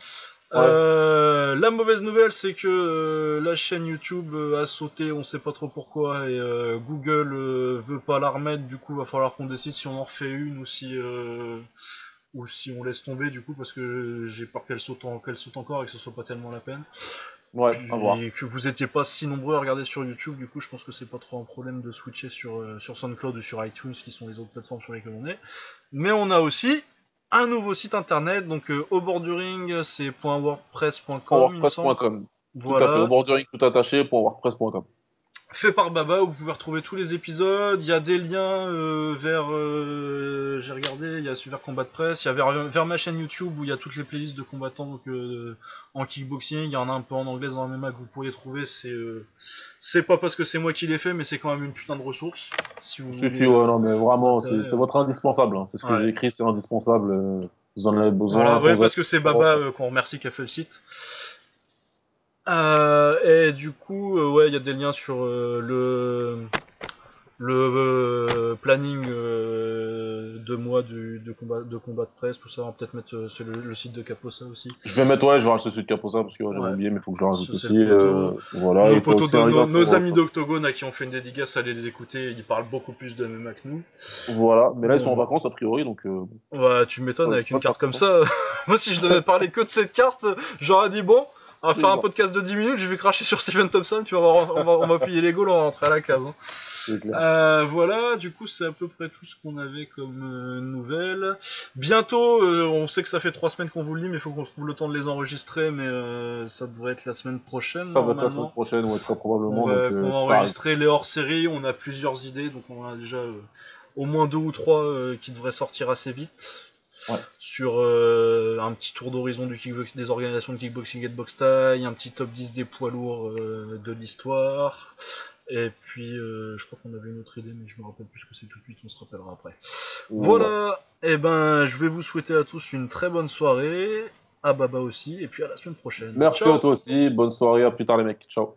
Ouais. Euh, la mauvaise nouvelle, c'est que euh, la chaîne YouTube euh, a sauté, on sait pas trop pourquoi, et Google veut pas la remettre. Du coup, va falloir qu'on décide si on en refait une ou si ou si on laisse tomber. Du coup, parce que j'ai peur qu'elle saute, en- qu'elle saute encore et que ce soit pas tellement la peine. Ouais, à voir. Et que vous étiez pas si nombreux à regarder sur YouTube, du coup, je pense que c'est pas trop un problème de switcher sur, sur SoundCloud ou sur iTunes, qui sont les autres plateformes sur lesquelles on est. Mais on a aussi un nouveau site internet, donc euh, au bord du ring, c'est .wordpress.com. WordPress.com. Tout à fait. Voilà, Au bordering tout attaché pour WordPress.com. fait par Baba, où vous pouvez retrouver tous les épisodes. Il y a des liens euh, vers, euh, j'ai regardé, il y a Super Combat de Presse, il y a vers, vers ma chaîne YouTube où il y a toutes les playlists de combattants donc, euh, en kickboxing. Il y en a un peu en anglais dans la MMA que vous pourriez trouver. C'est pas parce que c'est moi qui l'ai fait, mais c'est quand même une putain de ressource. Si vous Si, voulez, si, ouais, non, mais vraiment, c'est votre indispensable. hein. C'est ce que Ouais. j'ai écrit, c'est indispensable. Vous en avez besoin. Voilà, ouais, parce que c'est Baba qu'on remercie qui a fait le site. Euh, et du coup, euh, ouais, il y a des liens sur euh, le le planning euh, de mois du, de combat de combat de presse, tout ça. On va peut-être mettre euh, sur le, le site de Caposa aussi. Je vais mettre, ouais, je vais rajouter celui de Caposa parce que ouais, j'avais oublié, mais il faut que je le rajoute aussi. euh, voilà. nos potos de- nos, amis d'Octogone à qui on fait une dédicace, allez les écouter. Ils parlent beaucoup plus de MMA que nous. Voilà, mais là ils sont en vacances a priori, donc euh, Ouais, tu m'étonnes avec une carte comme ça. Moi, si je devais parler que de cette carte, j'aurais dit bon, on va faire un podcast de 10 minutes, je vais cracher sur Steven Thompson, voir, on va, on va plier les gaules, on va rentrer à la case. hein. Euh, voilà, du coup, c'est à peu près tout ce qu'on avait comme euh, nouvelles. Bientôt, euh, on sait que ça fait 3 semaines qu'on vous le dit, mais il faut qu'on trouve le temps de les enregistrer, mais euh, ça devrait être la semaine prochaine. Ça va être la semaine prochaine, ouais, très probablement. On va, donc, on arrive. enregistrer les hors-séries, on a plusieurs idées, donc on a déjà au moins deux ou trois qui devraient sortir assez vite. Ouais. Sur euh, un petit tour d'horizon du kickbox, des organisations de kickboxing et de boxe taille, un petit top 10 des poids lourds euh, de l'histoire. Et puis, euh, je crois qu'on avait une autre idée, mais je me rappelle plus ce que c'est tout de suite, on se rappellera après. Voilà, et ben je vais vous souhaiter à tous une très bonne soirée, à Baba aussi, et puis à la semaine prochaine. Merci Ciao à toi aussi, bonne soirée, à plus tard les mecs, ciao.